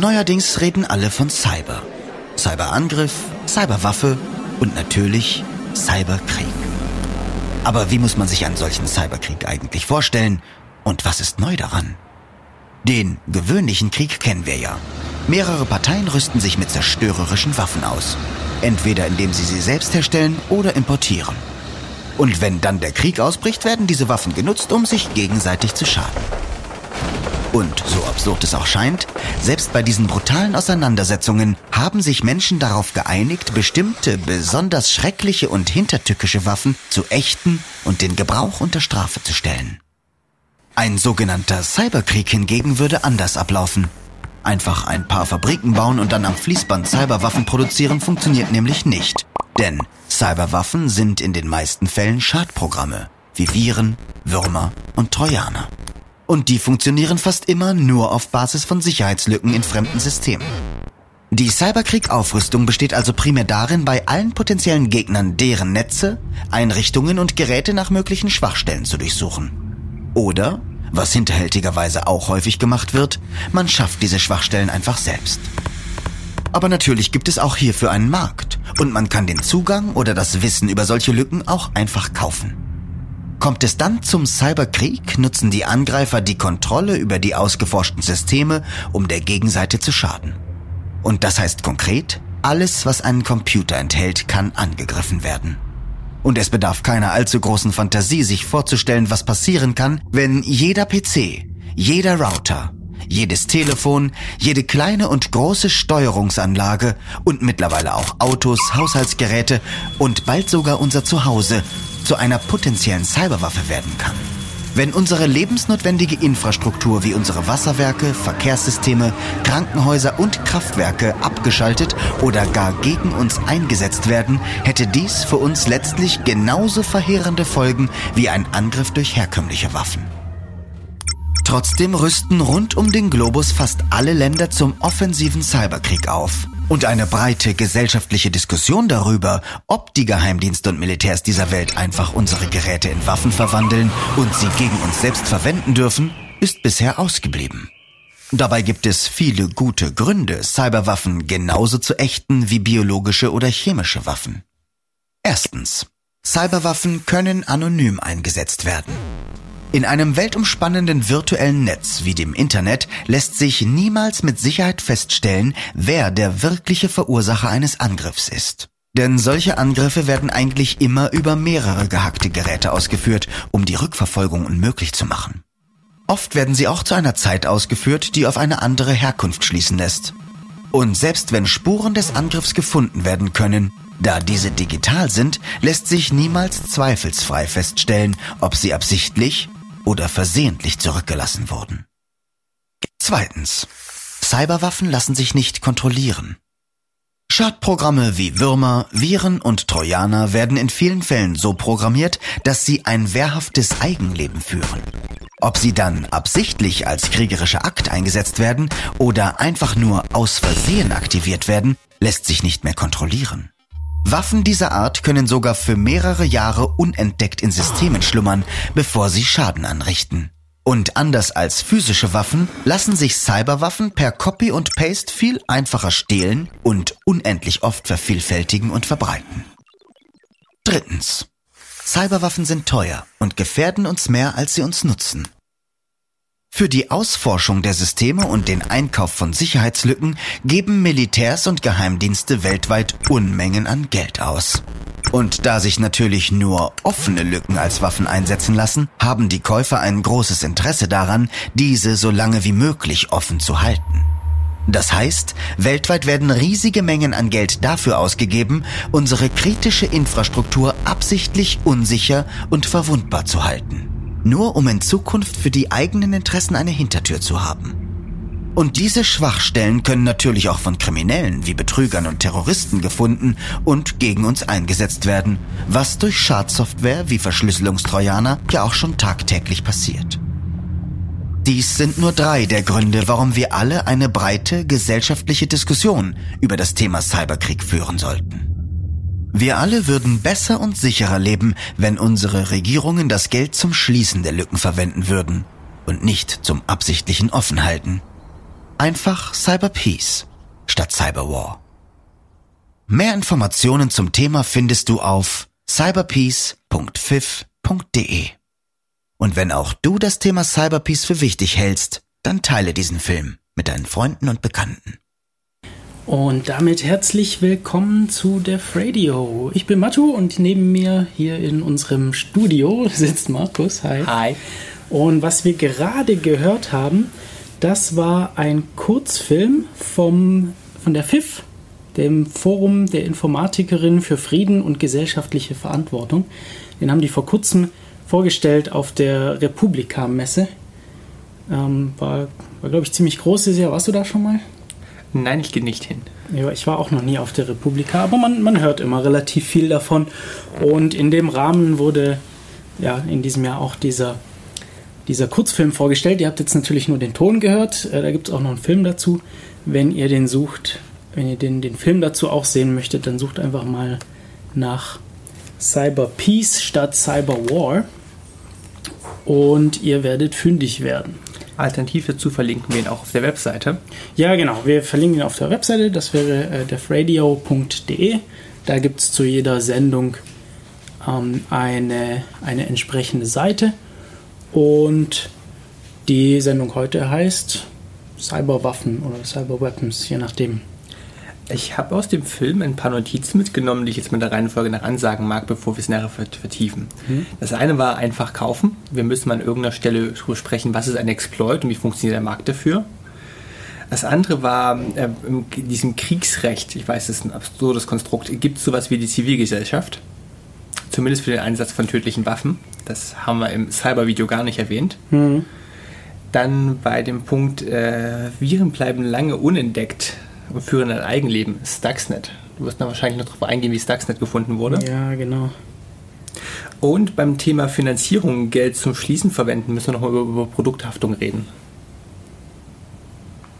Neuerdings reden alle von Cyber. Cyberangriff, Cyberwaffe und natürlich Cyberkrieg. Aber wie muss man sich einen solchen Cyberkrieg eigentlich vorstellen und was ist neu daran? Den gewöhnlichen Krieg kennen wir ja. Mehrere Parteien rüsten sich mit zerstörerischen Waffen aus. Entweder indem sie sie selbst herstellen oder importieren. Und wenn dann der Krieg ausbricht, werden diese Waffen genutzt, um sich gegenseitig zu schaden. Und so absurd es auch scheint, selbst bei diesen brutalen Auseinandersetzungen haben sich Menschen darauf geeinigt, bestimmte, besonders schreckliche und hintertückische Waffen zu ächten und den Gebrauch unter Strafe zu stellen. Ein sogenannter Cyberkrieg hingegen würde anders ablaufen. Einfach ein paar Fabriken bauen und dann am Fließband Cyberwaffen produzieren funktioniert nämlich nicht. Denn Cyberwaffen sind in den meisten Fällen Schadprogramme, wie Viren, Würmer und Trojaner. Und die funktionieren fast immer nur auf Basis von Sicherheitslücken in fremden Systemen. Die Cyberkrieg-Aufrüstung besteht also primär darin, bei allen potenziellen Gegnern deren Netze, Einrichtungen und Geräte nach möglichen Schwachstellen zu durchsuchen. Oder, was hinterhältigerweise auch häufig gemacht wird, man schafft diese Schwachstellen einfach selbst. Aber natürlich gibt es auch hierfür einen Markt und man kann den Zugang oder das Wissen über solche Lücken auch einfach kaufen. Kommt es dann zum Cyberkrieg, nutzen die Angreifer die Kontrolle über die ausgeforschten Systeme, um der Gegenseite zu schaden. Und das heißt konkret, alles, was einen Computer enthält, kann angegriffen werden. Und es bedarf keiner allzu großen Fantasie, sich vorzustellen, was passieren kann, wenn jeder PC, jeder Router, jedes Telefon, jede kleine und große Steuerungsanlage und mittlerweile auch Autos, Haushaltsgeräte und bald sogar unser Zuhause zu einer potenziellen Cyberwaffe werden kann. Wenn unsere lebensnotwendige Infrastruktur wie unsere Wasserwerke, Verkehrssysteme, Krankenhäuser und Kraftwerke abgeschaltet oder gar gegen uns eingesetzt werden, hätte dies für uns letztlich genauso verheerende Folgen wie ein Angriff durch herkömmliche Waffen. Trotzdem rüsten rund um den Globus fast alle Länder zum offensiven Cyberkrieg auf. Und eine breite gesellschaftliche Diskussion darüber, ob die Geheimdienste und Militärs dieser Welt einfach unsere Geräte in Waffen verwandeln und sie gegen uns selbst verwenden dürfen, ist bisher ausgeblieben. Dabei gibt es viele gute Gründe, Cyberwaffen genauso zu ächten wie biologische oder chemische Waffen. Erstens. Cyberwaffen können anonym eingesetzt werden. In einem weltumspannenden virtuellen Netz wie dem Internet lässt sich niemals mit Sicherheit feststellen, wer der wirkliche Verursacher eines Angriffs ist. Denn solche Angriffe werden eigentlich immer über mehrere gehackte Geräte ausgeführt, um die Rückverfolgung unmöglich zu machen. Oft werden sie auch zu einer Zeit ausgeführt, die auf eine andere Herkunft schließen lässt. Und selbst wenn Spuren des Angriffs gefunden werden können, da diese digital sind, lässt sich niemals zweifelsfrei feststellen, ob sie absichtlich oder versehentlich zurückgelassen wurden. Zweitens. Cyberwaffen lassen sich nicht kontrollieren. Schadprogramme wie Würmer, Viren und Trojaner werden in vielen Fällen so programmiert, dass sie ein wehrhaftes Eigenleben führen. Ob sie dann absichtlich als kriegerischer Akt eingesetzt werden oder einfach nur aus Versehen aktiviert werden, lässt sich nicht mehr kontrollieren. Waffen dieser Art können sogar für mehrere Jahre unentdeckt in Systemen schlummern, bevor sie Schaden anrichten. Und anders als physische Waffen lassen sich Cyberwaffen per Copy und Paste viel einfacher stehlen und unendlich oft vervielfältigen und verbreiten. Drittens. Cyberwaffen sind teuer und gefährden uns mehr, als sie uns nutzen. Für die Ausforschung der Systeme und den Einkauf von Sicherheitslücken geben Militärs und Geheimdienste weltweit Unmengen an Geld aus. Und da sich natürlich nur offene Lücken als Waffen einsetzen lassen, haben die Käufer ein großes Interesse daran, diese so lange wie möglich offen zu halten. Das heißt, weltweit werden riesige Mengen an Geld dafür ausgegeben, unsere kritische Infrastruktur absichtlich unsicher und verwundbar zu halten nur um in Zukunft für die eigenen Interessen eine Hintertür zu haben. Und diese Schwachstellen können natürlich auch von Kriminellen wie Betrügern und Terroristen gefunden und gegen uns eingesetzt werden, was durch Schadsoftware wie Verschlüsselungstrojaner ja auch schon tagtäglich passiert. Dies sind nur drei der Gründe, warum wir alle eine breite gesellschaftliche Diskussion über das Thema Cyberkrieg führen sollten. Wir alle würden besser und sicherer leben, wenn unsere Regierungen das Geld zum Schließen der Lücken verwenden würden und nicht zum absichtlichen Offenhalten. Einfach Cyberpeace statt Cyberwar. Mehr Informationen zum Thema findest du auf cyberpeace.pfiff.de. Und wenn auch du das Thema Cyberpeace für wichtig hältst, dann teile diesen Film mit deinen Freunden und Bekannten. Und damit herzlich willkommen zu Def Radio. Ich bin Matu und neben mir hier in unserem Studio sitzt Markus. Hi. Hi. Und was wir gerade gehört haben, das war ein Kurzfilm vom, von der FIF, dem Forum der Informatikerin für Frieden und gesellschaftliche Verantwortung. Den haben die vor kurzem vorgestellt auf der Republika-Messe. Ähm, war, war glaube ich, ziemlich groß dieses Jahr. Warst du da schon mal? Nein, ich gehe nicht hin. Ja, ich war auch noch nie auf der Republika, aber man, man hört immer relativ viel davon. Und in dem Rahmen wurde ja in diesem Jahr auch dieser, dieser Kurzfilm vorgestellt. Ihr habt jetzt natürlich nur den Ton gehört, äh, da gibt es auch noch einen Film dazu. Wenn ihr den sucht, wenn ihr den, den Film dazu auch sehen möchtet, dann sucht einfach mal nach Cyber Peace statt Cyber War und ihr werdet fündig werden. Alternativ dazu verlinken wir ihn auch auf der Webseite. Ja, genau. Wir verlinken ihn auf der Webseite. Das wäre äh, defradio.de. Da gibt es zu jeder Sendung ähm, eine, eine entsprechende Seite. Und die Sendung heute heißt Cyberwaffen oder Cyberweapons, je nachdem. Ich habe aus dem Film ein paar Notizen mitgenommen, die ich jetzt mit der Reihenfolge nach ansagen mag, bevor wir es näher vertiefen. Mhm. Das eine war einfach kaufen. Wir müssen mal an irgendeiner Stelle darüber sprechen, was ist ein Exploit und wie funktioniert der Markt dafür. Das andere war äh, in diesem Kriegsrecht, ich weiß, das ist ein absurdes Konstrukt, gibt es sowas wie die Zivilgesellschaft. Zumindest für den Einsatz von tödlichen Waffen. Das haben wir im Cyber-Video gar nicht erwähnt. Mhm. Dann bei dem Punkt, äh, Viren bleiben lange unentdeckt und führen ein Eigenleben. Stuxnet. Du wirst dann wahrscheinlich noch darauf eingehen, wie Stuxnet gefunden wurde. Ja, genau. Und beim Thema Finanzierung Geld zum Schließen verwenden, müssen wir noch mal über, über Produkthaftung reden.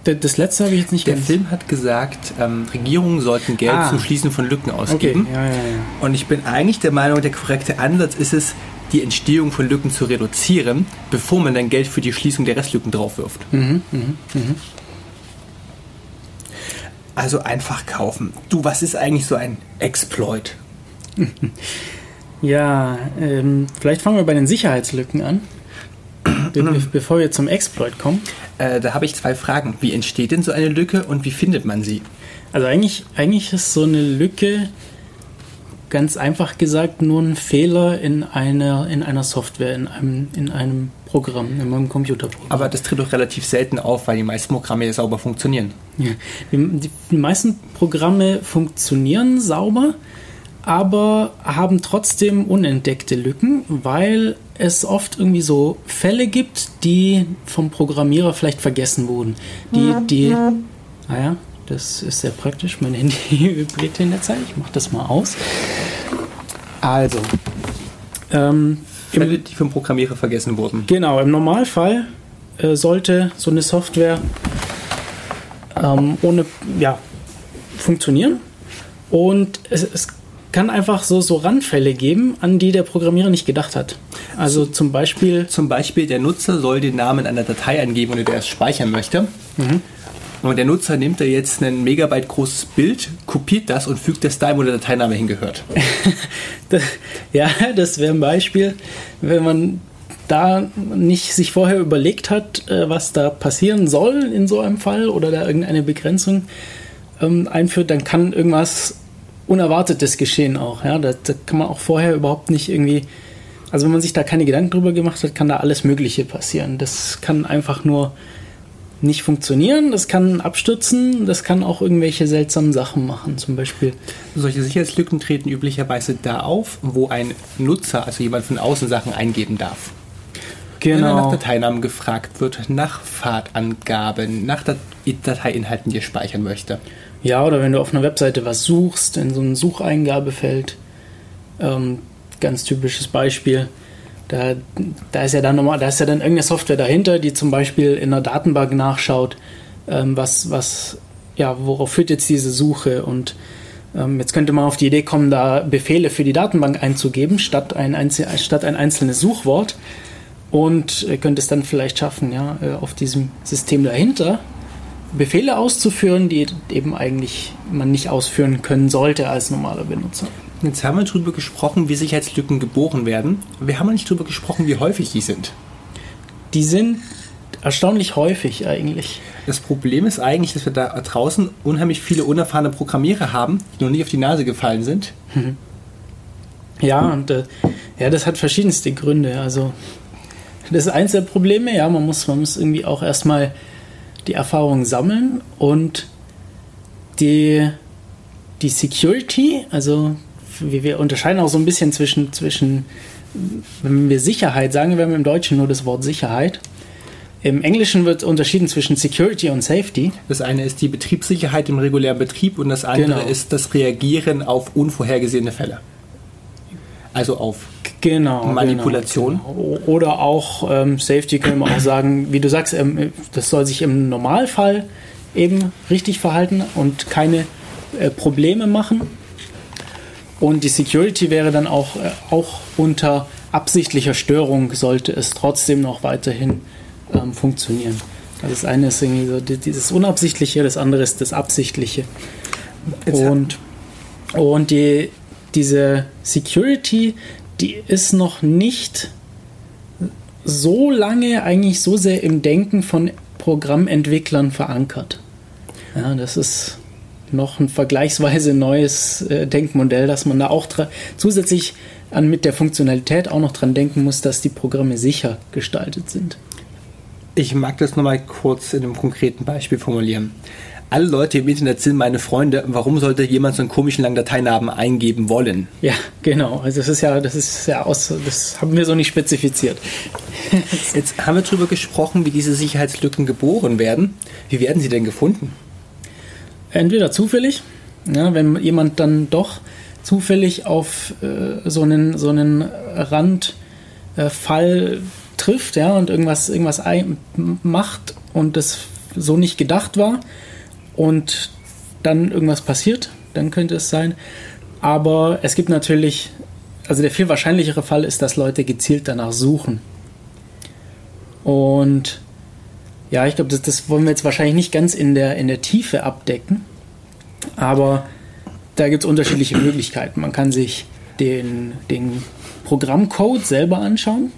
Das letzte habe ich jetzt nicht Der Film hat gesagt, ähm, Regierungen sollten Geld ah. zum Schließen von Lücken ausgeben. Okay. Ja, ja, ja. Und ich bin eigentlich der Meinung, der korrekte Ansatz ist es, die Entstehung von Lücken zu reduzieren, bevor man dann Geld für die Schließung der Restlücken draufwirft. Mhm, mh, mh. Also einfach kaufen. Du, was ist eigentlich so ein Exploit? Ja, ähm, vielleicht fangen wir bei den Sicherheitslücken an. Be be bevor wir zum Exploit kommen. Äh, da habe ich zwei Fragen. Wie entsteht denn so eine Lücke und wie findet man sie? Also eigentlich, eigentlich ist so eine Lücke ganz einfach gesagt nur ein Fehler in einer, in einer Software, in einem, in einem Programm, in meinem Computerprogramm. Aber das tritt doch relativ selten auf, weil die meisten Programme ja sauber funktionieren. Ja. Die, die, meisten Programme funktionieren sauber, aber haben trotzdem unentdeckte Lücken, weil es oft irgendwie so Fälle gibt, die vom Programmierer vielleicht vergessen wurden. Die, die, naja, das ist sehr praktisch. Mein Handy vibriert in der Zeit. Ich mache das mal aus. Also, ähm, Fälle, die vom Programmierer vergessen wurden. Genau, im Normalfall äh, sollte so eine Software ähm, ohne, ja, funktionieren. Und es, es kann einfach so, so Randfälle geben, an die der Programmierer nicht gedacht hat. Also zum Beispiel. Zum Beispiel, der Nutzer soll den Namen einer Datei angeben, ohne der er es speichern möchte. Mhm. Und der Nutzer nimmt da jetzt ein Megabyte großes Bild, kopiert das und fügt das da, wo der Dateiname hingehört. ja, das wäre ein Beispiel, wenn man da nicht sich vorher überlegt hat, äh, was da passieren soll in so einem Fall oder da irgendeine Begrenzung ähm, einführt, dann kann irgendwas Unerwartetes geschehen auch. Ja? Da, da kann man auch vorher überhaupt nicht irgendwie, also wenn man sich da keine Gedanken drüber gemacht hat, kann da alles Mögliche passieren. Das kann einfach nur nicht funktionieren, das kann abstürzen, das kann auch irgendwelche seltsamen Sachen machen, zum Beispiel. Solche Sicherheitslücken treten üblicherweise da auf, wo ein Nutzer, also jemand von außen Sachen eingeben darf. Genau. Wenn er nach Dateinamen gefragt wird, nach Fahrtangaben, nach Dateiinhalten, die er speichern möchte. Ja, oder wenn du auf einer Webseite was suchst, in so ein Sucheingabefeld, ähm, ganz typisches Beispiel, Da, da ist ja dann nochmal, da ist ja dann irgendeine Software dahinter, die zum Beispiel in einer Datenbank nachschaut, ähm, was, was, ja, worauf führt jetzt diese Suche und ähm, jetzt könnte man auf die Idee kommen, da Befehle für die Datenbank einzugeben, statt ein, Einzel statt ein einzelnes Suchwort und äh, könnte es dann vielleicht schaffen, ja, äh, auf diesem System dahinter Befehle auszuführen, die eben eigentlich man nicht ausführen können sollte als normaler Benutzer. Jetzt haben wir darüber gesprochen, wie Sicherheitslücken geboren werden. Wir haben nicht darüber gesprochen, wie häufig die sind. Die sind erstaunlich häufig eigentlich. Das Problem ist eigentlich, dass wir da draußen unheimlich viele unerfahrene Programmierer haben, die noch nie auf die Nase gefallen sind. Ja, und äh, ja, das hat verschiedenste Gründe. Also das ist eins der Probleme, ja, man muss, man muss irgendwie auch erstmal die Erfahrung sammeln und die, die Security, also wir, wir unterscheiden auch so ein bisschen zwischen, zwischen, wenn wir Sicherheit sagen, wir haben im Deutschen nur das Wort Sicherheit. Im Englischen wird unterschieden zwischen Security und Safety. Das eine ist die Betriebssicherheit im regulären Betrieb und das andere Genau. ist das Reagieren auf unvorhergesehene Fälle. Also auf Genau. Manipulation. Genau, genau. Oder auch ähm, Safety können wir auch sagen, wie du sagst, ähm, das soll sich im Normalfall eben richtig verhalten und keine äh, Probleme machen. Und die Security wäre dann auch, äh, auch unter absichtlicher Störung, sollte es trotzdem noch weiterhin ähm, funktionieren. Also das eine ist irgendwie so die- dieses Unabsichtliche, das andere ist das Absichtliche. Und, und die, diese Security, die ist noch nicht so lange eigentlich so sehr im Denken von Programmentwicklern verankert. Ja, das ist noch ein vergleichsweise neues äh, Denkmodell, dass man da auch zusätzlich an mit der Funktionalität auch noch dran denken muss, dass die Programme sicher gestaltet sind. Ich mag das nochmal kurz in einem konkreten Beispiel formulieren. Alle Leute im Internet sind meine Freunde. Warum sollte jemand so einen komischen langen Dateinamen eingeben wollen? Ja, genau. Also das ist ja, das ist ja aus, das haben wir so nicht spezifiziert. Jetzt haben wir darüber gesprochen, wie diese Sicherheitslücken geboren werden. Wie werden sie denn gefunden? Entweder zufällig, ja, wenn jemand dann doch zufällig auf äh, so einen, so einen Randfall äh, trifft ja, und irgendwas, irgendwas macht und das so nicht gedacht war und dann irgendwas passiert, dann könnte es sein. Aber es gibt natürlich, also der viel wahrscheinlichere Fall ist, dass Leute gezielt danach suchen. Und ja, ich glaube, das, das wollen wir jetzt wahrscheinlich nicht ganz in der, in der Tiefe abdecken, aber da gibt es unterschiedliche Möglichkeiten. Man kann sich den, den Programmcode selber anschauen.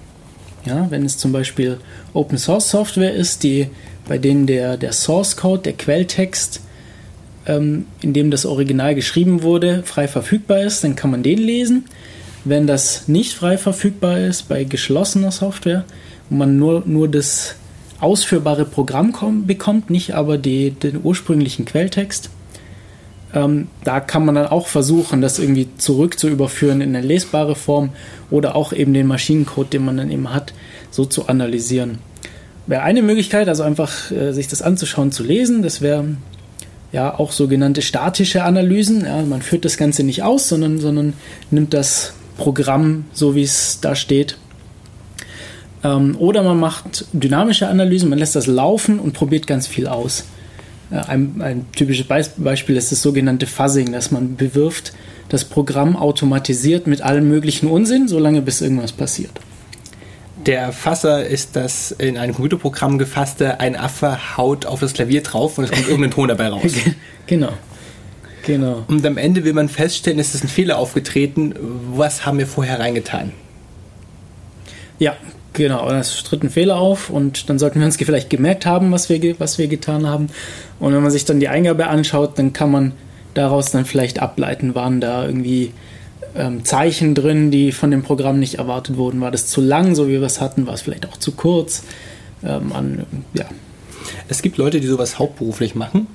Ja, wenn es zum Beispiel Open Source Software ist, die, bei denen der, der Source Code, der Quelltext, ähm, in dem das Original geschrieben wurde, frei verfügbar ist, dann kann man den lesen. Wenn das nicht frei verfügbar ist, bei geschlossener Software, wo man nur, nur das ausführbare Programm kom- bekommt, nicht aber die, den ursprünglichen Quelltext, ähm, da kann man dann auch versuchen, das irgendwie zurück zu überführen in eine lesbare Form oder auch eben den Maschinencode, den man dann eben hat, so zu analysieren. Wäre eine Möglichkeit, also einfach äh, sich das anzuschauen, zu lesen. Das wäre ja auch sogenannte statische Analysen. Ja, man führt das Ganze nicht aus, sondern, sondern nimmt das Programm so, wie es da steht. Ähm, oder man macht dynamische Analysen, man lässt das laufen und probiert ganz viel aus. Äh, Ein, ein typisches Beis- Beispiel ist das sogenannte Fuzzing, dass man bewirft das Programm automatisiert mit allem möglichen Unsinn, solange bis irgendwas passiert. Der Fasser ist das in einem Computerprogramm gefasste, ein Affe haut auf das Klavier drauf und es kommt irgendein Ton dabei raus. genau. Genau. Und am Ende will man feststellen, es ist ein Fehler aufgetreten. Was haben wir vorher reingetan? Ja, genau. Es tritt ein Fehler auf und dann sollten wir uns vielleicht gemerkt haben, was wir, was wir getan haben. Und wenn man sich dann die Eingabe anschaut, dann kann man daraus dann vielleicht ableiten, waren da irgendwie ähm, Zeichen drin, die von dem Programm nicht erwartet wurden. War das zu lang, so wie wir es hatten? War es vielleicht auch zu kurz? Ähm, an, ja. Es gibt Leute, die sowas hauptberuflich machen.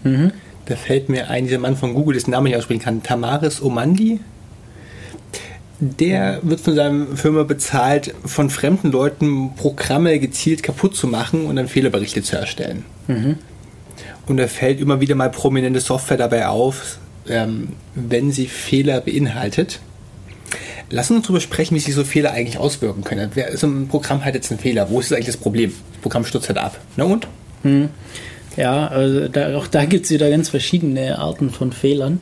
Da fällt mir ein, dieser Mann von Google, dessen Namen ich nicht aussprechen kann, Tamaris Omandi. Der wird von seiner Firma bezahlt, von fremden Leuten Programme gezielt kaputt zu machen und dann Fehlerberichte zu erstellen. Und da fällt immer wieder mal prominente Software dabei auf, ähm, wenn sie Fehler beinhaltet. Lass uns darüber sprechen, wie sich so Fehler eigentlich auswirken können. Wer- So ein Programm hat jetzt einen Fehler. Wo ist eigentlich das Problem? Das Programm stürzt halt ab. Na und? Ja, also da, auch da gibt es wieder ganz verschiedene Arten von Fehlern.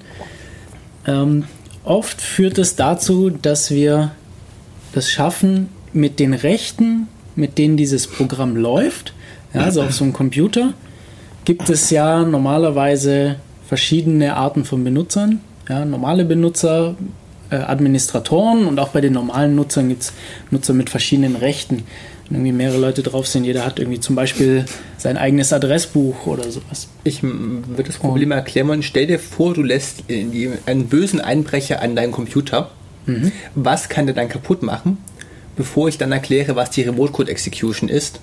Ähm, oft führt es dazu, dass wir das schaffen, mit den Rechten, mit denen dieses Programm läuft, ja, also auf so einem Computer, gibt es ja normalerweise verschiedene Arten von Benutzern. Ja, normale Benutzer, äh, Administratoren und auch bei den normalen Nutzern gibt es Nutzer mit verschiedenen Rechten. Wenn irgendwie mehrere Leute drauf sind, jeder hat irgendwie zum Beispiel sein eigenes Adressbuch oder sowas. Ich würde das Problem erklären. Stell dir vor, du lässt einen bösen Einbrecher an deinen Computer. Was kann der dann kaputt machen, bevor ich dann erkläre, was die Remote Code Execution ist?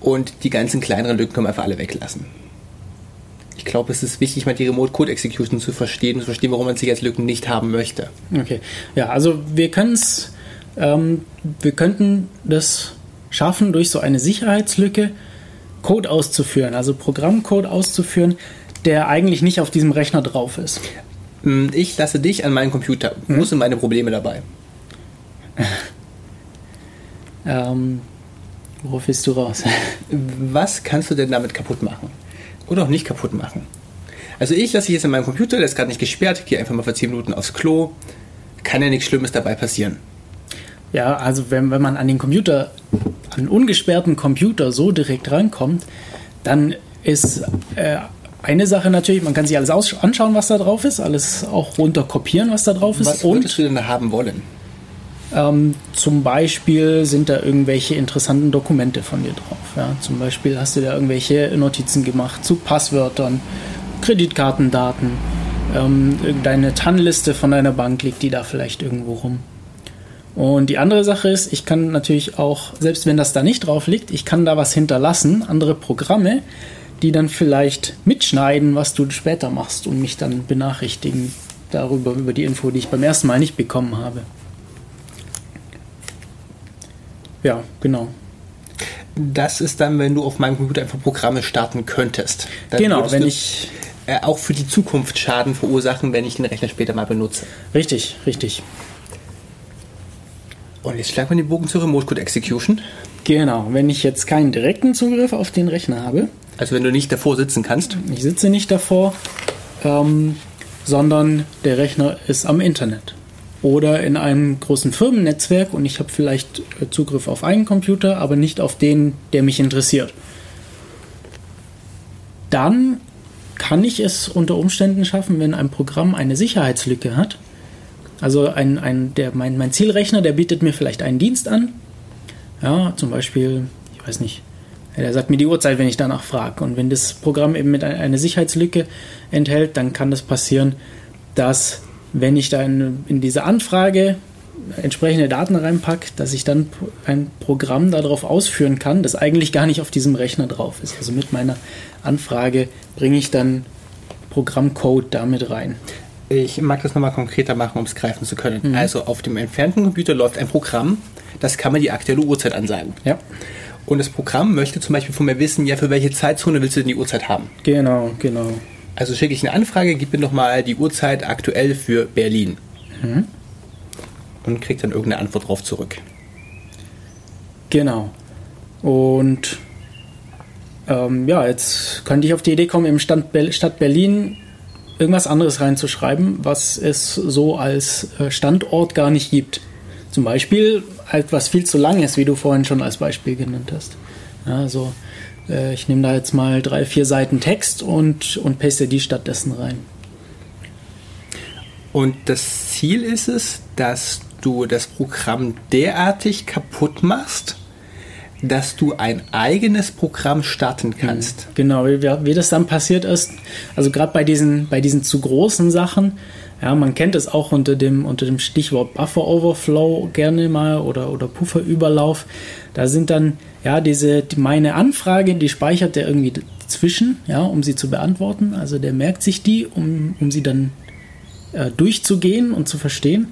Und die ganzen kleineren Lücken können wir einfach alle weglassen. Ich glaube, es ist wichtig, mal die Remote Code Execution zu verstehen und zu verstehen, warum man Sicherheitslücken nicht haben möchte. Okay. Ja, also wir können es, ähm, wir könnten das schaffen, durch so eine Sicherheitslücke Code auszuführen, also Programmcode auszuführen, der eigentlich nicht auf diesem Rechner drauf ist. Mm, Ich lasse dich an meinen Computer. Wo sind meine Probleme dabei? Ähm, worauf willst du raus? Was kannst du denn damit kaputt machen? Oder auch nicht kaputt machen? Also ich lasse dich jetzt in meinem Computer, der ist gerade nicht gesperrt, gehe einfach mal für 10 Minuten aufs Klo. Kann ja nichts Schlimmes dabei passieren. Ja, also wenn, wenn man an den Computer, an einen ungesperrten Computer so direkt rankommt, dann ist äh, eine Sache natürlich, man kann sich alles anschauen, was da drauf ist, alles auch runterkopieren, was da drauf ist. Was und würdest du denn da haben wollen? Ähm, zum Beispiel sind da irgendwelche interessanten Dokumente von dir drauf. Ja? Zum Beispiel hast du da irgendwelche Notizen gemacht zu Passwörtern, Kreditkartendaten, ähm, irgendeine TAN-Liste von deiner Bank liegt die da vielleicht irgendwo rum. Und die andere Sache ist, ich kann natürlich auch, selbst wenn das da nicht drauf liegt, ich kann da was hinterlassen, andere Programme, die dann vielleicht mitschneiden, was du später machst und mich dann benachrichtigen darüber, über die Info, die ich beim ersten Mal nicht bekommen habe. Ja, genau. Das ist dann, wenn du auf meinem Computer einfach Programme starten könntest. Dann Genau, wenn ich. äh, auch für die Zukunft Schaden verursachen, wenn ich den Rechner später mal benutze. Richtig, richtig. Und jetzt schlagen wir den Bogen zur Remote Code Execution. Genau, wenn ich jetzt keinen direkten Zugriff auf den Rechner habe, Also wenn du nicht davor sitzen kannst. ich sitze nicht davor, ähm, sondern der Rechner ist am Internet oder in einem großen Firmennetzwerk und ich habe vielleicht äh, Zugriff auf einen Computer, aber nicht auf den, der mich interessiert. Dann kann ich es unter Umständen schaffen, wenn ein Programm eine Sicherheitslücke hat. Also ein, ein, der, mein, mein Zielrechner, der bietet mir vielleicht einen Dienst an. Ja, zum Beispiel, ich weiß nicht, der sagt mir die Uhrzeit, wenn ich danach frage. Und wenn das Programm eben mit ein- eine Sicherheitslücke enthält, dann kann das passieren, dass wenn ich da in, in diese Anfrage entsprechende Daten reinpacke, dass ich dann ein Programm darauf ausführen kann, das eigentlich gar nicht auf diesem Rechner drauf ist. Also mit meiner Anfrage bringe ich dann Programmcode damit rein. Ich mag das nochmal konkreter machen, um es greifen zu können. Also auf dem entfernten Computer läuft ein Programm, das kann man die aktuelle Uhrzeit ansagen. Ja, Und das Programm möchte zum Beispiel von mir wissen, ja, für welche Zeitzone willst du denn die Uhrzeit haben? genau, genau. Also schicke ich eine Anfrage, gib mir nochmal die Uhrzeit aktuell für Berlin. Und krieg dann irgendeine Antwort drauf zurück. Genau. Und ähm, ja, jetzt könnte ich auf die Idee kommen, im Stand Be Stadt Berlin irgendwas anderes reinzuschreiben, was es so als äh, Standort gar nicht gibt. Zum Beispiel etwas viel zu lang ist, wie du vorhin schon als Beispiel genannt hast. Also äh, ich nehme da jetzt mal drei, vier Seiten Text und, und paste die stattdessen rein. Und das Ziel ist es, dass du das Programm derartig kaputt machst, dass du ein eigenes Programm starten kannst. Genau, wie, wie das dann passiert ist, also gerade bei diesen, bei diesen zu großen Sachen, ja, man kennt es auch unter dem, unter dem Stichwort Buffer Overflow gerne mal oder, oder Pufferüberlauf. Da sind dann, ja, diese, die, meine Anfrage, die speichert der irgendwie dazwischen, ja, um sie zu beantworten. Also der merkt sich die, um, um sie dann äh, durchzugehen und zu verstehen.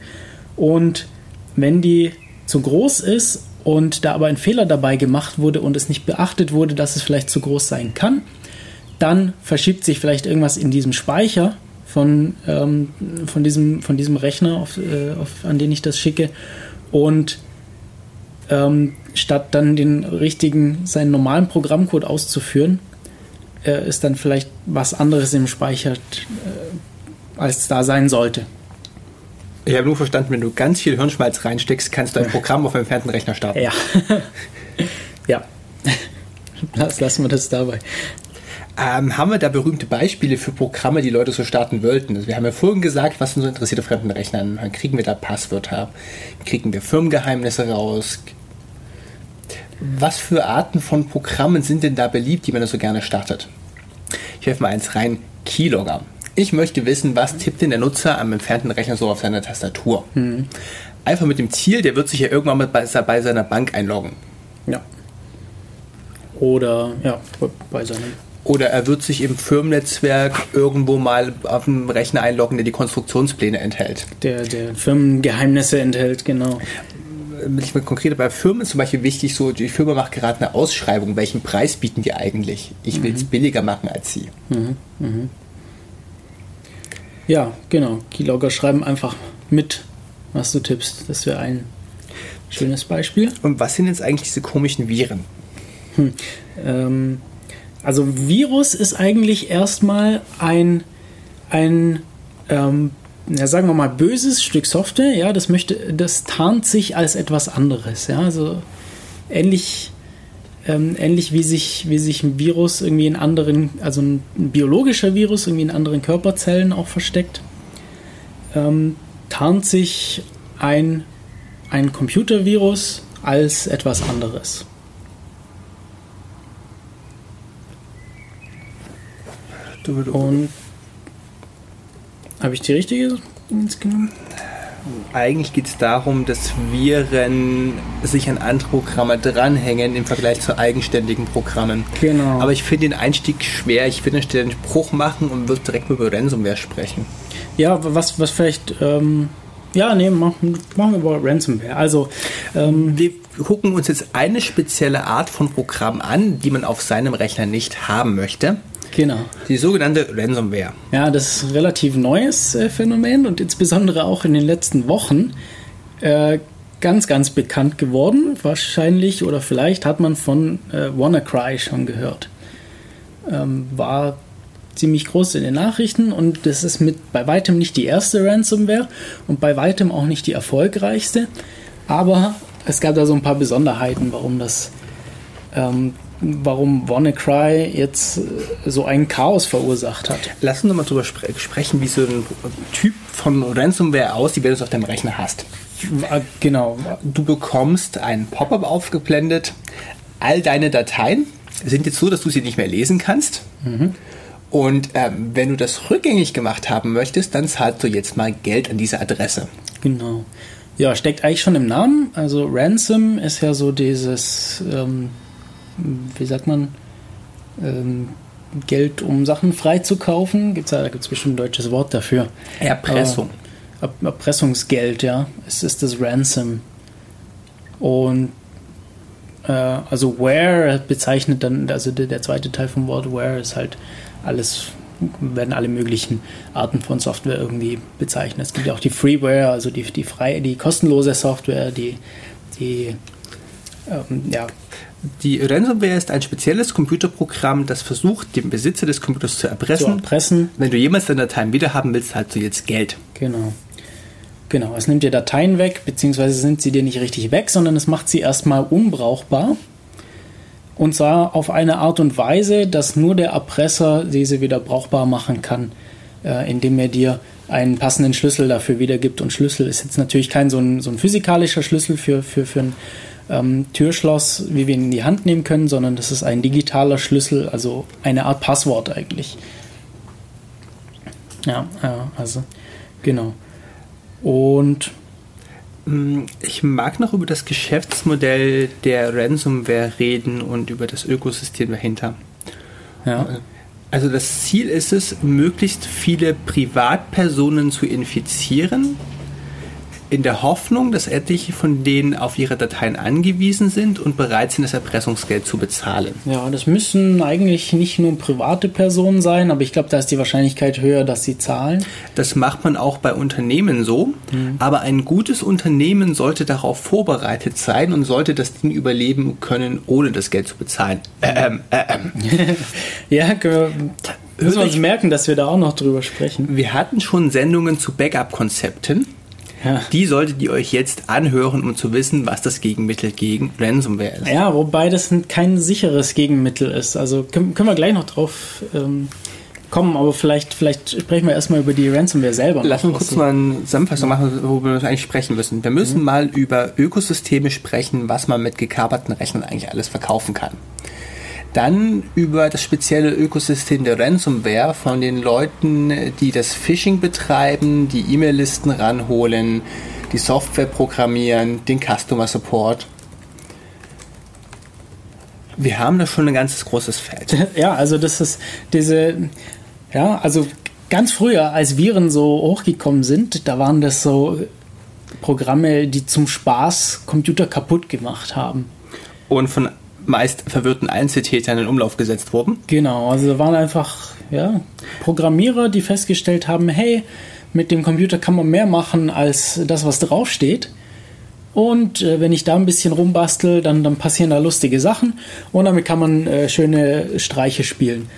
Und wenn die zu groß ist und da aber ein Fehler dabei gemacht wurde und es nicht beachtet wurde, dass es vielleicht zu groß sein kann, dann verschiebt sich vielleicht irgendwas in diesem Speicher, von, ähm, von, diesem, von diesem Rechner, auf, äh, auf, an den ich das schicke. Und ähm, statt dann den richtigen, seinen normalen Programmcode auszuführen, äh, ist dann vielleicht was anderes im Speicher, äh, als da sein sollte. Ich habe nur verstanden, wenn du ganz viel Hirnschmalz reinsteckst, kannst du ein Programm auf einem entfernten Rechner starten. Ja. ja. Lass, lassen wir das dabei. Ähm, haben wir da berühmte Beispiele für Programme, die Leute so starten wollten? Also wir haben ja vorhin gesagt, was sind so interessierte fremden Rechnern? Kriegen wir da Passwörter? Kriegen wir Firmengeheimnisse raus? Was für Arten von Programmen sind denn da beliebt, die man da so gerne startet? Ich werfe mal eins rein. Keylogger. Ich möchte wissen, was tippt denn der Nutzer am entfernten Rechner so auf seiner Tastatur? Mhm. Einfach mit dem Ziel, der wird sich ja irgendwann mal bei, bei seiner Bank einloggen. Ja. Oder ja, bei seinem oder er wird sich im Firmennetzwerk irgendwo mal auf dem Rechner einloggen, der die Konstruktionspläne enthält. Der, der Firmengeheimnisse enthält, genau. Ich mal konkret bei Firmen ist zum Beispiel wichtig, so die Firma macht gerade eine Ausschreibung, welchen Preis bieten die eigentlich? Ich will es mhm. billiger machen als sie. Mhm. Mhm. Ja, genau. Keylogger schreiben einfach mit, was du tippst. Das wäre ein schönes Beispiel. Und was sind jetzt eigentlich diese komischen Viren? Hm. Ähm, also Virus ist eigentlich erstmal ein, ein ähm, ja, sagen wir mal, böses Stück Software, ja, das möchte, das tarnt sich als etwas anderes, ja, also ähnlich, ähm, ähnlich wie sich, wie sich ein Virus irgendwie in anderen, also ein, ein biologischer Virus irgendwie in anderen Körperzellen auch versteckt, ähm, tarnt sich ein, ein Computervirus als etwas anderes. Und habe ich die richtige genommen? Eigentlich geht es darum, dass Viren sich an andere Programme dranhängen im Vergleich zu eigenständigen Programmen. Genau. Aber ich finde den Einstieg schwer. Ich finde, den Bruch machen und würde direkt über Ransomware sprechen. Ja, was, was vielleicht. Ähm ja, nee, machen, machen wir über Ransomware. Also, ähm, wir gucken uns jetzt eine spezielle Art von Programm an, die man auf seinem Rechner nicht haben möchte. Genau. Die sogenannte Ransomware. Ja, das ist ein relativ neues äh, Phänomen und insbesondere auch in den letzten Wochen äh, ganz, ganz bekannt geworden. Wahrscheinlich oder vielleicht hat man von äh, WannaCry schon gehört. Ähm, war ziemlich groß in den Nachrichten und das ist mit bei weitem nicht die erste Ransomware und bei weitem auch nicht die erfolgreichste. Aber es gab da so ein paar Besonderheiten, warum das ähm, warum WannaCry jetzt äh, so ein Chaos verursacht hat. Lass uns mal drüber spre sprechen, wie so ein Typ von Ransomware aussieht, wenn du es auf deinem Rechner hast. Genau. Du bekommst ein Pop-up aufgeblendet. All deine Dateien sind jetzt so, dass du sie nicht mehr lesen kannst. Mhm. Und ähm, wenn du das rückgängig gemacht haben möchtest, dann zahlst du jetzt mal Geld an diese Adresse. Genau. Ja, steckt eigentlich schon im Namen. Also Ransom ist ja so dieses ähm, wie sagt man, ähm, Geld, um Sachen freizukaufen. Gibt's da da gibt es bestimmt ein deutsches Wort dafür. Erpressung. Äh, Erpressungsgeld, ja. Es ist das Ransom. Und äh, also Where bezeichnet dann, also der, der zweite Teil vom Wort Where ist halt alles, werden alle möglichen Arten von Software irgendwie bezeichnet. Es gibt ja auch die Freeware, also die, die frei, die kostenlose Software, die, die ähm, ja, die Ransomware ist ein spezielles Computerprogramm, das versucht, den Besitzer des Computers zu erpressen. Zu erpressen. Wenn du jemals deine Dateien wiederhaben willst, zahlst du jetzt Geld. Genau. Genau, es nimmt dir Dateien weg, beziehungsweise sind sie dir nicht richtig weg, sondern es macht sie erstmal unbrauchbar. Und zwar auf eine Art und Weise, dass nur der Erpresser diese wieder brauchbar machen kann, äh, indem er dir einen passenden Schlüssel dafür wiedergibt. Und Schlüssel ist jetzt natürlich kein so ein, so ein physikalischer Schlüssel für, für, für ein ähm, Türschloss, wie wir ihn in die Hand nehmen können, sondern das ist ein digitaler Schlüssel, also eine Art Passwort eigentlich. Ja, ja also genau. Und mm, ich mag noch über das Geschäftsmodell der Ransomware reden und über das Ökosystem dahinter. Ja. Also das Ziel ist es, möglichst viele Privatpersonen zu infizieren, in der Hoffnung, dass etliche von denen auf ihre Dateien angewiesen sind und bereit sind, das Erpressungsgeld zu bezahlen. Ja, das müssen eigentlich nicht nur private Personen sein, aber ich glaube, da ist die Wahrscheinlichkeit höher, dass sie zahlen. Das macht man auch bei Unternehmen so, mhm. aber ein gutes Unternehmen sollte darauf vorbereitet sein und sollte das Ding überleben können, ohne das Geld zu bezahlen. Ähm, äh, ähm. ja, können wir, müssen wir uns merken, dass wir da auch noch drüber sprechen. Wir hatten schon Sendungen zu Backup-Konzepten. Ja. Die solltet ihr euch jetzt anhören, um zu wissen, was das Gegenmittel gegen Ransomware ist. Ja, wobei das kein sicheres Gegenmittel ist. Also können, können wir gleich noch drauf ähm, kommen, aber vielleicht, vielleicht sprechen wir erstmal über die Ransomware selber. Lass uns kurz mal eine Zusammenfassung machen, worüber wir eigentlich sprechen müssen. Wir müssen mhm. mal über Ökosysteme sprechen, was man mit gekaperten Rechnern eigentlich alles verkaufen kann. Dann über das spezielle Ökosystem der Ransomware von den Leuten, die das Phishing betreiben, die E-Mail-Listen ranholen, die Software programmieren, den Customer Support. Wir haben da schon ein ganzes großes Feld. Ja, also das ist diese, ja, also ganz früher, als Viren so hochgekommen sind, da waren das so Programme, die zum Spaß Computer kaputt gemacht haben. Und von meist verwirrten Einzeltätern in Umlauf gesetzt wurden. Genau, also waren einfach ja, Programmierer, die festgestellt haben, hey, mit dem Computer kann man mehr machen als das, was draufsteht. Und äh, wenn ich da ein bisschen rumbastel, dann, dann passieren da lustige Sachen und damit kann man äh, schöne Streiche spielen.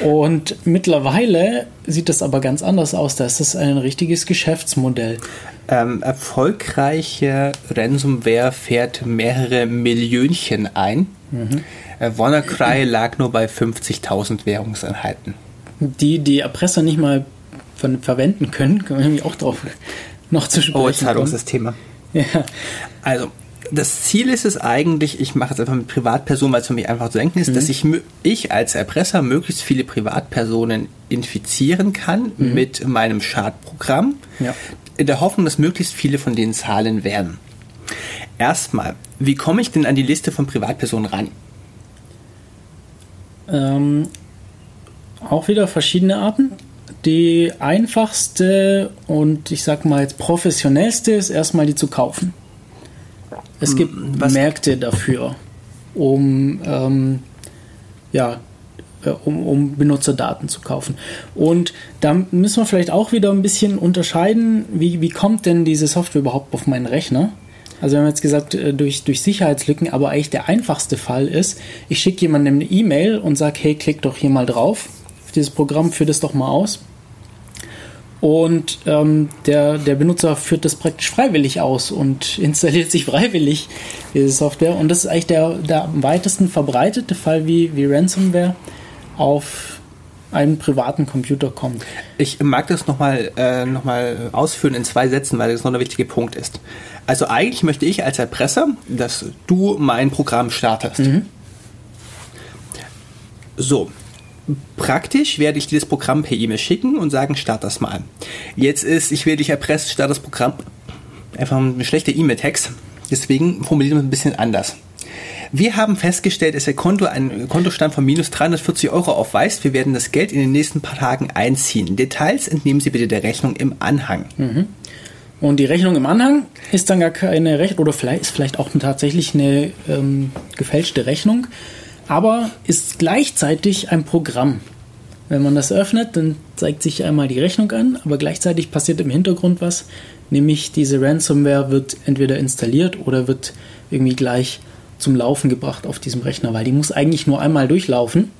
Und mittlerweile sieht das aber ganz anders aus. Da ist das ein richtiges Geschäftsmodell. Ähm, erfolgreiche Ransomware fährt mehrere Millionchen ein. Mhm. Äh, WannaCry lag nur bei 50.000 Währungseinheiten. Die die Erpresser nicht mal ver verwenden können, können wir nämlich auch drauf noch zu sprechen. Oh, Zahlungssysteme. Ja. Also, das Ziel ist es eigentlich, ich mache es einfach mit Privatpersonen, weil es für mich einfach zu denken ist, mhm. dass ich, ich als Erpresser möglichst viele Privatpersonen infizieren kann mhm. mit meinem Schadprogramm, ja. in der Hoffnung, dass möglichst viele von denen zahlen werden. Erstmal, wie komme ich denn an die Liste von Privatpersonen ran? Ähm, auch wieder verschiedene Arten. Die einfachste und ich sag mal jetzt professionellste ist erstmal die zu kaufen. Es gibt Was? Märkte dafür, um, ähm, ja, äh, um, um Benutzerdaten zu kaufen. Und da müssen wir vielleicht auch wieder ein bisschen unterscheiden, wie, wie kommt denn diese Software überhaupt auf meinen Rechner? Also wir haben jetzt gesagt, äh, durch, durch Sicherheitslücken, aber eigentlich der einfachste Fall ist, ich schicke jemandem eine E-Mail und sage, hey, klick doch hier mal drauf. Dieses Programm führt es doch mal aus. Und ähm, der, der Benutzer führt das praktisch freiwillig aus und installiert sich freiwillig diese Software. Und das ist eigentlich der, der am weitesten verbreitete Fall, wie, wie Ransomware auf einen privaten Computer kommt. Ich mag das nochmal äh, noch ausführen in zwei Sätzen, weil das noch ein wichtiger Punkt ist. Also eigentlich möchte ich als Erpresser, dass du mein Programm startest. Mhm. So, Praktisch werde ich dir das Programm per E-Mail schicken und sagen, start das mal. Jetzt ist, ich werde dich erpresst, start das Programm. Einfach ein schlechter E-Mail-Text. Deswegen formulieren wir es ein bisschen anders. Wir haben festgestellt, dass der Konto einen Kontostand von minus 340 Euro aufweist. Wir werden das Geld in den nächsten paar Tagen einziehen. Details entnehmen Sie bitte der Rechnung im Anhang. Mhm. Und die Rechnung im Anhang ist dann gar keine Rechnung oder vielleicht ist vielleicht auch tatsächlich eine ähm, gefälschte Rechnung aber ist gleichzeitig ein Programm. Wenn man das öffnet, dann zeigt sich einmal die Rechnung an, aber gleichzeitig passiert im Hintergrund was, nämlich diese Ransomware wird entweder installiert oder wird irgendwie gleich zum Laufen gebracht auf diesem Rechner, weil die muss eigentlich nur einmal durchlaufen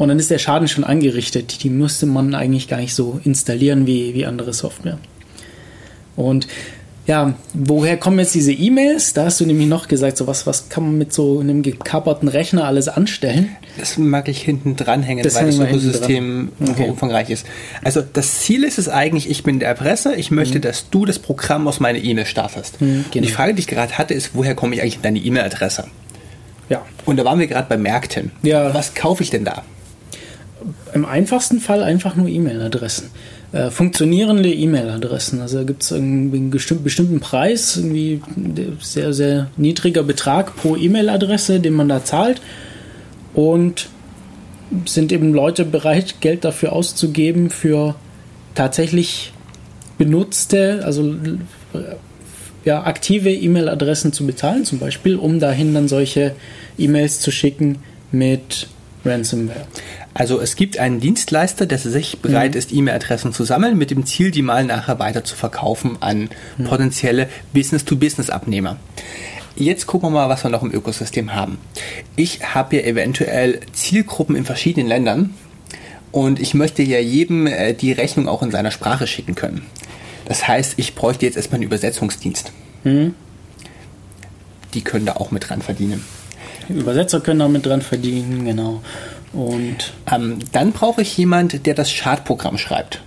und dann ist der Schaden schon angerichtet. Die müsste man eigentlich gar nicht so installieren wie, wie andere Software. Und ja, woher kommen jetzt diese E-Mails? Da hast du nämlich noch gesagt, so was, was kann man mit so einem gekaperten Rechner alles anstellen? Das mag ich hinten dranhängen, das weil das Ökosystem okay. umfangreich ist. Also das Ziel ist es eigentlich, ich bin der Erpresser, ich möchte, mhm. dass du das Programm aus meiner E-Mail startest. Mhm, genau. Und die Frage, die ich gerade hatte, ist, woher komme ich eigentlich in deine E-Mail-Adresse? Ja. Und da waren wir gerade bei Märkten. Ja. Was kaufe ich denn da? Im einfachsten Fall einfach nur E-Mail-Adressen äh, funktionierende E-Mail-Adressen. Also da gibt es einen bestimmten Preis, irgendwie sehr, sehr niedriger Betrag pro E-Mail-Adresse, den man da zahlt. Und sind eben Leute bereit, Geld dafür auszugeben für tatsächlich benutzte, also ja, aktive E-Mail-Adressen zu bezahlen, zum Beispiel, um dahin dann solche E-Mails zu schicken mit Ransomware. Also es gibt einen Dienstleister, der sich bereit Mhm. ist, E-Mail-Adressen zu sammeln, mit dem Ziel, die mal nachher weiter zu verkaufen an Mhm. potenzielle Business-to-Business-Abnehmer. Jetzt gucken wir mal, was wir noch im Ökosystem haben. Ich habe hier eventuell Zielgruppen in verschiedenen Ländern und ich möchte ja jedem äh, die Rechnung auch in seiner Sprache schicken können. Das heißt, ich bräuchte jetzt erstmal einen Übersetzungsdienst. Mhm. Die können da auch mit dran verdienen. Übersetzer können damit dran verdienen, genau. Und Ähm, dann brauche ich jemand, der das Schadprogramm schreibt.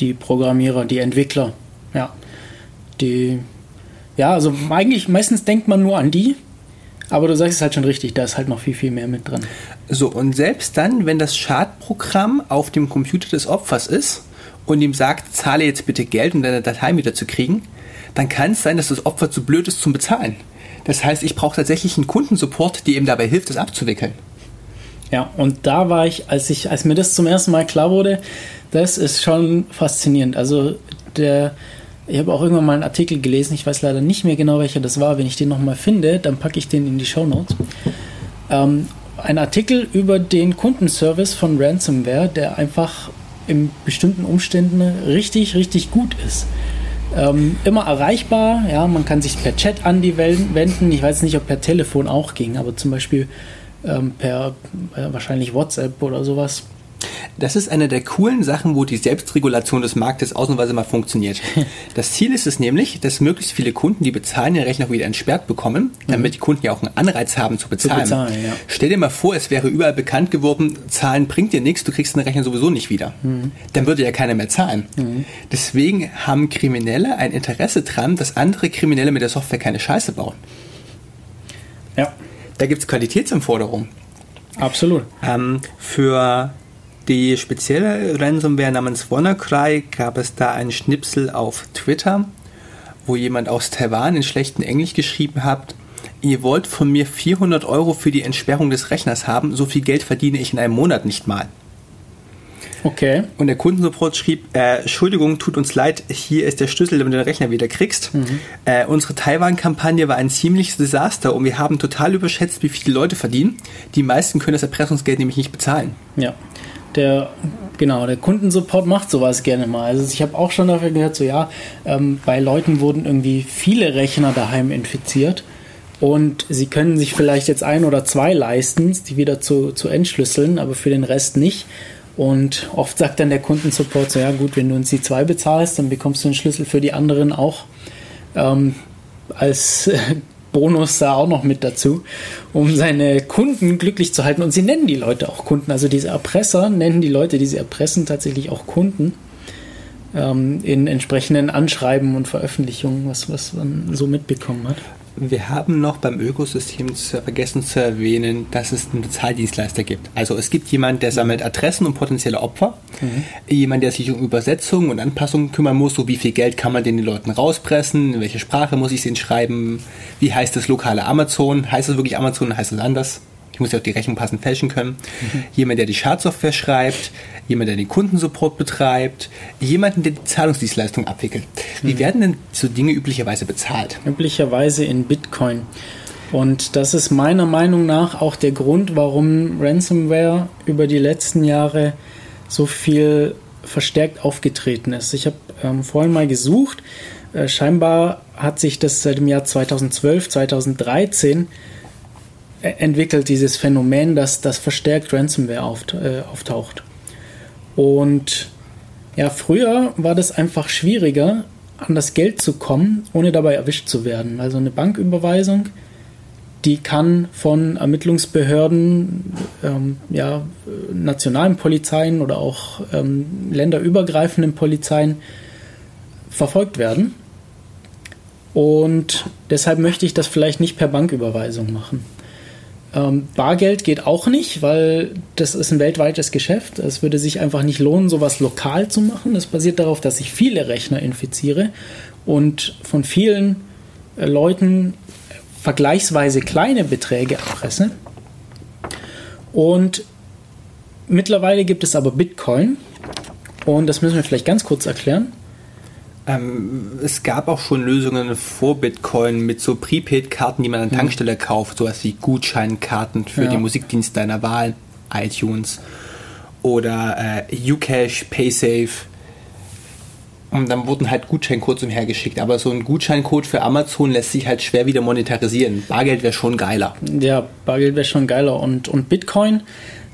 die Programmierer, die Entwickler, ja. Die, ja, also eigentlich, meistens denkt man nur an die, aber du sagst es halt schon richtig, da ist halt noch viel, viel mehr mit dran. So, und selbst dann, wenn das Schadprogramm auf dem Computer des Opfers ist und ihm sagt, zahle jetzt bitte Geld, um deine Datei wieder zu kriegen, dann kann es sein, dass das Opfer zu blöd ist zum Bezahlen. Das heißt, ich brauche tatsächlich einen Kundensupport, der ihm dabei hilft, das abzuwickeln. Ja, und da war ich, als ich, als mir das zum ersten Mal klar wurde, das ist schon faszinierend. Also der, ich habe auch irgendwann mal einen Artikel gelesen, ich weiß leider nicht mehr genau, welcher das war. Wenn ich den nochmal finde, dann packe ich den in die Show Notes. Ähm, ein Artikel über den Kundenservice von Ransomware, der einfach in bestimmten Umständen richtig, richtig gut ist. Ähm, immer erreichbar, ja, man kann sich per Chat an die wenden. Ich weiß nicht, ob per Telefon auch ging, aber zum Beispiel ähm, per äh, wahrscheinlich WhatsApp oder sowas. Das ist eine der coolen Sachen, wo die Selbstregulation des Marktes ausnahmsweise mal funktioniert. Das Ziel ist es nämlich, dass möglichst viele Kunden, die bezahlen, den Rechner wieder entsperrt bekommen, damit die Kunden ja auch einen Anreiz haben zu bezahlen. bezahlen, ja. Stell dir mal vor, es wäre überall bekannt geworden, Zahlen bringt dir nichts, du kriegst den Rechner sowieso nicht wieder. Dann würde ja keiner mehr zahlen. Deswegen haben Kriminelle ein Interesse dran, dass andere Kriminelle mit der Software keine Scheiße bauen. Ja, Da gibt es Qualitätsanforderungen. absolut. Ähm, für die spezielle Ransomware namens WannaCry gab es da einen Schnipsel auf Twitter, wo jemand aus Taiwan in schlechtem Englisch geschrieben hat, ihr wollt von mir 400 Euro für die Entsperrung des Rechners haben, so viel Geld verdiene ich in einem Monat nicht mal. Okay. Und der Kundensupport schrieb, äh, Entschuldigung, tut uns leid, hier ist der Schlüssel, damit du den Rechner wieder kriegst. Äh, unsere Taiwan-Kampagne war ein ziemliches Desaster und wir haben total überschätzt, wie viele Leute verdienen. Die meisten können das Erpressungsgeld nämlich nicht bezahlen. Ja. Der, genau, der Kundensupport macht sowas gerne mal. Also ich habe auch schon dafür gehört, so ja, ähm, bei Leuten wurden irgendwie viele Rechner daheim infiziert und sie können sich vielleicht jetzt ein oder zwei leisten, die wieder zu, zu entschlüsseln, aber für den Rest nicht. Und oft sagt dann der Kundensupport so, ja gut, wenn du uns die zwei bezahlst, dann bekommst du den Schlüssel für die anderen auch ähm, als äh, Bonus da auch noch mit dazu, um seine Kunden glücklich zu halten. Und sie nennen die Leute auch Kunden. Also diese Erpresser nennen die Leute, die sie erpressen, tatsächlich auch Kunden ähm, in entsprechenden Anschreiben und Veröffentlichungen, was, was man so mitbekommen hat. Wir haben noch beim Ökosystem zu, vergessen zu erwähnen, dass es einen Bezahldienstleister gibt. Also es gibt jemanden, der sammelt Adressen und potenzielle Opfer, jemand, der sich um Übersetzungen und Anpassungen kümmern muss, so wie viel Geld kann man den Leuten rauspressen, in welche Sprache muss ich es ihnen schreiben, wie heißt das lokale Amazon, heißt es wirklich Amazon, heißt es anders? Ich muss ja auch die Rechnung passend fälschen können. Jemand, der die Schadsoftware schreibt, jemand, der den Kundensupport betreibt, jemanden, der die Zahlungsdienstleistung abwickelt. Wie werden denn so Dinge üblicherweise bezahlt? Üblicherweise in Bitcoin. Und das ist meiner Meinung nach auch der Grund, warum Ransomware über die letzten Jahre so viel verstärkt aufgetreten ist. Ich habe ähm, vorhin mal gesucht. Äh, scheinbar hat sich das seit dem Jahr 2012, 2013 e- entwickelt, dieses Phänomen, dass das verstärkt Ransomware auft äh, auftaucht. Und ja, früher war das einfach schwieriger, an das Geld zu kommen, ohne dabei erwischt zu werden. Also eine Banküberweisung, die kann von Ermittlungsbehörden, ähm, ja, nationalen Polizeien oder auch ähm, länderübergreifenden Polizeien verfolgt werden. Und deshalb möchte ich das vielleicht nicht per Banküberweisung machen. Ähm, Bargeld geht auch nicht, weil das ist ein weltweites Geschäft. Es würde sich einfach nicht lohnen, sowas lokal zu machen. Das basiert darauf, dass ich viele Rechner infiziere und von vielen äh, Leuten vergleichsweise kleine Beträge erpresse. Und mittlerweile gibt es aber Bitcoin. Und das müssen wir vielleicht ganz kurz erklären. Ähm, es gab auch schon Lösungen vor Bitcoin mit so Prepaid-Karten, die man an Tankstelle kauft, sowas wie Gutscheinkarten für Ja. die Musikdienste deiner Wahl, iTunes oder äh, Ucash, PaySafe. Und dann wurden halt Gutscheincodes umhergeschickt. Aber so ein Gutscheincode für Amazon lässt sich halt schwer wieder monetarisieren. Bargeld wäre schon geiler. Ja, Bargeld wäre schon geiler. Und, und Bitcoin,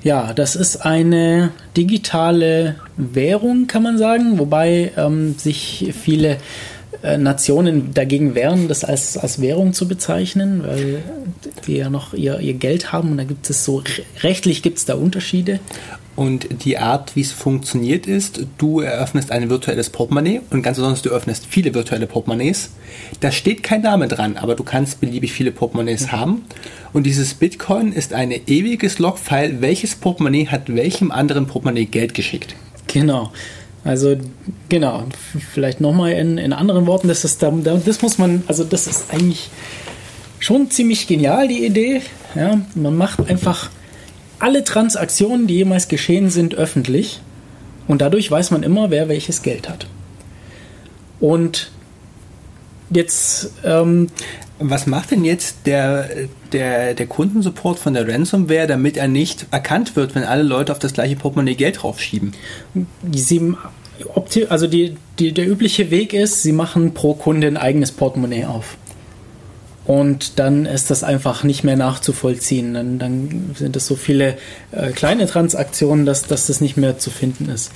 ja, das ist eine digitale Währung, kann man sagen, wobei ähm, sich viele äh, Nationen dagegen wehren, das als, als Währung zu bezeichnen, weil die ja noch ihr, ihr Geld haben und da gibt es so, re- rechtlich gibt es da Unterschiede. Und die Art, wie es funktioniert, ist, du eröffnest ein virtuelles Portemonnaie und ganz besonders du öffnest viele virtuelle Portemonnaies. Da steht kein Name dran, aber du kannst beliebig viele Portemonnaies haben. Und dieses Bitcoin ist ein ewiges Logfile, welches Portemonnaie hat welchem anderen Portemonnaie Geld geschickt. Genau. Also, genau. Vielleicht nochmal in, in anderen Worten, das ist, da, da- das muss man, also das ist eigentlich schon ziemlich genial, die Idee. Ja, man macht einfach alle Transaktionen, die jemals geschehen sind, öffentlich. Und dadurch weiß man immer, wer welches Geld hat. Und jetzt, ähm, Was macht denn jetzt der, der, der Kundensupport von der Ransomware, damit er nicht erkannt wird, wenn alle Leute auf das gleiche Portemonnaie Geld draufschieben? sie, also die, die, der übliche Weg ist, sie machen pro Kunde ein eigenes Portemonnaie auf. Und dann ist das einfach nicht mehr nachzuvollziehen. Dann, dann sind es so viele äh, kleine Transaktionen, dass, dass das nicht mehr zu finden ist.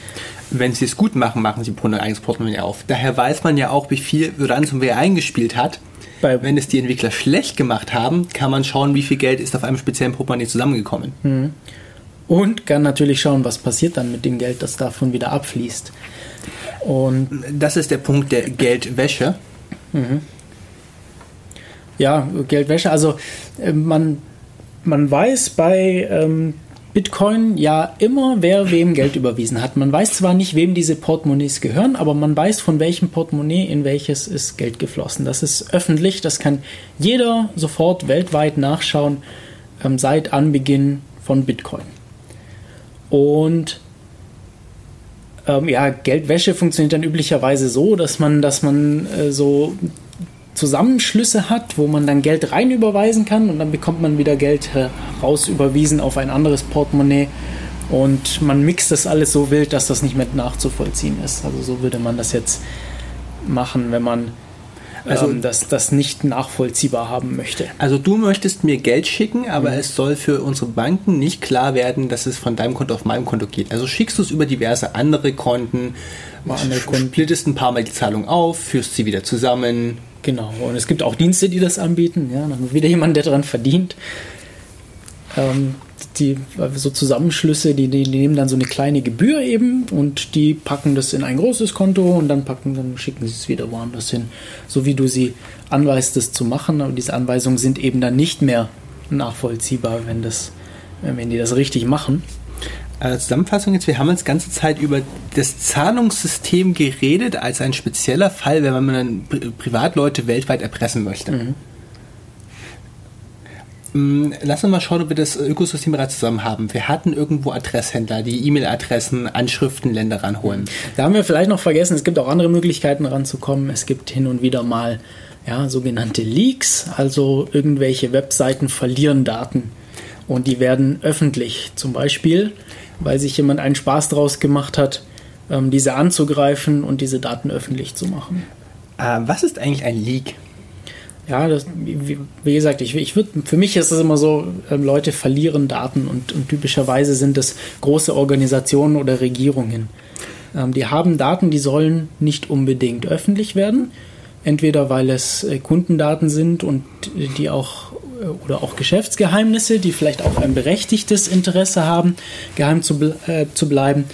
Wenn sie es gut machen, machen sie pro ein eigenes Portemonnaie auf. Daher weiß man ja auch, wie viel Ransomware eingespielt hat. Bei- Wenn es die Entwickler schlecht gemacht haben, kann man schauen, wie viel Geld ist auf einem speziellen Portemonnaie zusammengekommen. Und kann natürlich schauen, was passiert dann mit dem Geld, das davon wieder abfließt. Und Das ist der Punkt der Geldwäsche. Ja, Geldwäsche. Also äh, man, man weiß bei ähm, Bitcoin ja immer, wer wem Geld überwiesen hat. Man weiß zwar nicht, wem diese Portemonnaies gehören, aber man weiß, von welchem Portemonnaie in welches ist Geld geflossen. Das ist öffentlich, das kann jeder sofort weltweit nachschauen ähm, seit Anbeginn von Bitcoin. Und ähm, ja, Geldwäsche funktioniert dann üblicherweise so, dass man, dass man äh, so Zusammenschlüsse hat, wo man dann Geld rein überweisen kann und dann bekommt man wieder Geld heraus überwiesen auf ein anderes Portemonnaie und man mixt das alles so wild, dass das nicht mehr nachzuvollziehen ist. Also so würde man das jetzt machen, wenn man Also- ähm, das, das nicht nachvollziehbar haben möchte. Also du möchtest mir Geld schicken, aber es soll für unsere Banken nicht klar werden, dass es von deinem Konto auf meinem Konto geht. Also schickst du es über diverse andere Konten, andere Konten. splittest ein paar Mal die Zahlung auf, führst sie wieder zusammen. Genau, und es gibt auch Dienste, die das anbieten. Ja, dann wieder jemand, der daran verdient. Ähm, die so Zusammenschlüsse, die, die nehmen dann so eine kleine Gebühr eben und die packen das in ein großes Konto und dann packen, dann schicken sie es wieder woanders hin. So wie du sie anweist, das zu machen, aber diese Anweisungen sind eben dann nicht mehr nachvollziehbar, wenn das, wenn die das richtig machen. Äh, Zusammenfassung jetzt, wir haben jetzt ganze Zeit über das Zahlungssystem geredet als ein spezieller Fall, wenn man dann Pri Privatleute weltweit erpressen möchte. Mm, Lass uns mal schauen, ob wir das Ökosystem bereits zusammen haben. Wir hatten irgendwo Adresshändler, die E-Mail-Adressen, Anschriften, Länder ranholen. Da haben wir vielleicht noch vergessen, es gibt auch andere Möglichkeiten ranzukommen. Es gibt hin und wieder mal ja, sogenannte Leaks, also irgendwelche Webseiten verlieren Daten und die werden öffentlich. Zum Beispiel, weil sich jemand einen Spaß draus gemacht hat, ähm, diese anzugreifen und diese Daten öffentlich zu machen. Äh, was ist eigentlich ein Leak? Ja, das, wie, gesagt, ich, ich würd, für mich ist es immer so, ähm, Leute verlieren Daten und, und typischerweise sind es große Organisationen oder Regierungen. Ähm, die haben Daten, die sollen nicht unbedingt öffentlich werden. Entweder weil es äh, Kundendaten sind und die auch oder auch Geschäftsgeheimnisse, die vielleicht auch ein berechtigtes Interesse haben, geheim zu, äh, zu bleiben.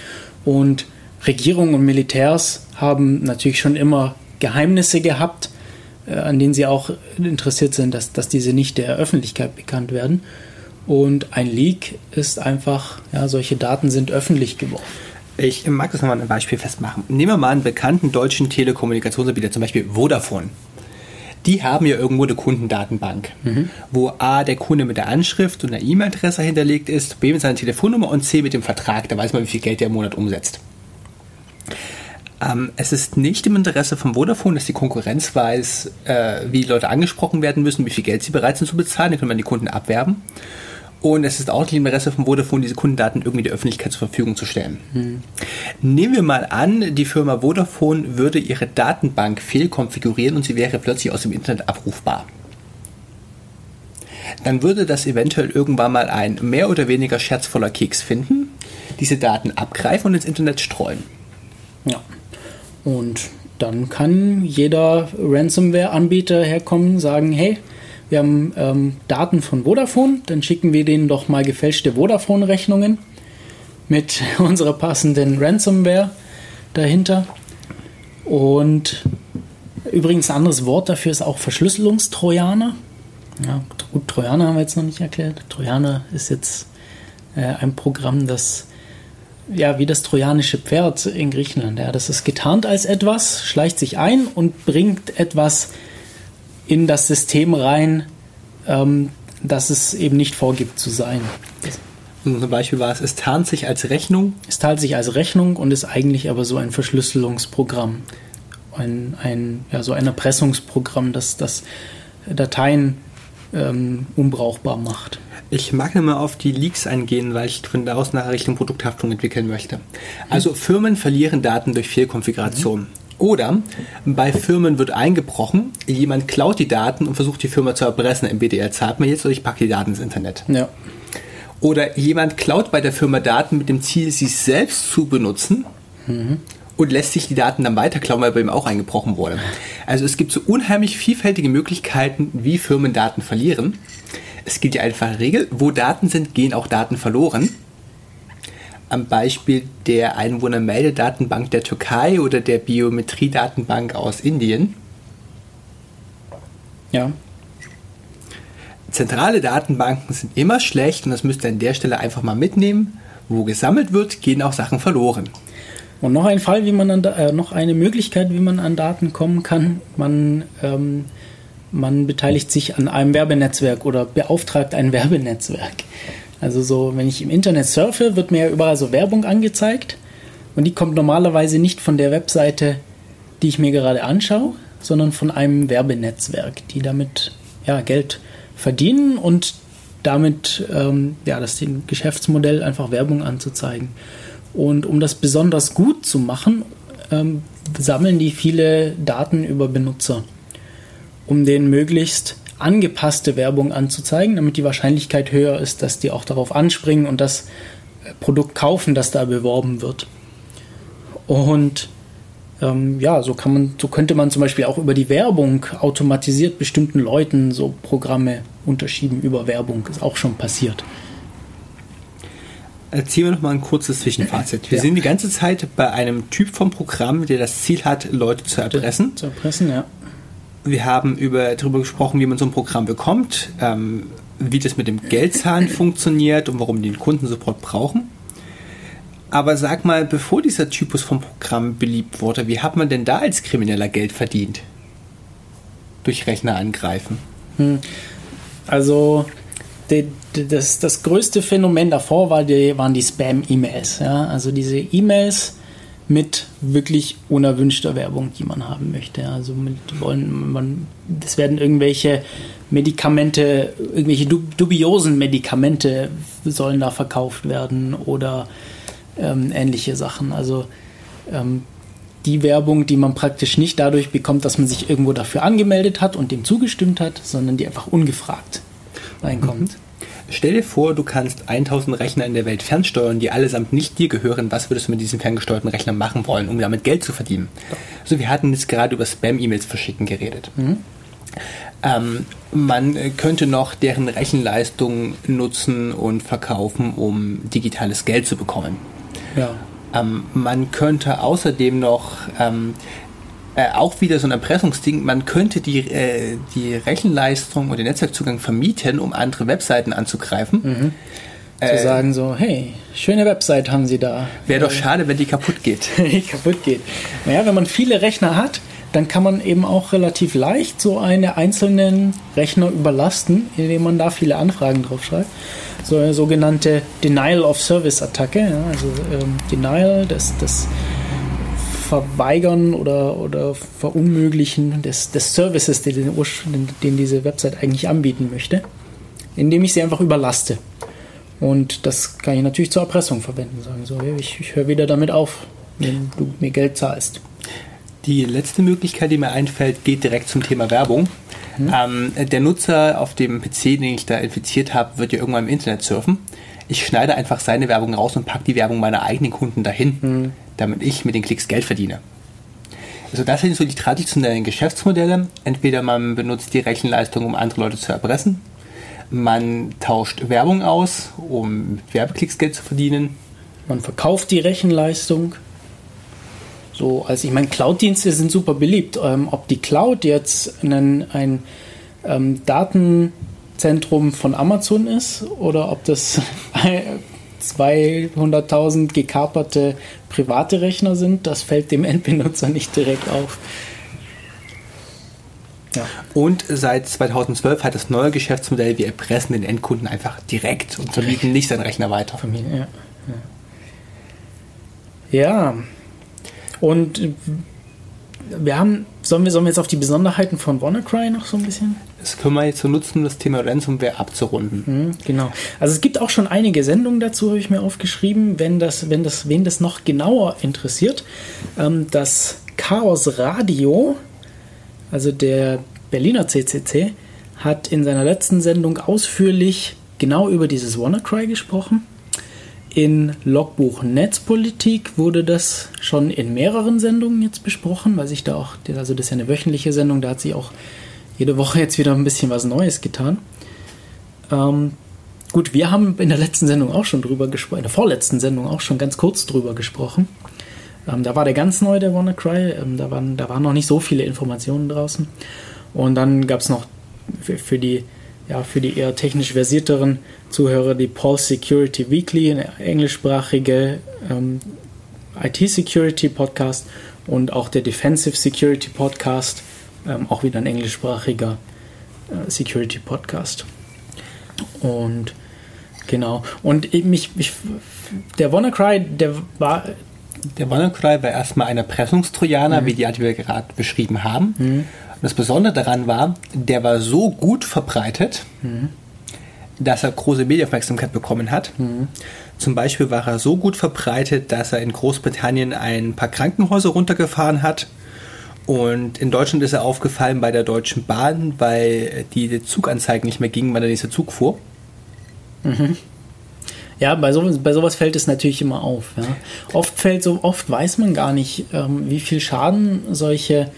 Und Regierungen und Militärs haben natürlich schon immer Geheimnisse gehabt, äh, an denen sie auch interessiert sind, dass, dass diese nicht der Öffentlichkeit bekannt werden. Und ein Leak ist einfach, ja, solche Daten sind öffentlich geworden. Ich mag das nochmal einem Beispiel festmachen. Nehmen wir mal einen bekannten deutschen Telekommunikationsanbieter, zum Beispiel Vodafone. Die haben ja irgendwo eine Kundendatenbank, wo A, der Kunde mit der Anschrift und der E-Mail-Adresse hinterlegt ist, B, mit seiner Telefonnummer und C, mit dem Vertrag. Da weiß man, wie viel Geld der im Monat umsetzt. Ähm, es ist nicht im Interesse von Vodafone, dass die Konkurrenz weiß, äh, wie Leute angesprochen werden müssen, wie viel Geld sie bereit sind zu bezahlen. Dann können wir die Kunden abwerben. Und es ist auch nicht im Interesse von Vodafone, diese Kundendaten irgendwie der Öffentlichkeit zur Verfügung zu stellen. Hm. Nehmen wir mal an, die Firma Vodafone würde ihre Datenbank fehlkonfigurieren und sie wäre plötzlich aus dem Internet abrufbar. Dann würde das eventuell irgendwann mal ein mehr oder weniger scherzvoller Keks finden, diese Daten abgreifen und ins Internet streuen. Ja. Und dann kann jeder Ransomware-Anbieter herkommen und sagen, hey, wir haben ähm, Daten von Vodafone, dann schicken wir denen doch mal gefälschte Vodafone-Rechnungen mit unserer passenden Ransomware dahinter. Und übrigens ein anderes Wort dafür ist auch Verschlüsselungstrojaner. Ja, gut, Trojaner haben wir jetzt noch nicht erklärt. Trojaner ist jetzt äh, ein Programm, das ja wie das trojanische Pferd in Griechenland. Ja, das ist getarnt als etwas, schleicht sich ein und bringt etwas in das System rein, ähm, das es eben nicht vorgibt zu sein. Zum Beispiel war es, es tarnt sich als Rechnung. Es tarnt sich als Rechnung und ist eigentlich aber so ein Verschlüsselungsprogramm. Ein, ein, ja, so ein Erpressungsprogramm, das, das Dateien ähm, unbrauchbar macht. Ich mag nicht mal auf die Leaks eingehen, weil ich von da aus nachher Richtung Produkthaftung entwickeln möchte. Also Firmen verlieren Daten durch Fehlkonfiguration. Mhm. Oder bei Firmen wird eingebrochen, jemand klaut die Daten und versucht die Firma zu erpressen. MBDR zahlt mir jetzt oder ich packe die Daten ins Internet. Ja. Oder jemand klaut bei der Firma Daten mit dem Ziel, sie selbst zu benutzen mhm. und lässt sich die Daten dann weiterklauen, weil bei ihm auch eingebrochen wurde. Also es gibt so unheimlich vielfältige Möglichkeiten, wie Firmen Daten verlieren. Es gibt die einfache Regel, wo Daten sind, gehen auch Daten verloren am Beispiel der Einwohnermeldedatenbank der Türkei oder der Biometriedatenbank aus Indien. Ja. Zentrale Datenbanken sind immer schlecht und das müsst ihr an der Stelle einfach mal mitnehmen. Wo gesammelt wird, gehen auch Sachen verloren. Und noch ein Fall, wie man an, äh, noch eine Möglichkeit, wie man an Daten kommen kann. Man, ähm, man beteiligt sich an einem Werbenetzwerk oder beauftragt ein Werbenetzwerk. Also so, wenn ich im Internet surfe, wird mir ja überall so Werbung angezeigt und die kommt normalerweise nicht von der Webseite, die ich mir gerade anschaue, sondern von einem Werbenetzwerk, die damit ja, Geld verdienen und damit ähm, ja, das den Geschäftsmodell einfach Werbung anzuzeigen. Und um das besonders gut zu machen, ähm, sammeln die viele Daten über Benutzer, um den möglichst angepasste Werbung anzuzeigen, damit die Wahrscheinlichkeit höher ist, dass die auch darauf anspringen und das Produkt kaufen, das da beworben wird. Und ähm, ja, so kann man, so könnte man zum Beispiel auch über die Werbung automatisiert bestimmten Leuten so Programme unterschieben über Werbung. Ist auch schon passiert. Erzählen wir noch mal ein kurzes Zwischenfazit. Wir ja. sind die ganze Zeit bei einem Typ von Programm, der das Ziel hat, Leute zu erpressen. Zu erpressen, ja. Wir haben über, darüber gesprochen, wie man so ein Programm bekommt, ähm, wie das mit dem Geldzahlen funktioniert und warum die den Kundensupport brauchen. Aber sag mal, bevor dieser Typus von Programm beliebt wurde, wie hat man denn da als Krimineller Geld verdient? Durch Rechner angreifen. Hm. Also die, die, das, das größte Phänomen davor war die, waren die Spam-E-Mails. Ja? Also diese E-Mails, mit wirklich unerwünschter Werbung, die man haben möchte. Also mit wollen man, es werden irgendwelche Medikamente, irgendwelche dubiosen Medikamente sollen da verkauft werden oder ähm, ähnliche Sachen. Also ähm, die Werbung, die man praktisch nicht dadurch bekommt, dass man sich irgendwo dafür angemeldet hat und dem zugestimmt hat, sondern die einfach ungefragt reinkommt. Mhm. Stell dir vor, du kannst 1000 Rechner in der Welt fernsteuern, die allesamt nicht dir gehören. Was würdest du mit diesen ferngesteuerten Rechnern machen wollen, um damit Geld zu verdienen? Also wir hatten jetzt gerade über Spam-E-Mails verschicken geredet. Mhm. Ähm, man könnte noch deren Rechenleistung nutzen und verkaufen, um digitales Geld zu bekommen. Ja. Ähm, man könnte außerdem noch ähm, äh, auch wieder so ein Erpressungsding, man könnte die, äh, die Rechenleistung und den Netzwerkzugang vermieten, um andere Webseiten anzugreifen. Mhm. Zu äh, sagen so, hey, schöne Website haben Sie da. Wäre doch schade, wenn die kaputt geht. die kaputt geht. Naja, wenn man viele Rechner hat, dann kann man eben auch relativ leicht so einen einzelnen Rechner überlasten, indem man da viele Anfragen drauf schreibt. So eine sogenannte Denial of Service Attacke, ja, also ähm, Denial, das, das verweigern oder, oder verunmöglichen des, des Services, den, den, diese Website eigentlich anbieten möchte, indem ich sie einfach überlaste. Und das kann ich natürlich zur Erpressung verwenden. Sagen so, ich, ich höre wieder damit auf, wenn du mir Geld zahlst. Die letzte Möglichkeit, die mir einfällt, geht direkt zum Thema Werbung. Mhm. Ähm, der Nutzer auf dem PC, den ich da infiziert habe, wird ja irgendwann im Internet surfen. Ich schneide einfach seine Werbung raus und packe die Werbung meiner eigenen Kunden dahin, mhm. Damit ich mit den Klicks Geld verdiene. Also das sind so die traditionellen Geschäftsmodelle. Entweder man benutzt die Rechenleistung, um andere Leute zu erpressen, man tauscht Werbung aus, um Werbeklicks Geld zu verdienen. Man verkauft die Rechenleistung. So, also ich meine, Cloud-Dienste sind super beliebt. Ähm, ob die Cloud jetzt einen, ein ähm, Datenzentrum von Amazon ist oder ob das 200.000 gekaperte private Rechner sind, das fällt dem Endbenutzer nicht direkt auf. Ja. Und seit 2012 hat das neue Geschäftsmodell, wir erpressen den Endkunden einfach direkt und vermieten nicht seinen Rechner weiter. Ja, ja. ja. und wir haben, sollen wir, sollen wir jetzt auf die Besonderheiten von WannaCry noch so ein bisschen? Das können wir jetzt so nutzen, um das Thema Ransomware abzurunden. Mhm, genau. Also es gibt auch schon einige Sendungen dazu, habe ich mir aufgeschrieben, wenn das, wenn das, wen das noch genauer interessiert. Ähm, das Chaos Radio also der Berliner CCC, hat in seiner letzten Sendung ausführlich genau über dieses WannaCry gesprochen. In Logbuch Netzpolitik wurde das schon in mehreren Sendungen jetzt besprochen, weil sich da auch, also das ist ja eine wöchentliche Sendung, da hat sich auch jede Woche jetzt wieder ein bisschen was Neues getan. Ähm, gut, wir haben in der letzten Sendung auch schon drüber gesprochen, in der vorletzten Sendung auch schon ganz kurz drüber gesprochen. Ähm, da war der ganz neu, der WannaCry. Ähm, da, waren, da waren noch nicht so viele Informationen draußen. Und dann gab es noch für, für, die, ja, für die eher technisch versierteren Zuhörer die Pulse Security Weekly, eine englischsprachige ähm, IT-Security Podcast und auch der Defensive Security Podcast, ähm, auch wieder ein englischsprachiger äh, Security Podcast. Und genau. Und mich, mich der WannaCry, der war der WannaCry war erstmal ein Erpressungstrojaner, mhm. wie die wir gerade beschrieben haben. Mhm. Und das Besondere daran war, der war so gut verbreitet, mhm. Dass er große Medienaufmerksamkeit bekommen hat. Mhm. Zum Beispiel war er so gut verbreitet, dass er in Großbritannien ein paar Krankenhäuser runtergefahren hat. Und in Deutschland ist er aufgefallen bei der Deutschen Bahn, weil die Zuganzeigen nicht mehr gingen, weil der nächste Zug fuhr. Mhm. Ja, bei sowas, bei sowas fällt es natürlich immer auf. Ja. Oft fällt so, oft weiß man gar nicht, ähm, wie viel Schaden solche,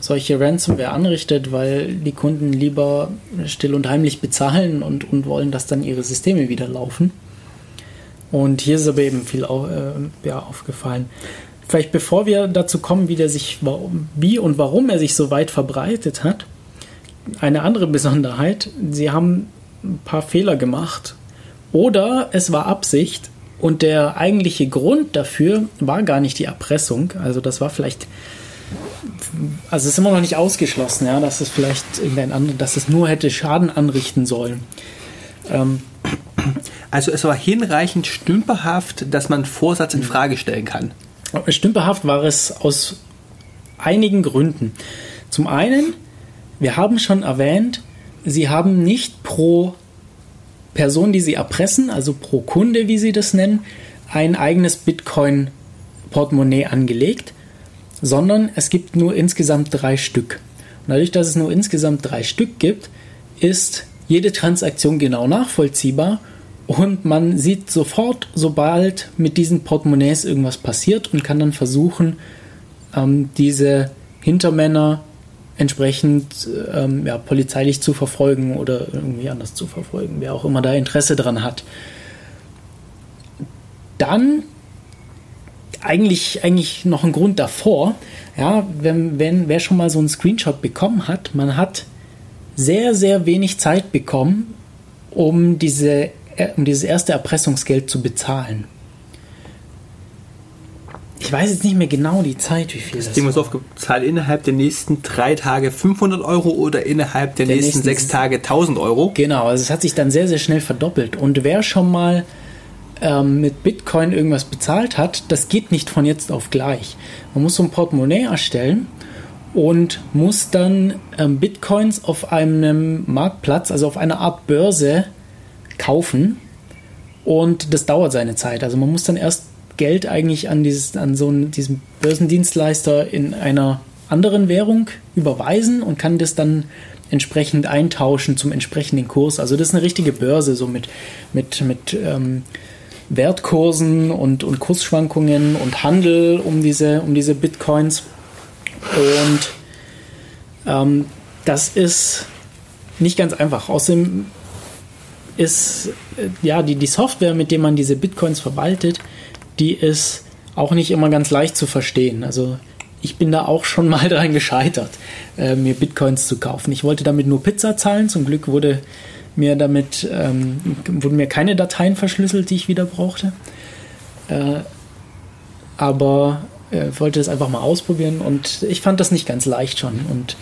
solche Ransomware anrichtet, weil die Kunden lieber still und heimlich bezahlen und, und wollen, dass dann ihre Systeme wieder laufen. Und hier ist aber eben viel äh, ja, aufgefallen. Vielleicht bevor wir dazu kommen, wie, der sich, wie und warum er sich so weit verbreitet hat, eine andere Besonderheit. Sie haben ein paar Fehler gemacht oder es war Absicht und der eigentliche Grund dafür war gar nicht die Erpressung. Also das war vielleicht, also es ist immer noch nicht ausgeschlossen, ja, dass es vielleicht irgendein anderes, dass es nur hätte Schaden anrichten sollen. Ähm, also es war hinreichend stümperhaft, dass man Vorsatz in Frage stellen kann. Stümperhaft war es aus einigen Gründen. Zum einen, wir haben schon erwähnt, sie haben nicht pro Person, die sie erpressen, also pro Kunde, wie sie das nennen, ein eigenes Bitcoin-Portemonnaie angelegt, sondern es gibt nur insgesamt drei Stück. Und dadurch, dass es nur insgesamt drei Stück gibt, ist jede Transaktion genau nachvollziehbar und man sieht sofort, sobald mit diesen Portemonnaies irgendwas passiert und kann dann versuchen, ähm, diese Hintermänner entsprechend ähm, ja, polizeilich zu verfolgen oder irgendwie anders zu verfolgen, wer auch immer da Interesse dran hat. Dann eigentlich, eigentlich noch ein Grund davor, ja, wenn, wenn wer schon mal so einen Screenshot bekommen hat, man hat sehr, sehr wenig Zeit bekommen, um, diese, äh, um dieses erste Erpressungsgeld zu bezahlen. Ich weiß jetzt nicht mehr genau die Zeit, wie viel das, das Ding ist. aufgezahlt innerhalb der nächsten drei Tage 500 Euro oder innerhalb der, der nächsten, nächsten sechs Tage 1000 Euro. Genau, also es hat sich dann sehr, sehr schnell verdoppelt. Und wer schon mal ähm, mit Bitcoin irgendwas bezahlt hat, das geht nicht von jetzt auf gleich. Man muss so ein Portemonnaie erstellen und muss dann ähm, Bitcoins auf einem Marktplatz, also auf einer Art Börse kaufen. Und das dauert seine Zeit. Also man muss dann erst Geld eigentlich an, dieses, an so einen, diesen Börsendienstleister in einer anderen Währung überweisen und kann das dann entsprechend eintauschen zum entsprechenden Kurs. Also das ist eine richtige Börse, so mit, mit, mit ähm, Wertkursen und, und Kursschwankungen und Handel um diese, um diese Bitcoins. Und ähm, das ist nicht ganz einfach. Außerdem ist äh, ja die, die Software, mit der man diese Bitcoins verwaltet, die ist auch nicht immer ganz leicht zu verstehen. Also ich bin da auch schon mal dran gescheitert, äh, mir Bitcoins zu kaufen. Ich wollte damit nur Pizza zahlen. Zum Glück wurde mir damit ähm, wurden mir keine Dateien verschlüsselt, die ich wieder brauchte. Äh, aber äh, wollte es einfach mal ausprobieren und ich fand das nicht ganz leicht schon. Und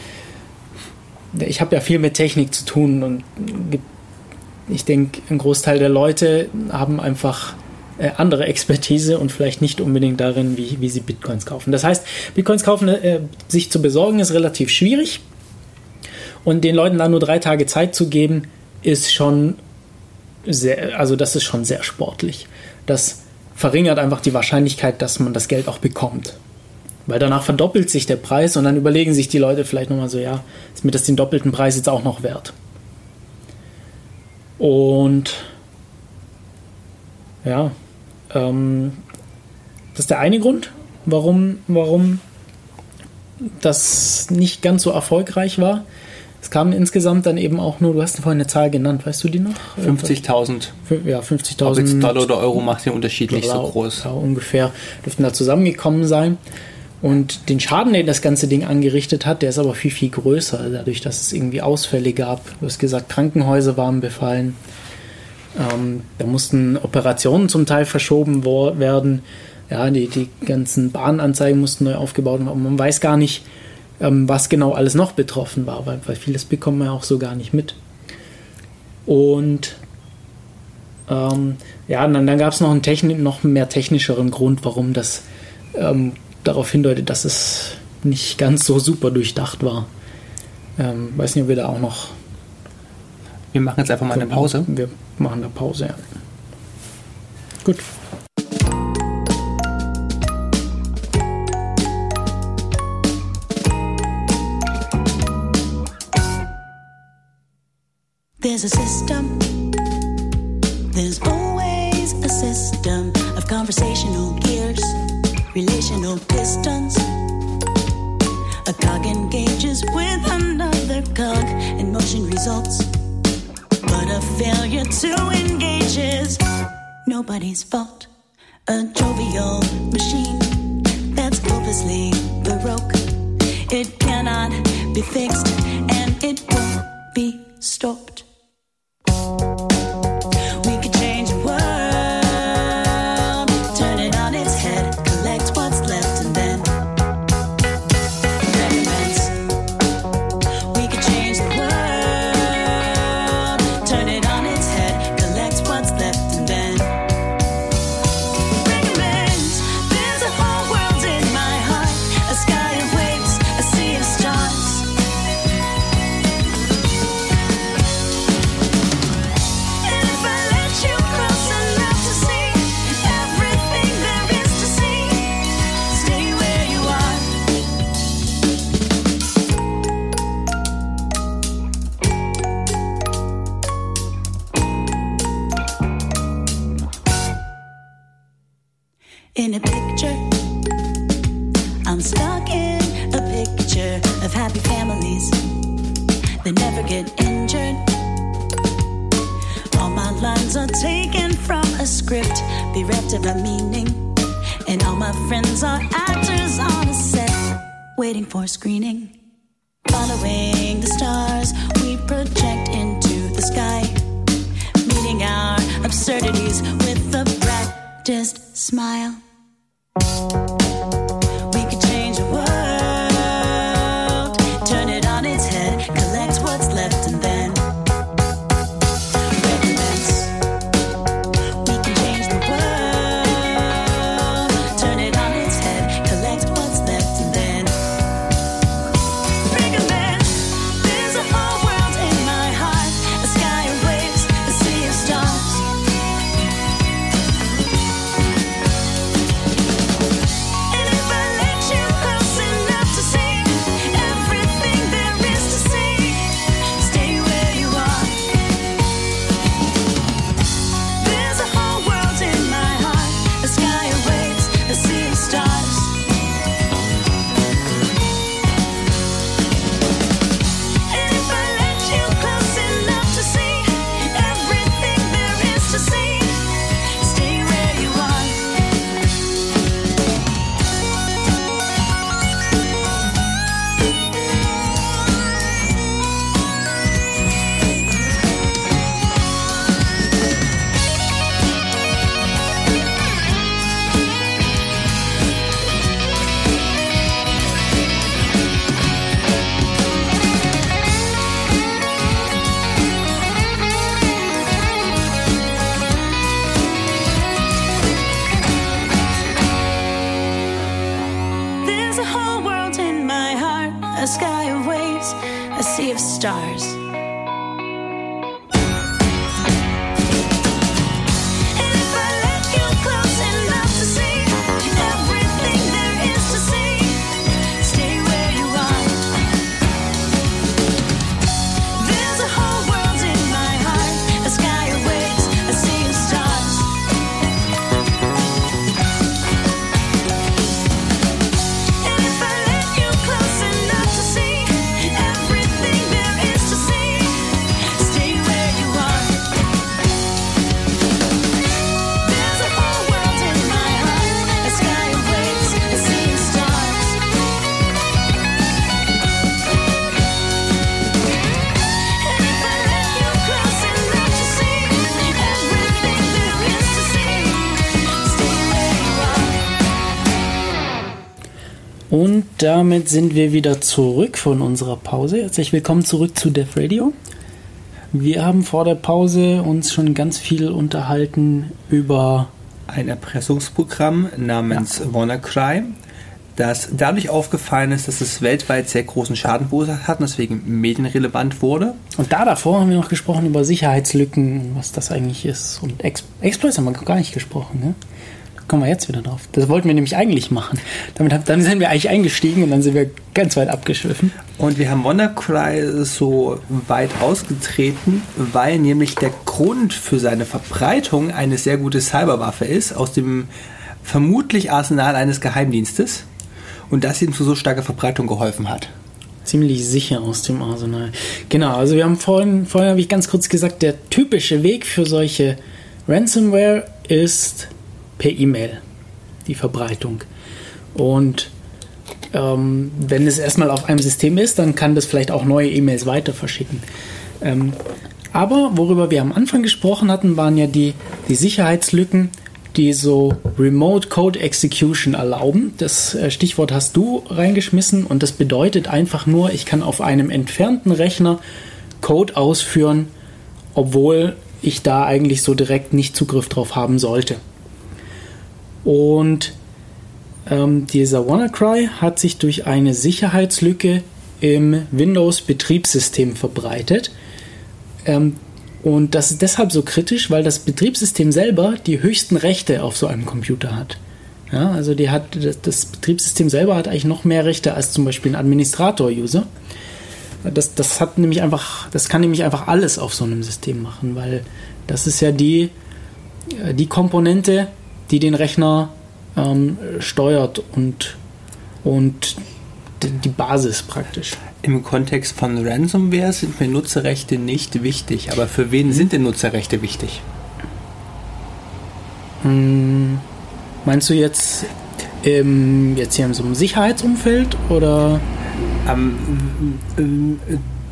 ich habe ja viel mit Technik zu tun und ich denke, ein Großteil der Leute haben einfach äh, andere Expertise und vielleicht nicht unbedingt darin, wie, wie sie Bitcoins kaufen. Das heißt, Bitcoins kaufen, äh, sich zu besorgen, ist relativ schwierig. Und den Leuten da nur drei Tage Zeit zu geben, ist schon sehr, also das ist schon sehr sportlich. Das verringert einfach die Wahrscheinlichkeit, dass man das Geld auch bekommt. Weil danach verdoppelt sich der Preis und dann überlegen sich die Leute vielleicht nochmal so, ja, ist mir das den doppelten Preis jetzt auch noch wert? Und ja, ähm, das ist der eine Grund, warum, warum das nicht ganz so erfolgreich war. Es kamen insgesamt dann eben auch nur, du hast vorhin eine Zahl genannt, weißt du die noch? 50.000. Ja, 50.000. Ob jetzt Dollar oder Euro macht den Unterschied nicht so groß. Ja, ungefähr dürften da zusammengekommen sein. Und den Schaden, den das ganze Ding angerichtet hat, der ist aber viel, viel größer, dadurch, dass es irgendwie Ausfälle gab. Du hast gesagt, Krankenhäuser waren befallen. Ähm, da mussten Operationen zum Teil verschoben werden. Ja, die, die ganzen Bahnanzeigen mussten neu aufgebaut werden. Man weiß gar nicht, ähm, was genau alles noch betroffen war, weil, weil vieles bekommt man ja auch so gar nicht mit. Und ähm, ja, dann, dann gab es noch einen Techni noch mehr technischeren Grund, warum das ähm, darauf hindeutet, dass es nicht ganz so super durchdacht war. Ähm, weiß nicht, ob wir da auch noch. Wir machen jetzt einfach mal eine Pause. Wir machen eine Pause, ja. Gut. There's a system. There's always a system of conversational gears, relational distance. A cog engages with another cog, and motion results. But a failure to engage is nobody's fault. A jovial machine that's hopelessly baroque. It cannot be fixed damit sind wir wieder zurück von unserer Pause. Herzlich willkommen zurück zu Def Radio. Wir haben vor der Pause uns schon ganz viel unterhalten über Ein Erpressungsprogramm namens WannaCry, das dadurch aufgefallen ist, dass es weltweit sehr großen Schaden verursacht hat und deswegen medienrelevant wurde. und da davor haben wir noch gesprochen über Sicherheitslücken, was das eigentlich ist. Und Ex Exploits haben wir gar nicht gesprochen. Ne? Kommen wir jetzt wieder drauf. Das wollten wir nämlich eigentlich machen. Damit, hab- dann sind wir eigentlich eingestiegen und dann sind wir ganz weit abgeschwiffen. Und wir haben WannaCry so weit ausgetreten, weil nämlich der Grund für seine Verbreitung eine sehr gute Cyberwaffe ist, aus dem vermutlich Arsenal eines Geheimdienstes und das ihm zu so starker Verbreitung geholfen hat. ziemlich sicher aus dem Arsenal. Genau, also wir haben vorhin, vorhin habe ich ganz kurz gesagt, der typische Weg für solche Ransomware ist per E-Mail die Verbreitung. Und ähm, wenn es erstmal auf einem System ist, dann kann das vielleicht auch neue E-Mails weiter verschicken. Ähm, aber worüber wir am Anfang gesprochen hatten, waren ja die, die Sicherheitslücken, die so Remote Code Execution erlauben. Das äh, Stichwort hast du reingeschmissen und das bedeutet einfach nur, ich kann auf einem entfernten Rechner Code ausführen, obwohl ich da eigentlich so direkt nicht Zugriff drauf haben sollte. Und ähm, dieser WannaCry hat sich durch eine Sicherheitslücke im Windows-Betriebssystem verbreitet. Ähm, und das ist deshalb so kritisch, weil das Betriebssystem selber die höchsten Rechte auf so einem Computer hat. Ja, also die hat, das, Betriebssystem selber hat eigentlich noch mehr Rechte als zum Beispiel ein Administrator-User. Das, das hat nämlich einfach, das kann nämlich einfach alles auf so einem System machen, weil das ist ja die, äh, die Komponente, die den Rechner ähm, steuert und, und die Basis praktisch. Im Kontext von Ransomware sind mir Nutzerrechte nicht wichtig, aber für wen sind denn Nutzerrechte wichtig? Meinst du jetzt, ähm, jetzt hier in so einem Sicherheitsumfeld oder? Ähm, ähm,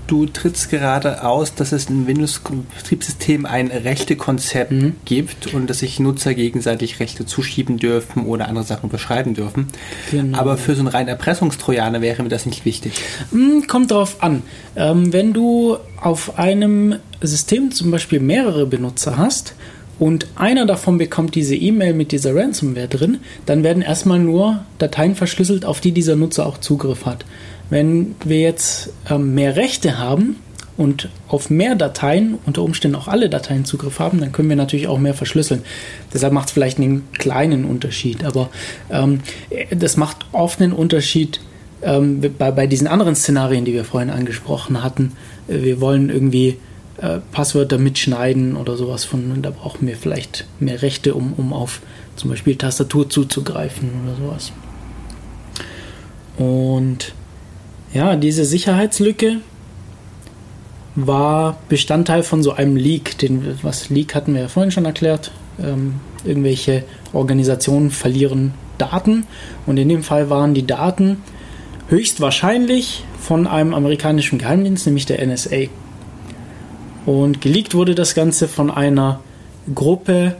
du trittst gerade aus, dass es im Windows-Betriebssystem ein Rechtekonzept gibt und dass sich Nutzer gegenseitig Rechte zuschieben dürfen oder andere Sachen beschreiben dürfen. Genau. Aber für so einen reinen Erpressungstrojaner wäre mir das nicht wichtig. Hm, kommt drauf an. Ähm, wenn du auf einem System zum Beispiel mehrere Benutzer hast und einer davon bekommt diese E-Mail mit dieser Ransomware drin, dann werden erstmal nur Dateien verschlüsselt, auf die dieser Nutzer auch Zugriff hat. Wenn wir jetzt ähm, mehr Rechte haben und auf mehr Dateien, unter Umständen auch alle Dateien Zugriff haben, dann können wir natürlich auch mehr verschlüsseln. Deshalb macht es vielleicht einen kleinen Unterschied, aber ähm, das macht oft einen Unterschied, ähm, bei, bei diesen anderen Szenarien, die wir vorhin angesprochen hatten, äh, wir wollen irgendwie äh, Passwörter mitschneiden oder sowas von, da brauchen wir vielleicht mehr Rechte, um, um auf zum Beispiel Tastatur zuzugreifen oder sowas. Und ja, diese Sicherheitslücke war Bestandteil von so einem Leak. Den, was Leak hatten wir ja vorhin schon erklärt. Ähm, irgendwelche Organisationen verlieren Daten und in dem Fall waren die Daten höchstwahrscheinlich von einem amerikanischen Geheimdienst, nämlich der NSA. Und geleakt wurde das Ganze von einer Gruppe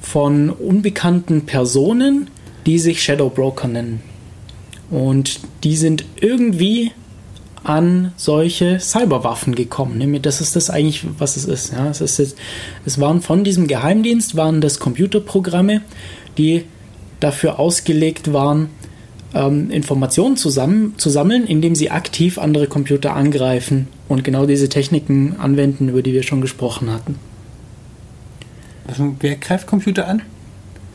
von unbekannten Personen, die sich Shadow Broker nennen. Und die sind irgendwie an solche Cyberwaffen gekommen. Nämlich, Das ist das eigentlich, was es ist. Ja, es, ist jetzt, es waren von diesem Geheimdienst, waren das Computerprogramme, die dafür ausgelegt waren, ähm, Informationen zusammen, zu sammeln, indem sie aktiv andere Computer angreifen und genau diese Techniken anwenden, über die wir schon gesprochen hatten. Also, wer greift Computer an?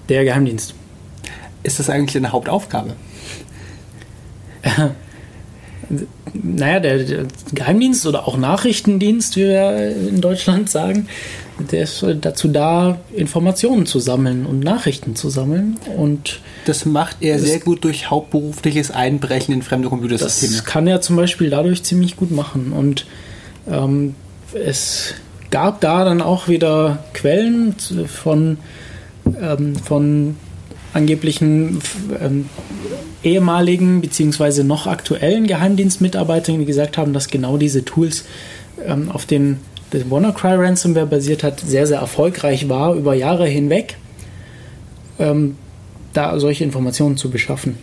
Der Geheimdienst. Ist das eigentlich eine Hauptaufgabe? Naja, der, der Geheimdienst oder auch Nachrichtendienst, wie wir in Deutschland sagen, der ist dazu da, Informationen zu sammeln und Nachrichten zu sammeln. Und Das macht er Das- sehr gut durch hauptberufliches Einbrechen in fremde Computersysteme. das kann er zum Beispiel dadurch ziemlich gut machen. Und ähm, es gab da dann auch wieder Quellen von, ähm, von angeblichen ähm, ehemaligen beziehungsweise noch aktuellen Geheimdienstmitarbeitern, die gesagt haben, dass genau diese Tools, ähm, auf denen das WannaCry Ransomware basiert hat, sehr, sehr erfolgreich war, über Jahre hinweg, ähm, da solche Informationen zu beschaffen.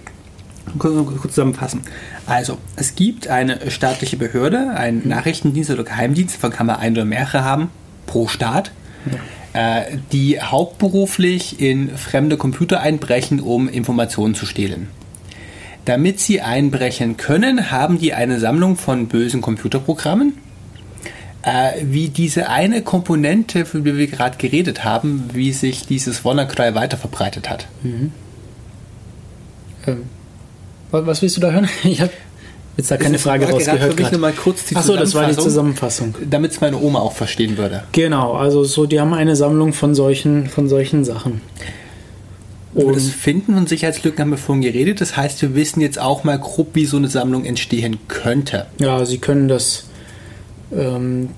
Kurz, kurz zusammenfassen. Also, es gibt eine staatliche Behörde, einen Nachrichtendienst oder Geheimdienst, davon kann man ein oder mehrere haben, pro Staat, äh, die hauptberuflich in fremde Computer einbrechen, um Informationen zu stehlen. Damit sie einbrechen können, haben die eine Sammlung von bösen Computerprogrammen, äh, wie diese eine Komponente, für die wir gerade geredet haben, wie sich dieses WannaCry weiter verbreitet hat. Ähm, wa- was willst du da hören? Ich habe jetzt da keine Frage war gerade rausgehört. für mich kurz die Achso, das war die Zusammenfassung. Damit es meine Oma auch verstehen würde. Genau, also so, die haben eine Sammlung von solchen, von solchen Sachen. Über Und das Finden von Sicherheitslücken haben wir vorhin geredet. Das heißt, wir wissen jetzt auch mal grob, wie so eine Sammlung entstehen könnte. ja, sie können das, ähm,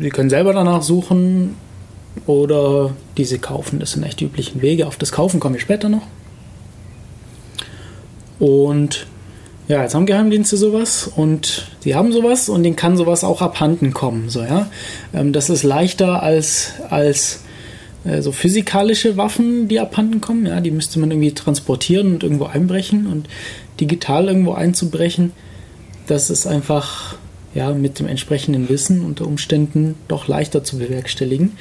sie können selber danach suchen oder diese kaufen. Das sind echt die üblichen Wege. Auf das Kaufen kommen wir später noch. Und ja, jetzt haben Geheimdienste sowas und sie haben sowas und denen kann sowas auch abhanden kommen. So, ja? Ähm, das ist leichter als, als äh, so physikalische Waffen, die abhanden kommen. Ja? Die müsste man irgendwie transportieren und irgendwo einbrechen und digital irgendwo einzubrechen. Das ist einfach ja, mit dem entsprechenden Wissen unter Umständen doch leichter zu bewerkstelligen.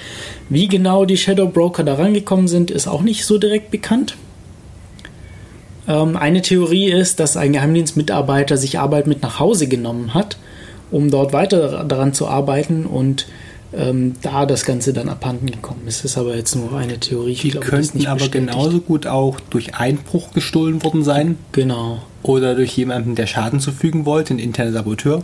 Wie genau die Shadow Broker da rangekommen sind, ist auch nicht so direkt bekannt. Ähm, eine Theorie ist, dass ein Geheimdienstmitarbeiter sich Arbeit mit nach Hause genommen hat, um dort weiter daran zu arbeiten und ähm, da das Ganze dann abhanden gekommen ist. Das ist aber jetzt nur eine Theorie. Ich Die glaube, könnten aber bestätigt. genauso gut auch durch Einbruch gestohlen worden sein Genau. oder durch jemanden, der Schaden zufügen wollte, ein interner Saboteur.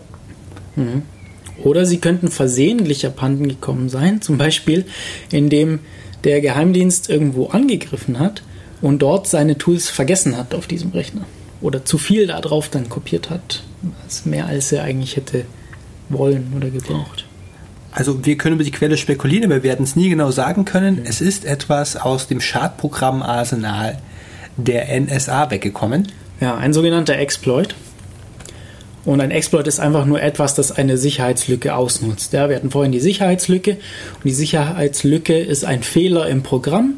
Oder sie könnten versehentlich abhanden gekommen sein, zum Beispiel indem der Geheimdienst irgendwo angegriffen hat und dort seine Tools vergessen hat auf diesem Rechner. Oder zu viel darauf dann kopiert hat. Das mehr als er eigentlich hätte wollen oder gebraucht. Also wir können über die Quelle spekulieren, aber wir werden es nie genau sagen können. Es ist etwas aus dem Schadprogramm-Arsenal der NSA weggekommen. Ja, ein sogenannter Exploit. Und ein Exploit ist einfach nur etwas, das eine Sicherheitslücke ausnutzt. Ja, wir hatten vorhin die Sicherheitslücke. Und die Sicherheitslücke ist ein Fehler im Programm,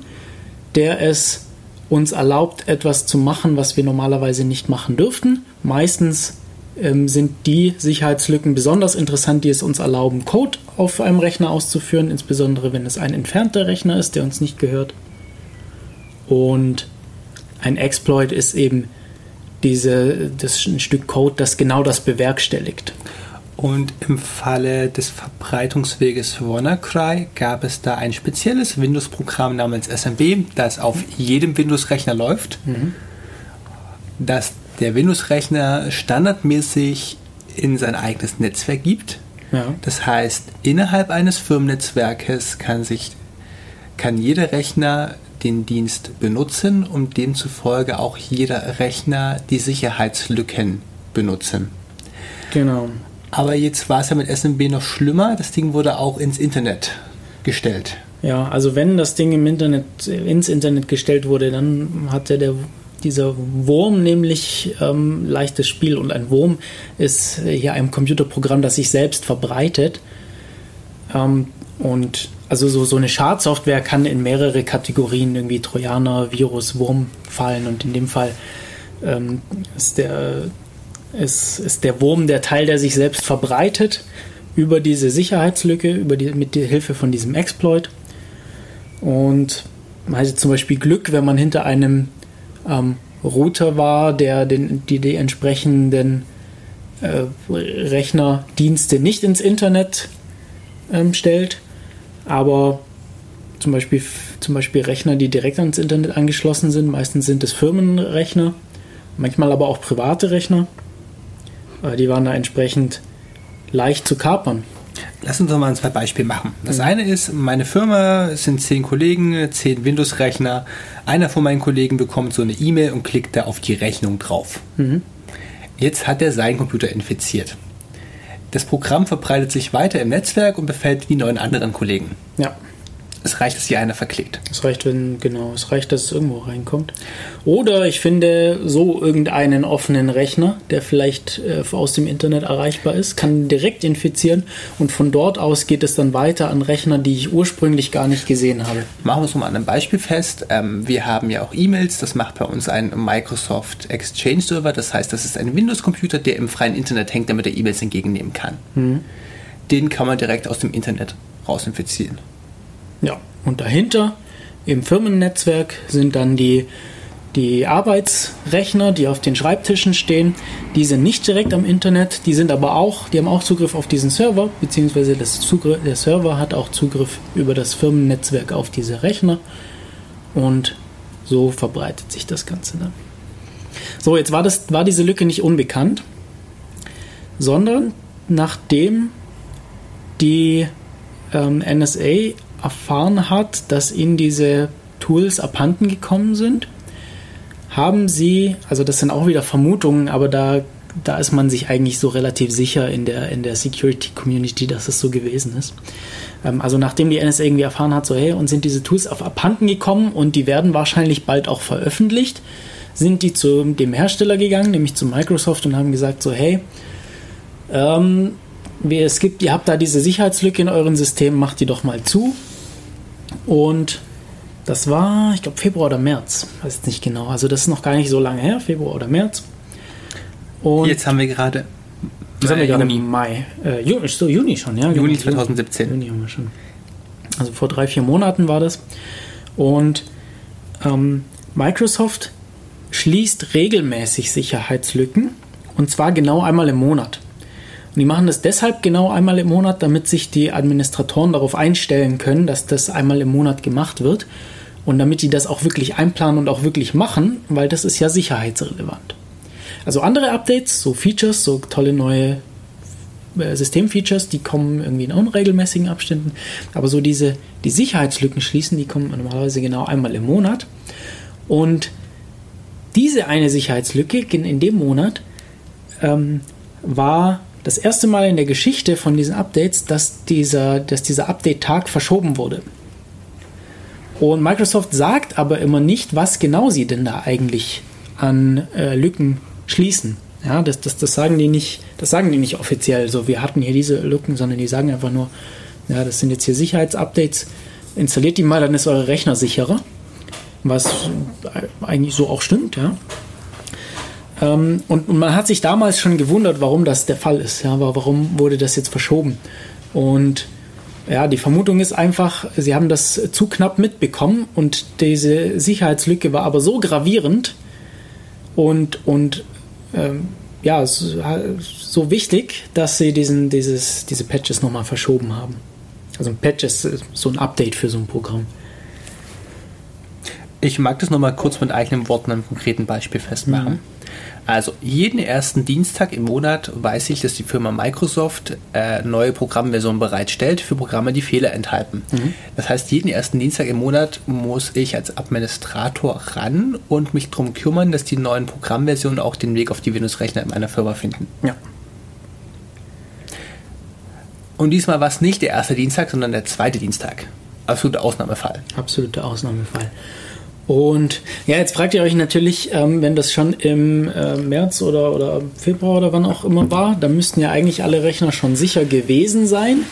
der es uns erlaubt, etwas zu machen, was wir normalerweise nicht machen dürften. Meistens ähm, sind die Sicherheitslücken besonders interessant, die es uns erlauben, Code auf einem Rechner auszuführen, insbesondere wenn es ein entfernter Rechner ist, der uns nicht gehört. Und ein Exploit ist eben diese, das ein Stück Code, das genau das bewerkstelligt. Und im Falle des Verbreitungsweges WannaCry gab es da ein spezielles Windows-Programm namens SMB, das auf jedem Windows-Rechner läuft, das der Windows-Rechner standardmäßig in sein eigenes Netzwerk gibt. Ja. Das heißt, innerhalb eines Firmennetzwerkes kann sich kann jeder Rechner den Dienst benutzen und demzufolge auch jeder Rechner die Sicherheitslücken benutzen. Genau. Aber jetzt war es ja mit SMB noch schlimmer. Das Ding wurde auch ins Internet gestellt. Ja, also wenn das Ding im Internet, ins Internet gestellt wurde, dann hatte der, dieser Wurm nämlich ähm, leichtes Spiel und ein Wurm ist hier ein Computerprogramm, das sich selbst verbreitet. Ähm, und also so, so eine Schadsoftware kann in mehrere Kategorien irgendwie Trojaner, Virus, Wurm fallen und in dem Fall ähm, ist der ist, ist der Wurm der Teil, der sich selbst verbreitet über diese Sicherheitslücke, über die, mit der Hilfe von diesem Exploit. Und man hatte zum Beispiel Glück, wenn man hinter einem ähm, Router war, der den, die, die entsprechenden äh, Rechnerdienste nicht ins Internet ähm, stellt, aber zum Beispiel, zum Beispiel Rechner, die direkt ans Internet angeschlossen sind. Meistens sind es Firmenrechner, manchmal aber auch private Rechner. Äh, die waren da entsprechend leicht zu kapern. Lass uns doch mal ein zwei Beispiele machen. Das eine ist, meine Firma es sind zehn Kollegen, zehn Windows-Rechner. Einer von meinen Kollegen bekommt so eine E-Mail und klickt da auf die Rechnung drauf. Jetzt hat er seinen Computer infiziert. Das Programm verbreitet sich weiter im Netzwerk und befällt die neun anderen Kollegen. Ja, Es reicht, dass hier einer verklickt. es reicht, wenn, genau, es reicht, dass es irgendwo reinkommt. Oder ich finde so irgendeinen offenen Rechner, der vielleicht äh, aus dem Internet erreichbar ist, kann direkt infizieren und von dort aus geht es dann weiter an Rechner, die ich ursprünglich gar nicht gesehen habe. Machen wir es mal an einem Beispiel fest. Ähm, wir haben ja auch E-Mails. Das macht bei uns ein Microsoft Exchange Server. Das heißt, das ist ein Windows-Computer, der im freien Internet hängt, damit er E-Mails entgegennehmen kann. Den kann man direkt aus dem Internet rausinfizieren. Ja, und dahinter im Firmennetzwerk sind dann die, die Arbeitsrechner, die auf den Schreibtischen stehen. Die sind nicht direkt am Internet, die sind aber auch, die haben auch Zugriff auf diesen Server, beziehungsweise das Zugriff, der Server hat auch Zugriff über das Firmennetzwerk auf diese Rechner. Und so verbreitet sich das Ganze dann. So, jetzt war, das, war diese Lücke nicht unbekannt, sondern nachdem die ähm, NSA erfahren hat, dass ihnen diese Tools abhanden gekommen sind, haben sie, also das sind auch wieder Vermutungen, aber da, da ist man sich eigentlich so relativ sicher in der, in der Security Community, dass es so gewesen ist. Ähm, also nachdem die NSA irgendwie erfahren hat, so hey, und sind diese Tools auf abhanden gekommen und die werden wahrscheinlich bald auch veröffentlicht, sind die zu dem Hersteller gegangen, nämlich zu Microsoft und haben gesagt, so hey, ähm, es gibt, ihr habt da diese Sicherheitslücke in euren Systemen, macht die doch mal zu. Und das war, ich glaube, Februar oder März, weiß jetzt nicht genau. Also das ist noch gar nicht so lange her, Februar oder März. Und Jetzt haben wir gerade das haben wir gerade Juni. Mai. Äh, Juni, so Juni schon, ja. Juni genau. 2017. Juni haben wir schon. Also vor drei, vier Monaten war das. Und ähm, Microsoft schließt regelmäßig Sicherheitslücken. Und zwar genau einmal im Monat. Und die machen das deshalb genau einmal im Monat, damit sich die Administratoren darauf einstellen können, dass das einmal im Monat gemacht wird. Und damit die das auch wirklich einplanen und auch wirklich machen, weil das ist ja sicherheitsrelevant. Also andere Updates, so Features, so tolle neue äh, Systemfeatures, die kommen irgendwie in unregelmäßigen Abständen. Aber so diese, die Sicherheitslücken schließen, die kommen normalerweise genau einmal im Monat. Und diese eine Sicherheitslücke in, dem Monat ähm, war das erste Mal in der Geschichte von diesen Updates, dass dieser, dass dieser Update-Tag verschoben wurde. Und Microsoft sagt aber immer nicht, was genau sie denn da eigentlich an äh, Lücken schließen. Ja, das, das, das sagen die nicht, das sagen die nicht offiziell. So, wir hatten hier diese Lücken, sondern die sagen einfach nur, ja, das sind jetzt hier Sicherheitsupdates. Installiert die mal, dann ist eure Rechner sicherer. Was eigentlich so auch stimmt, ja. Ähm, und, und man hat sich damals schon gewundert, warum das der Fall ist. Ja, warum wurde das jetzt verschoben? Und ja, die Vermutung ist einfach, sie haben das zu knapp mitbekommen und diese Sicherheitslücke war aber so gravierend und, und ähm, ja, so, so wichtig, dass sie diesen, dieses, diese Patches nochmal verschoben haben. Also ein Patch ist so ein Update für so ein Programm. Ich mag das nochmal kurz mit eigenen Worten an einem konkreten Beispiel festmachen. Mhm. Also, jeden ersten Dienstag im Monat weiß ich, dass die Firma Microsoft äh, neue Programmversionen bereitstellt für Programme, die Fehler enthalten. Das heißt, jeden ersten Dienstag im Monat muss ich als Administrator ran und mich darum kümmern, dass die neuen Programmversionen auch den Weg auf die Windows-Rechner in meiner Firma finden. Ja. Und diesmal war es nicht der erste Dienstag, sondern der zweite Dienstag. Absoluter Ausnahmefall. Absoluter Ausnahmefall. Und ja, jetzt fragt ihr euch natürlich, ähm, wenn das schon im äh, März oder, oder Februar oder wann auch immer war, dann müssten ja eigentlich alle Rechner schon sicher gewesen sein,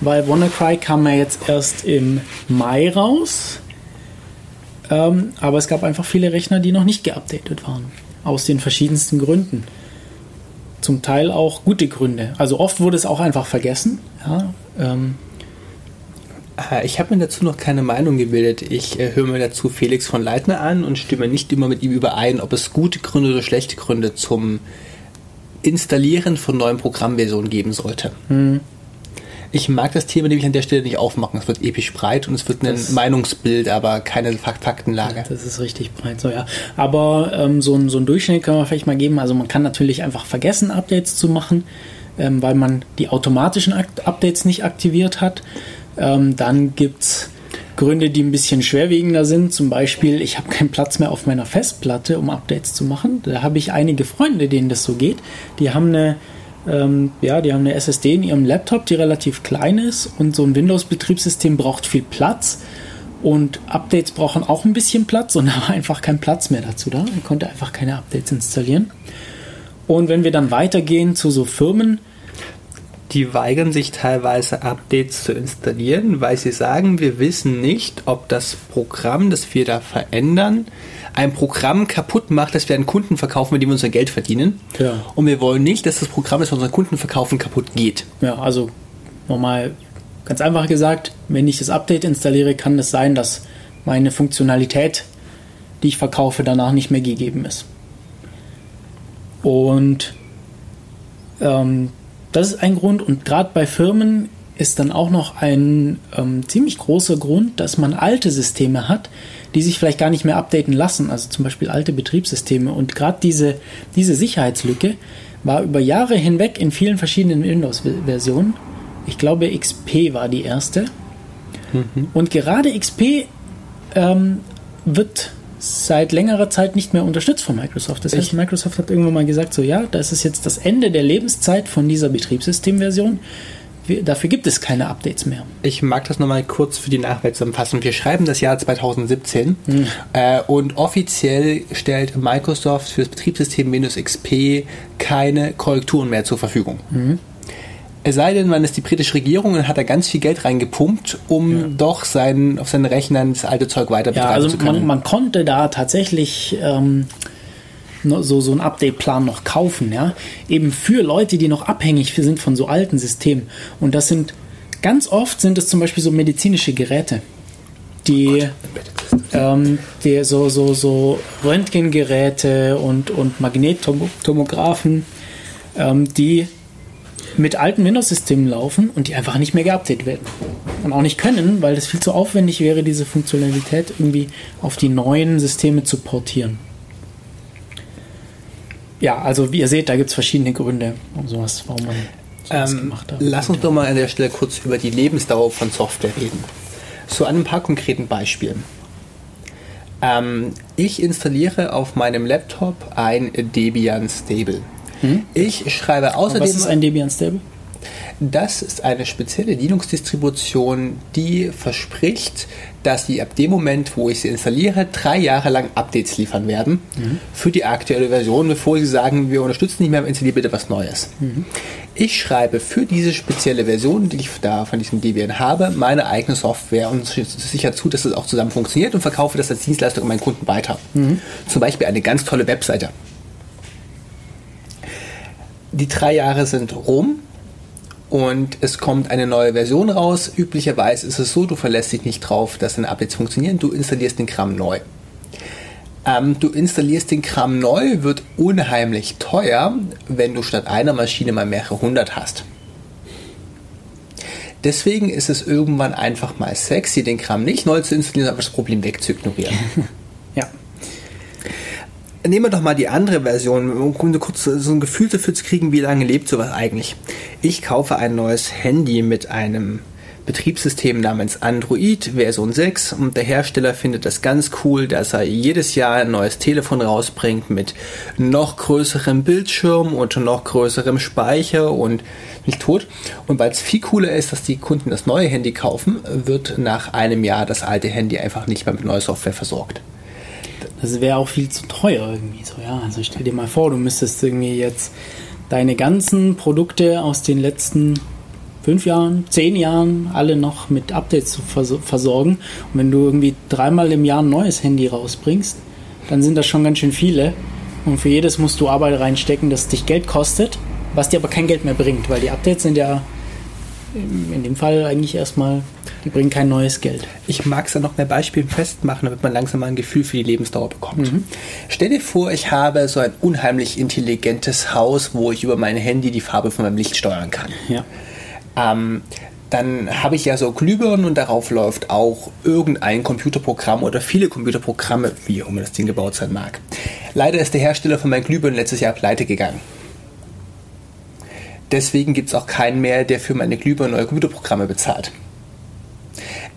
weil WannaCry kam ja jetzt erst im Mai raus. Ähm, aber es gab einfach viele Rechner, die noch nicht geupdatet waren. Aus den verschiedensten Gründen. Zum Teil auch gute Gründe. Also oft wurde es auch einfach vergessen. Ja, ähm, Äh, Ich habe mir dazu noch keine Meinung gebildet. Ich äh, höre mir dazu Felix von Leitner an und stimme nicht immer mit ihm überein, ob es gute Gründe oder schlechte Gründe zum Installieren von neuen Programmversionen geben sollte. Ich mag das Thema nämlich an der Stelle nicht aufmachen. Es wird episch breit und es wird ein Das- Meinungsbild, aber keine Fakt Faktenlage. Das ist richtig breit, so ja. Aber ähm, so, ein, so ein Durchschnitt kann man vielleicht mal geben. Also man kann natürlich einfach vergessen, Updates zu machen, ähm, weil man die automatischen Updates nicht aktiviert hat. Ähm, dann gibt es Gründe, die ein bisschen schwerwiegender sind. Zum Beispiel, ich habe keinen Platz mehr auf meiner Festplatte, um Updates zu machen. Da habe ich einige Freunde, denen das so geht. Die haben eine ähm, ja, die haben eine SSD in ihrem Laptop, die relativ klein ist und so ein Windows-Betriebssystem braucht viel Platz und Updates brauchen auch ein bisschen Platz und da war einfach kein Platz mehr dazu da. Er konnte einfach keine Updates installieren. Und wenn wir dann weitergehen zu so Firmen, Die weigern sich teilweise Updates zu installieren, weil sie sagen, wir wissen nicht, ob das Programm, das wir da verändern, ein Programm kaputt macht, das wir an Kunden verkaufen, mit dem wir unser Geld verdienen. Ja. Und wir wollen nicht, dass das Programm, das wir unseren Kunden verkaufen, kaputt geht. ja, also nochmal ganz einfach gesagt, wenn ich das Update installiere, kann es sein, dass meine Funktionalität, die ich verkaufe, danach nicht mehr gegeben ist. Und ähm, das ist ein Grund. Und gerade bei Firmen ist dann auch noch ein ähm, ziemlich großer Grund, dass man alte Systeme hat, die sich vielleicht gar nicht mehr updaten lassen. Also zum Beispiel alte Betriebssysteme. Und gerade diese, diese Sicherheitslücke war über Jahre hinweg in vielen verschiedenen Windows-Versionen. Ich glaube, XP war die erste. Und gerade XP ähm, wird seit längerer Zeit nicht mehr unterstützt von Microsoft. Das heißt, Microsoft hat irgendwann mal gesagt, so ja, das ist jetzt das Ende der Lebenszeit von dieser Betriebssystemversion. Wir, dafür gibt es keine Updates mehr. Ich mag das nochmal kurz für die Nachwelt zusammenfassen. Wir schreiben das Jahr 2017 äh, und offiziell stellt Microsoft für das Betriebssystem Windows XP keine Korrekturen mehr zur Verfügung. Es sei denn, man ist die britische Regierung und hat da ganz viel Geld reingepumpt, um doch sein, auf seinen Rechnern das alte Zeug weiter Ja, betreiben also zu können. man, man konnte da tatsächlich ähm, so, so einen Update-Plan noch kaufen, ja. Eben für Leute, die noch abhängig sind von so alten Systemen. Und das sind ganz oft sind es zum Beispiel so medizinische Geräte, die, ähm, die so, so, so Röntgengeräte und, und Magnettomographen, ähm, die mit alten Windows-Systemen laufen und die einfach nicht mehr geupdatet werden. Und auch nicht können, weil es viel zu aufwendig wäre, diese Funktionalität irgendwie auf die neuen Systeme zu portieren. Ja, also wie ihr seht, da gibt es verschiedene Gründe, um sowas, warum man sowas Ähm, gemacht hat. lass uns doch mal an der Stelle kurz über die Lebensdauer von Software reden. So an ein paar konkreten Beispielen. Ähm, ich installiere auf meinem Laptop ein Debian Stable. Ich schreibe außerdem. Was ist ein Debian Stable? Das ist eine spezielle Linux-Distribution, die verspricht, dass sie ab dem Moment, wo ich sie installiere, drei Jahre lang Updates liefern werden für die aktuelle Version, bevor sie sagen, wir unterstützen nicht mehr, installiert bitte was Neues. Ich schreibe für diese spezielle Version, die ich da von diesem Debian habe, meine eigene Software und sicher zu, dass es auch zusammen funktioniert und verkaufe das als Dienstleistung an meinen Kunden weiter. Zum Beispiel eine ganz tolle Webseite. Die drei Jahre sind rum und es kommt eine neue Version raus. Üblicherweise ist es so, du verlässt dich nicht drauf, dass deine Updates funktionieren, du installierst den Kram neu. Ähm, du installierst den Kram neu, wird unheimlich teuer, wenn du statt einer Maschine mal mehrere hundert hast. Deswegen ist es irgendwann einfach mal sexy, den Kram nicht neu zu installieren, aber das Problem wegzuignorieren. Nehmen wir doch mal die andere Version, um kurz so ein Gefühl dafür zu kriegen, wie lange lebt sowas eigentlich. Ich kaufe ein neues Handy mit einem Betriebssystem namens Android Version 6 und der Hersteller findet das ganz cool, dass er jedes Jahr ein neues Telefon rausbringt mit noch größerem Bildschirm und noch größerem Speicher und nicht tot. Und weil es viel cooler ist, dass die Kunden das neue Handy kaufen, wird nach einem Jahr das alte Handy einfach nicht mehr mit neuer Software versorgt. Das wäre auch viel zu teuer irgendwie so, ja. Also stell dir mal vor, du müsstest irgendwie jetzt deine ganzen Produkte aus den letzten fünf Jahren, zehn Jahren alle noch mit Updates zu vers versorgen. Und wenn du irgendwie dreimal im Jahr ein neues Handy rausbringst, dann sind das schon ganz schön viele. Und für jedes musst du Arbeit reinstecken, das dich Geld kostet, was dir aber kein Geld mehr bringt, weil die Updates sind ja in dem Fall eigentlich erstmal, die bringen kein neues Geld. Ich mag es dann noch mehr Beispielen festmachen, damit man langsam mal ein Gefühl für die Lebensdauer bekommt. Stell dir vor, ich habe so ein unheimlich intelligentes Haus, wo ich über mein Handy die Farbe von meinem Licht steuern kann. Ja. Ähm, dann habe ich ja so Glühbirnen und darauf läuft auch irgendein Computerprogramm oder viele Computerprogramme, wie auch immer das Ding gebaut sein mag. Leider ist der Hersteller von meinen Glühbirnen letztes Jahr pleite gegangen. Deswegen gibt es auch keinen mehr, der für meine Glühbirnen neue Computerprogramme bezahlt.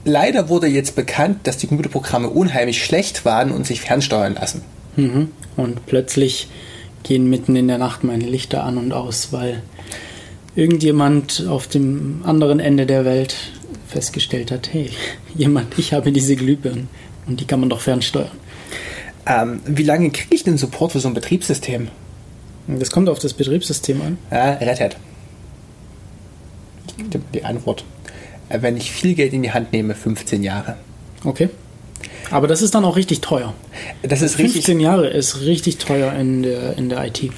Leider wurde jetzt bekannt, dass die Computerprogramme unheimlich schlecht waren und sich fernsteuern lassen. Mhm. Und plötzlich gehen mitten in der Nacht meine Lichter an und aus, weil irgendjemand auf dem anderen Ende der Welt festgestellt hat, hey, jemand, ich habe diese Glühbirnen und die kann man doch fernsteuern. Ähm, wie lange kriege ich denn Support für so ein Betriebssystem? Das kommt auf das Betriebssystem an. Ja, Red Hat. Ich gebe Die Antwort. Äh, Wenn ich viel Geld in die Hand nehme, 15 Jahre. Okay. Aber das ist dann auch richtig teuer. Das ist richtig. 15 Jahre ist richtig teuer in der, in der IT.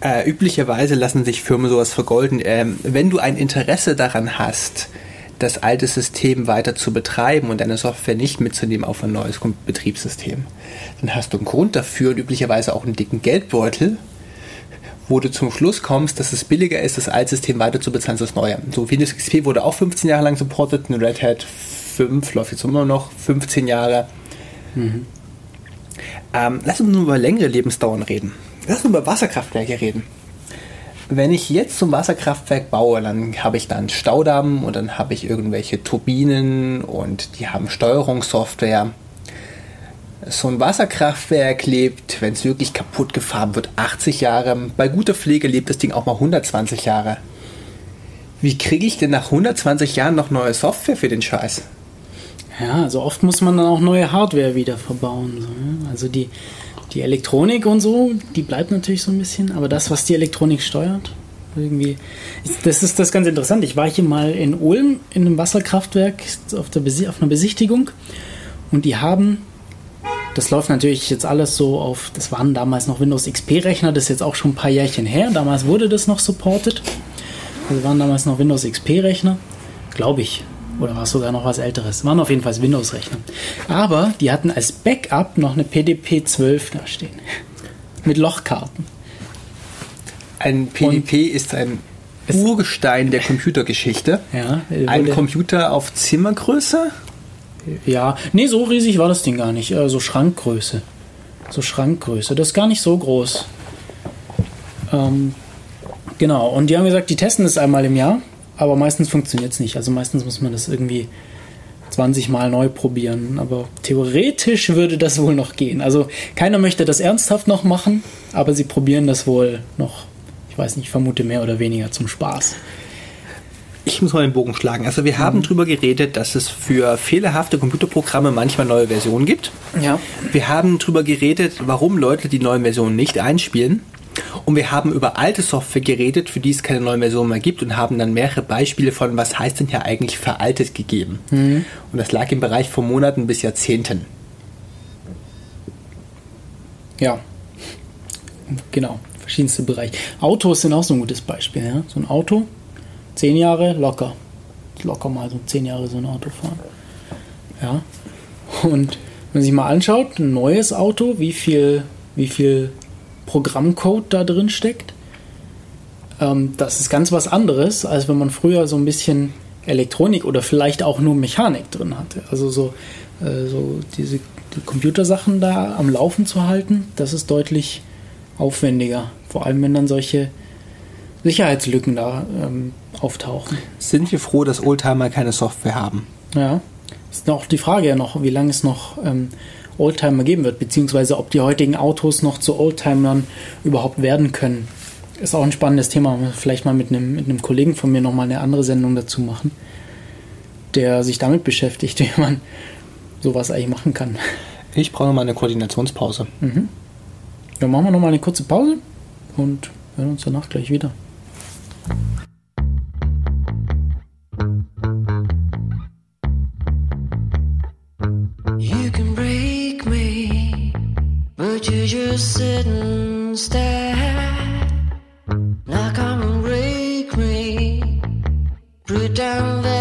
Äh, üblicherweise lassen sich Firmen sowas vergolden. Ähm, wenn du ein Interesse daran hast, das alte System weiter zu betreiben und deine Software nicht mitzunehmen auf ein neues Betriebssystem, dann hast du einen Grund dafür und üblicherweise auch einen dicken Geldbeutel, wo du zum Schluss kommst, dass es billiger ist, das alte System weiter zu bezahlen als das neue. So Windows XP wurde auch 15 Jahre lang supportet, eine Red Hat 5 läuft jetzt immer noch 15 Jahre. Ähm, lass uns nur über längere Lebensdauern reden. Lass uns über Wasserkraftwerke reden. Wenn ich jetzt zum Wasserkraftwerk baue, dann habe ich dann Staudamm und dann habe ich irgendwelche Turbinen und die haben Steuerungssoftware. So ein Wasserkraftwerk lebt, wenn es wirklich kaputt gefahren wird, 80 Jahre. Bei guter Pflege lebt das Ding auch mal 120 Jahre. Wie kriege ich denn nach 120 Jahren noch neue Software für den Scheiß? Ja, also oft muss man dann auch neue Hardware wieder verbauen. So? Also die, die Elektronik und so, die bleibt natürlich so ein bisschen, aber das, was die Elektronik steuert, irgendwie. Das ist das ganz interessant. Ich war hier mal in Ulm in einem Wasserkraftwerk auf, der auf einer Besichtigung und die haben. Das läuft natürlich jetzt alles so auf, das waren damals noch Windows XP-Rechner, das ist jetzt auch schon ein paar Jährchen her. Damals wurde das noch supported. Also waren damals noch Windows XP-Rechner, glaube ich. Oder war es sogar noch was älteres? Waren auf jeden Fall Windows-Rechner. Aber die hatten als Backup noch eine PDP-12 da stehen. Mit Lochkarten. Ein PDP ist ein Urgestein der Computergeschichte. Ja, Ein Computer auf Zimmergröße? Ja, nee, so riesig war das Ding gar nicht. Äh, so Schrankgröße. So Schrankgröße. Das ist gar nicht so groß. Ähm, genau, und die haben gesagt, die testen das einmal im Jahr, aber meistens funktioniert es nicht. Also meistens muss man das irgendwie 20 Mal neu probieren. Aber theoretisch würde das wohl noch gehen. Also keiner möchte das ernsthaft noch machen, aber sie probieren das wohl noch, ich weiß nicht, ich vermute mehr oder weniger zum Spaß. Ich muss mal den Bogen schlagen. Also wir haben drüber geredet, dass es für fehlerhafte Computerprogramme manchmal neue Versionen gibt. Ja. Wir haben drüber geredet, warum Leute die neuen Versionen nicht einspielen. Und wir haben über alte Software geredet, für die es keine neuen Versionen mehr gibt und haben dann mehrere Beispiele von, was heißt denn hier eigentlich veraltet gegeben. Und das lag im Bereich von Monaten bis Jahrzehnten. Ja. Genau, verschiedenste Bereiche. Autos sind auch so ein gutes Beispiel. Ja? So ein Auto, zehn Jahre locker. Locker mal so zehn Jahre so ein Auto fahren. Ja. Und wenn man sich mal anschaut, ein neues Auto, wie viel, wie viel Programmcode da drin steckt, ähm, das ist ganz was anderes, als wenn man früher so ein bisschen Elektronik oder vielleicht auch nur Mechanik drin hatte. Also so, äh, so diese die Computersachen da am Laufen zu halten, das ist deutlich aufwendiger. Vor allem, wenn dann solche Sicherheitslücken da ähm, auftauchen. Sind wir froh, dass Oldtimer keine Software haben? Ja. Ist auch die Frage ja noch, wie lange es noch ähm, Oldtimer geben wird, beziehungsweise ob die heutigen Autos noch zu Oldtimern überhaupt werden können. Ist auch ein spannendes Thema. Vielleicht mal mit einem, mit einem Kollegen von mir nochmal eine andere Sendung dazu machen, der sich damit beschäftigt, wie man sowas eigentlich machen kann. Ich brauche mal eine Koordinationspause. Dann machen wir nochmal eine kurze Pause und hören uns danach gleich wieder. sit and stare. Now come and break me, put down the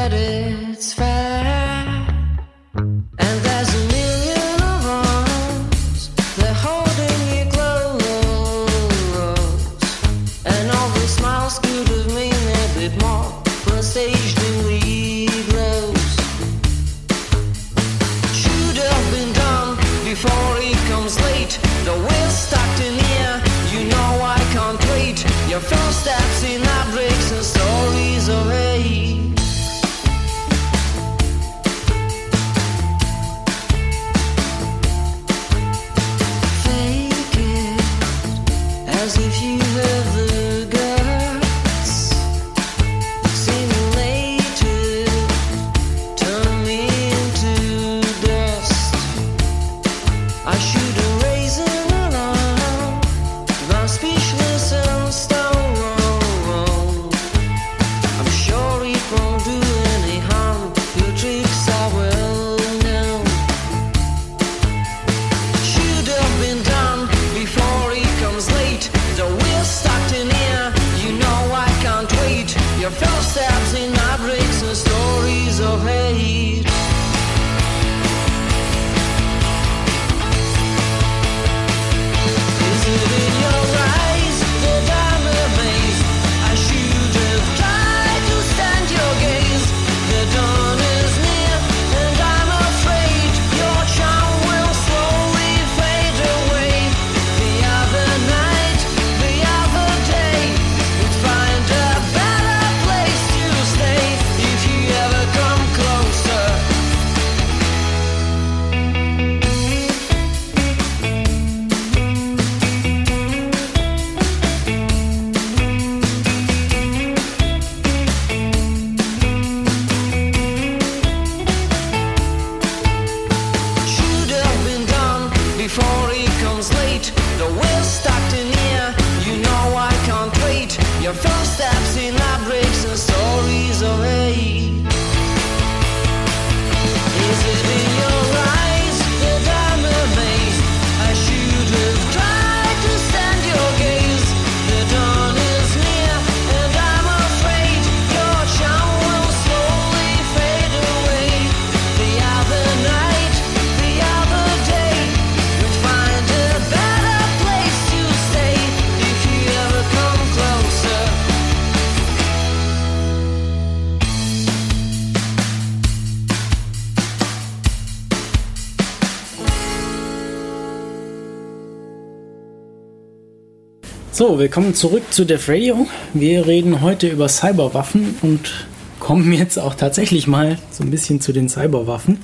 So, willkommen zurück zu Def Radio. Wir reden heute über Cyberwaffen und kommen jetzt auch tatsächlich mal so ein bisschen zu den Cyberwaffen.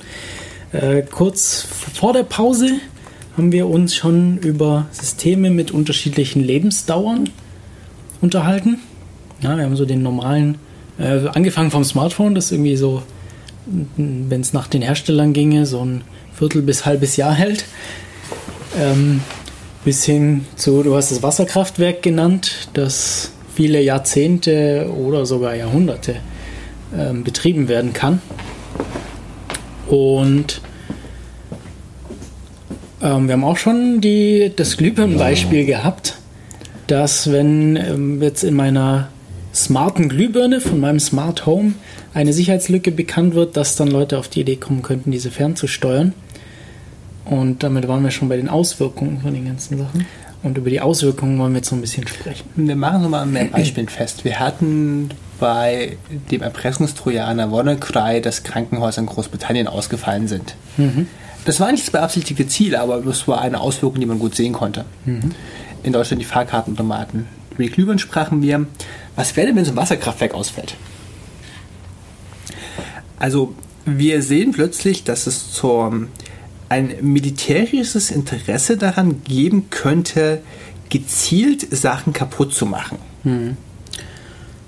Äh, kurz vor der Pause haben wir uns schon über Systeme mit unterschiedlichen Lebensdauern unterhalten. Ja, wir haben so den normalen, äh, angefangen vom Smartphone, das irgendwie so, wenn es nach den Herstellern ginge, so ein Viertel bis halbes Jahr hält. Ähm, bis hin zu, du hast das Wasserkraftwerk genannt, das viele Jahrzehnte oder sogar Jahrhunderte ähm, betrieben werden kann. Und ähm, wir haben auch schon die, das Glühbirnenbeispiel gehabt, dass wenn ähm, jetzt in meiner smarten Glühbirne von meinem Smart Home eine Sicherheitslücke bekannt wird, dass dann Leute auf die Idee kommen könnten, diese fernzusteuern. Und damit waren wir schon bei den Auswirkungen von den ganzen Sachen. Und über die Auswirkungen wollen wir jetzt so ein bisschen sprechen. Wir machen es mal an mehr Beispielen fest. Wir hatten bei dem Erpressungstrojaner WannaCry, dass Krankenhäuser in Großbritannien ausgefallen sind. Das war nicht das beabsichtigte Ziel, aber das war eine Auswirkung, die man gut sehen konnte. In Deutschland die Fahrkartenautomaten. Über die Glühbirnen sprachen wir. Was wäre denn, wenn so ein Wasserkraftwerk ausfällt? Also, wir sehen plötzlich, dass es zur, ein militärisches Interesse daran geben könnte, gezielt Sachen kaputt zu machen.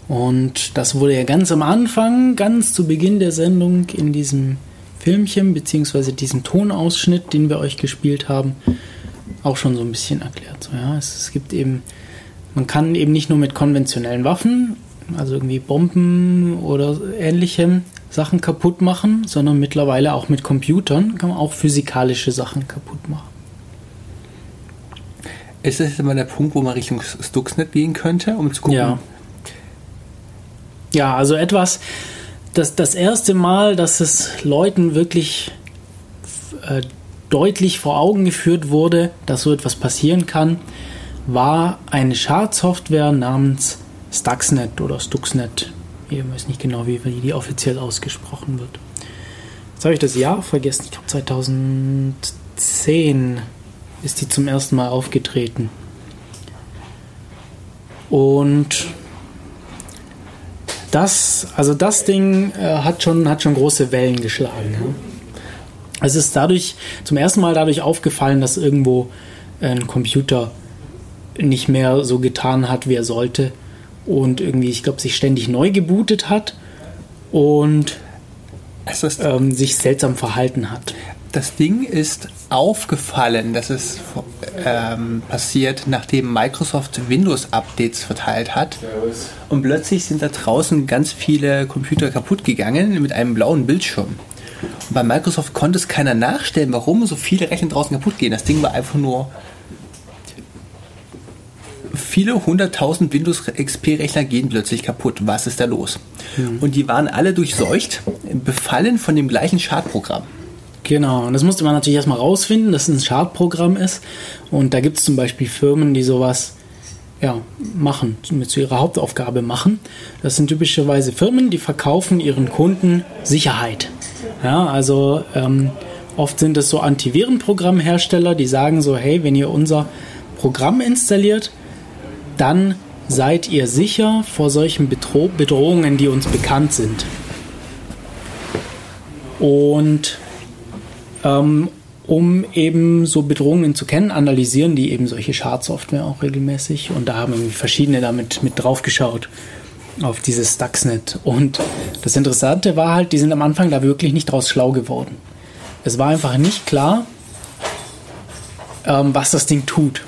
Und das wurde ja ganz am Anfang, ganz zu Beginn der Sendung in diesem Filmchen, beziehungsweise diesem Tonausschnitt, den wir euch gespielt haben, auch schon so ein bisschen erklärt. So, ja, es, es gibt eben, man kann eben nicht nur mit konventionellen Waffen, also irgendwie Bomben oder ähnlichem, Sachen kaputt machen, sondern mittlerweile auch mit Computern kann man auch physikalische Sachen kaputt machen. Ist das jetzt immer der Punkt, wo man Richtung Stuxnet gehen könnte, um zu gucken? Ja. Ja, also etwas, das, das erste Mal, dass es Leuten wirklich äh, deutlich vor Augen geführt wurde, dass so etwas passieren kann, war eine Schadsoftware namens Stuxnet oder Stuxnet. Ich weiß nicht genau, wie die offiziell ausgesprochen wird. Jetzt habe ich das Jahr vergessen. Ich glaube 2010 ist die zum ersten Mal aufgetreten. Und das, also das Ding äh, hat, schon, hat schon große Wellen geschlagen. Ja. Es ist dadurch zum ersten Mal dadurch aufgefallen, dass irgendwo ein Computer nicht mehr so getan hat, wie er sollte. Und irgendwie, ich glaube, sich ständig neu gebootet hat und ähm, sich seltsam verhalten hat. das Ding ist aufgefallen, dass es ähm, passiert, nachdem Microsoft Windows-Updates verteilt hat. Und plötzlich sind da draußen ganz viele Computer kaputt gegangen mit einem blauen Bildschirm. Und bei Microsoft konnte es keiner nachstellen, warum so viele Rechner draußen kaputt gehen. Das Ding war einfach nur viele hunderttausend Windows XP-Rechner gehen plötzlich kaputt. Was ist da los? Und die waren alle durchseucht, befallen von dem gleichen Schadprogramm. Genau, und das musste man natürlich erstmal rausfinden, dass es ein Schadprogramm ist. Und da gibt es zum Beispiel Firmen, die sowas ja, machen, zu ihrer Hauptaufgabe machen. Das sind typischerweise Firmen, die verkaufen ihren Kunden Sicherheit. Ja, also ähm, oft sind es so Antivirenprogrammhersteller, die sagen so, hey, wenn ihr unser Programm installiert, dann seid ihr sicher vor solchen Bedro Bedrohungen, die uns bekannt sind. Und ähm, um eben so Bedrohungen zu kennen, analysieren die eben solche Schadsoftware auch regelmäßig und da haben verschiedene damit mit drauf geschaut auf dieses Stuxnet. Und das Interessante war halt, die sind am Anfang da wirklich nicht draus schlau geworden. Es war einfach nicht klar, ähm, was das Ding tut.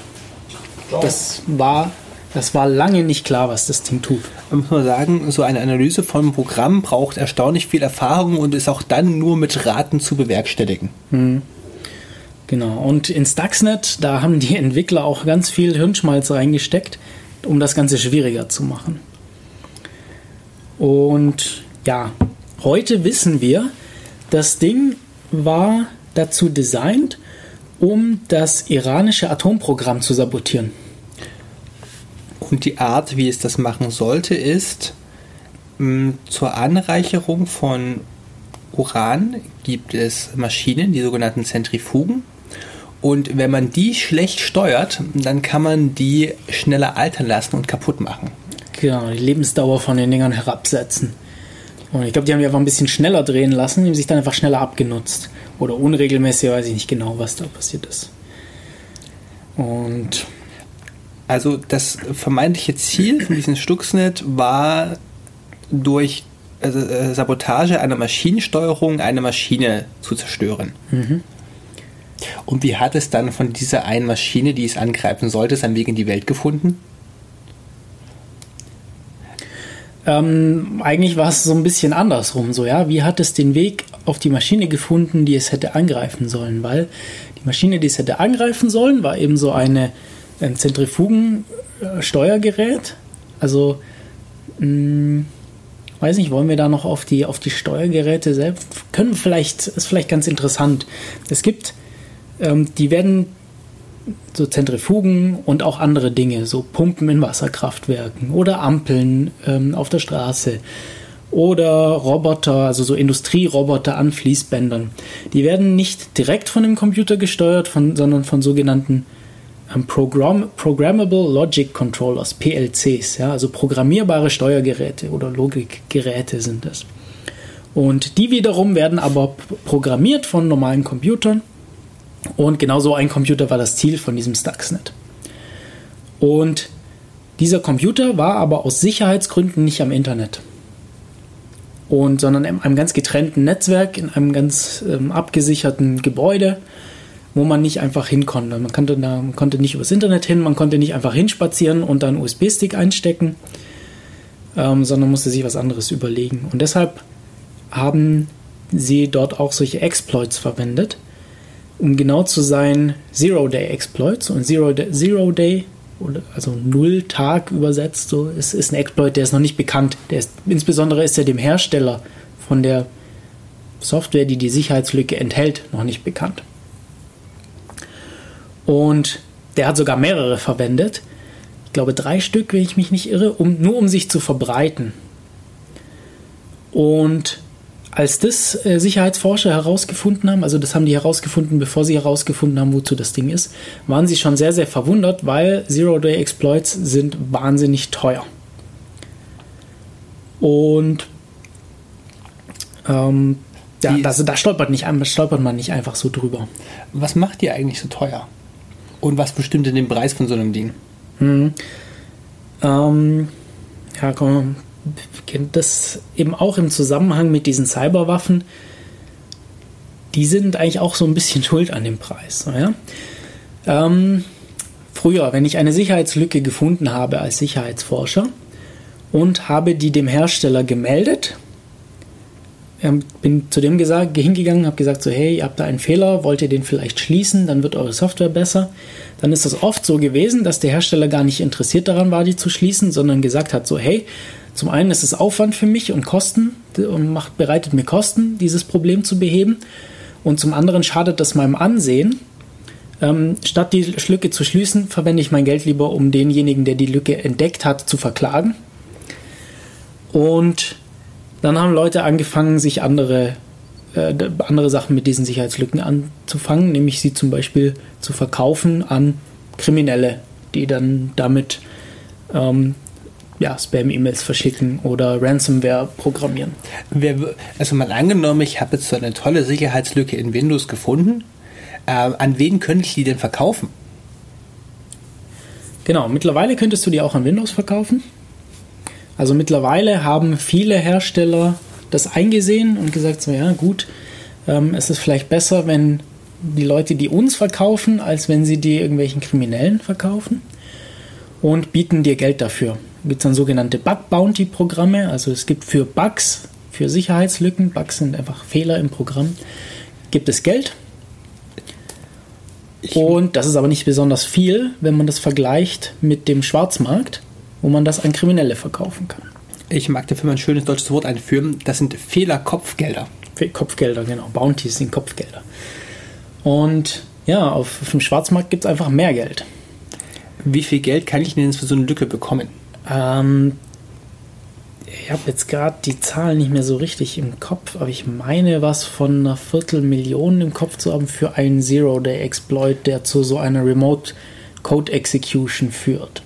Das war, das war lange nicht klar, was das Ding tut. Man muss mal sagen, so eine Analyse von einem Programm braucht erstaunlich viel Erfahrung und ist auch dann nur mit Raten zu bewerkstelligen. Genau, und in Stuxnet, da haben die Entwickler auch ganz viel Hirnschmalz reingesteckt, um das Ganze schwieriger zu machen. Und ja, heute wissen wir, das Ding war dazu designt, um das iranische Atomprogramm zu sabotieren. Und die Art, wie es das machen sollte, ist mh, zur Anreicherung von Uran gibt es Maschinen, die sogenannten Zentrifugen. Und wenn man die schlecht steuert, dann kann man die schneller altern lassen und kaputt machen. Genau, die Lebensdauer von den Dingern herabsetzen. Und ich glaube, die haben die einfach ein bisschen schneller drehen lassen, die haben sich dann einfach schneller abgenutzt. Oder unregelmäßig, weiß ich nicht genau, was da passiert ist. Und Also das vermeintliche Ziel von diesem Stuxnet war durch also, äh, Sabotage einer Maschinensteuerung eine Maschine zu zerstören. Und wie hat es dann von dieser einen Maschine, die es angreifen sollte, seinen Weg in die Welt gefunden? Ähm, eigentlich war es so ein bisschen andersrum, so ja. Wie hat es den Weg auf die Maschine gefunden, die es hätte angreifen sollen? Weil die Maschine, die es hätte angreifen sollen, war eben so eine, ein Zentrifugensteuergerät. Also, mh, weiß nicht, wollen wir da noch auf die, auf die Steuergeräte selbst? Können vielleicht, ist vielleicht ganz interessant. Es gibt, ähm, die werden so Zentrifugen und auch andere Dinge, so Pumpen in Wasserkraftwerken oder Ampeln ähm, auf der Straße oder Roboter, also so Industrieroboter an Fließbändern. Die werden nicht direkt von dem Computer gesteuert, von, sondern von sogenannten Program, Programmable Logic Controllers, PLCs, ja, also programmierbare Steuergeräte oder Logikgeräte sind das. Und die wiederum werden aber programmiert von normalen Computern und genau so ein Computer war das Ziel von diesem Stuxnet. Und dieser Computer war aber aus Sicherheitsgründen nicht am Internet. Und, sondern in einem ganz getrennten Netzwerk, in einem ganz ähm, abgesicherten Gebäude, wo man nicht einfach hin konnte. Man konnte, da, man konnte nicht übers Internet hin, man konnte nicht einfach hinspazieren und dann USB-Stick einstecken, ähm, sondern musste sich was anderes überlegen. Und deshalb haben sie dort auch solche Exploits verwendet um genau zu sein, Zero-Day-Exploits. Und Zero-Day, Zero also Null-Tag übersetzt, so ist, ist ein Exploit, der ist noch nicht bekannt. Der ist, insbesondere ist er dem Hersteller von der Software, die die Sicherheitslücke enthält, noch nicht bekannt. Und der hat sogar mehrere verwendet. Ich glaube drei Stück, wenn ich mich nicht irre, um, nur um sich zu verbreiten. Und als das äh, Sicherheitsforscher herausgefunden haben, also das haben die herausgefunden, bevor sie herausgefunden haben, wozu das Ding ist, waren sie schon sehr, sehr verwundert, weil Zero-Day-Exploits sind wahnsinnig teuer. Und ähm, ja, das, da stolpert, nicht, stolpert man nicht einfach so drüber. Was macht die eigentlich so teuer? Und was bestimmt denn den Preis von so einem Ding? Ähm, ja, komm, kennt das eben auch im Zusammenhang mit diesen Cyberwaffen. Die sind eigentlich auch so ein bisschen schuld an dem Preis. Ja? Ähm, früher, wenn ich eine Sicherheitslücke gefunden habe als Sicherheitsforscher und habe die dem Hersteller gemeldet, bin zu dem gesagt, hingegangen, habe gesagt so, hey, ihr habt da einen Fehler, wollt ihr den vielleicht schließen, dann wird eure Software besser. Dann ist das oft so gewesen, dass der Hersteller gar nicht interessiert daran war, die zu schließen, sondern gesagt hat so, hey, zum einen ist es Aufwand für mich und Kosten und macht, bereitet mir Kosten, dieses Problem zu beheben. Und zum anderen schadet das meinem Ansehen. Ähm, statt die Lücke zu schließen, verwende ich mein Geld lieber, um denjenigen, der die Lücke entdeckt hat, zu verklagen. Und dann haben Leute angefangen, sich andere, äh, andere Sachen mit diesen Sicherheitslücken anzufangen, nämlich sie zum Beispiel zu verkaufen an Kriminelle, die dann damit ähm, ja, Spam-E-Mails verschicken oder Ransomware programmieren. Also mal angenommen, ich habe jetzt so eine tolle Sicherheitslücke in Windows gefunden. Ähm, an wen könnte ich die denn verkaufen? Genau, mittlerweile könntest du die auch an Windows verkaufen. Also mittlerweile haben viele Hersteller das eingesehen und gesagt, so ja gut, ähm, es ist vielleicht besser, wenn die Leute die uns verkaufen, als wenn sie die irgendwelchen Kriminellen verkaufen und bieten dir Geld dafür. Da gibt es dann sogenannte Bug-Bounty-Programme, also es gibt für Bugs, für Sicherheitslücken, Bugs sind einfach Fehler im Programm, gibt es Geld. Und das ist aber nicht besonders viel, wenn man das vergleicht mit dem Schwarzmarkt, wo man das an Kriminelle verkaufen kann. Ich mag dafür mal ein schönes deutsches Wort einführen. Das sind Fehlerkopfgelder. Kopfgelder, genau. Bounties sind Kopfgelder. Und ja, auf, auf dem Schwarzmarkt gibt es einfach mehr Geld. Wie viel Geld kann ich denn jetzt für so eine Lücke bekommen? Ähm, ich habe jetzt gerade die Zahlen nicht mehr so richtig im Kopf, aber ich meine, was von einer Viertelmillion im Kopf zu haben für einen Zero-Day-Exploit, der zu so einer Remote Code Execution führt.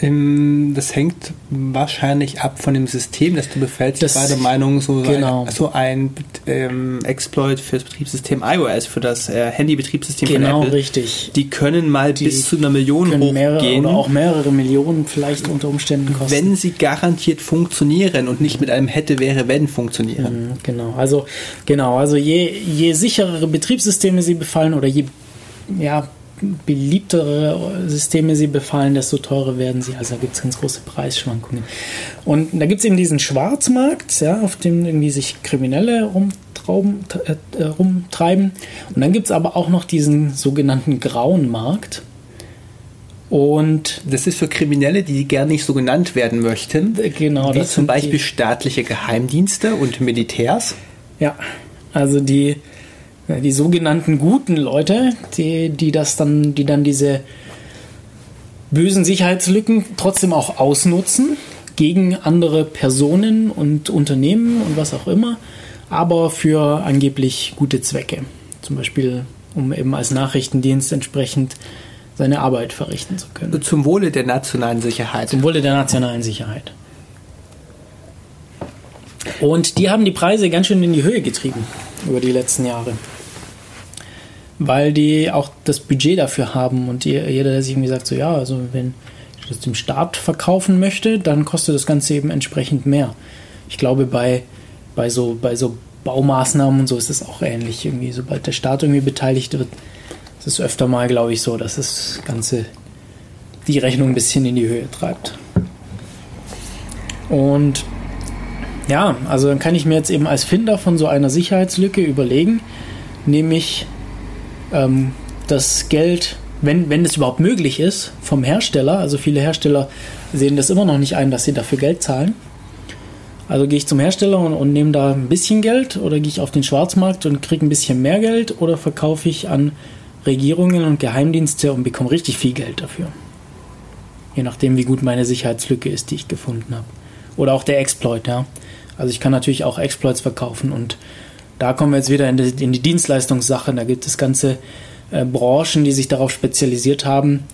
Ähm, Das hängt wahrscheinlich ab von dem System, das du befällst. Das- ich war der Meinung, so, genau. ein, so ein ähm, Exploit für das Betriebssystem iOS, für das äh, Handy-Betriebssystem Genau, von Apple, richtig. die können mal bis zu einer Million können mehrere hochgehen, oder auch mehrere Millionen vielleicht unter Umständen kosten. wenn sie garantiert funktionieren und nicht mit einem hätte, wäre, wenn funktionieren. Mhm, Genau, also genau, also je, je sicherere Betriebssysteme sie befallen oder je ja, beliebtere Systeme sie befallen, desto teurer werden sie. Also da gibt es ganz große Preisschwankungen. Und da gibt es eben diesen Schwarzmarkt, ja, auf dem irgendwie sich Kriminelle rumtrauben, äh, rumtreiben. Und dann gibt es aber auch noch diesen sogenannten grauen Markt. Und Das ist für Kriminelle, die gerne nicht so genannt werden möchten, genau, wie das zum Beispiel die, staatliche Geheimdienste und Militärs. Ja, also die, die sogenannten guten Leute, die, die das dann, die dann diese bösen Sicherheitslücken trotzdem auch ausnutzen gegen andere Personen und Unternehmen und was auch immer, aber für angeblich gute Zwecke. Zum Beispiel, um eben als Nachrichtendienst entsprechend seine Arbeit verrichten zu können. Zum Wohle der nationalen Sicherheit. Zum Wohle der nationalen Sicherheit. Und die haben die Preise ganz schön in die Höhe getrieben über die letzten Jahre. Weil die auch das Budget dafür haben und jeder, der sich irgendwie sagt, so ja, also wenn ich das dem Staat verkaufen möchte, dann kostet das Ganze eben entsprechend mehr. Ich glaube, bei, bei, so, bei so Baumaßnahmen und so ist es auch ähnlich. Irgendwie, sobald der Staat irgendwie beteiligt wird, ist es öfter mal, glaube ich, so, dass das Ganze die Rechnung ein bisschen in die Höhe treibt. Und ja, also dann kann ich mir jetzt eben als Finder von so einer Sicherheitslücke überlegen, nämlich ähm, das Geld, wenn, wenn es überhaupt möglich ist, vom Hersteller, also viele Hersteller sehen das immer noch nicht ein, dass sie dafür Geld zahlen. Also gehe ich zum Hersteller und, und nehme da ein bisschen Geld oder gehe ich auf den Schwarzmarkt und kriege ein bisschen mehr Geld oder verkaufe ich an Regierungen und Geheimdienste und bekomme richtig viel Geld dafür. Je nachdem, wie gut meine Sicherheitslücke ist, die ich gefunden habe. Oder auch der Exploit, ja. Also ich kann natürlich auch Exploits verkaufen und da kommen wir jetzt wieder in die, in die Dienstleistungssache. Da gibt es ganze äh, Branchen, die sich darauf spezialisiert haben,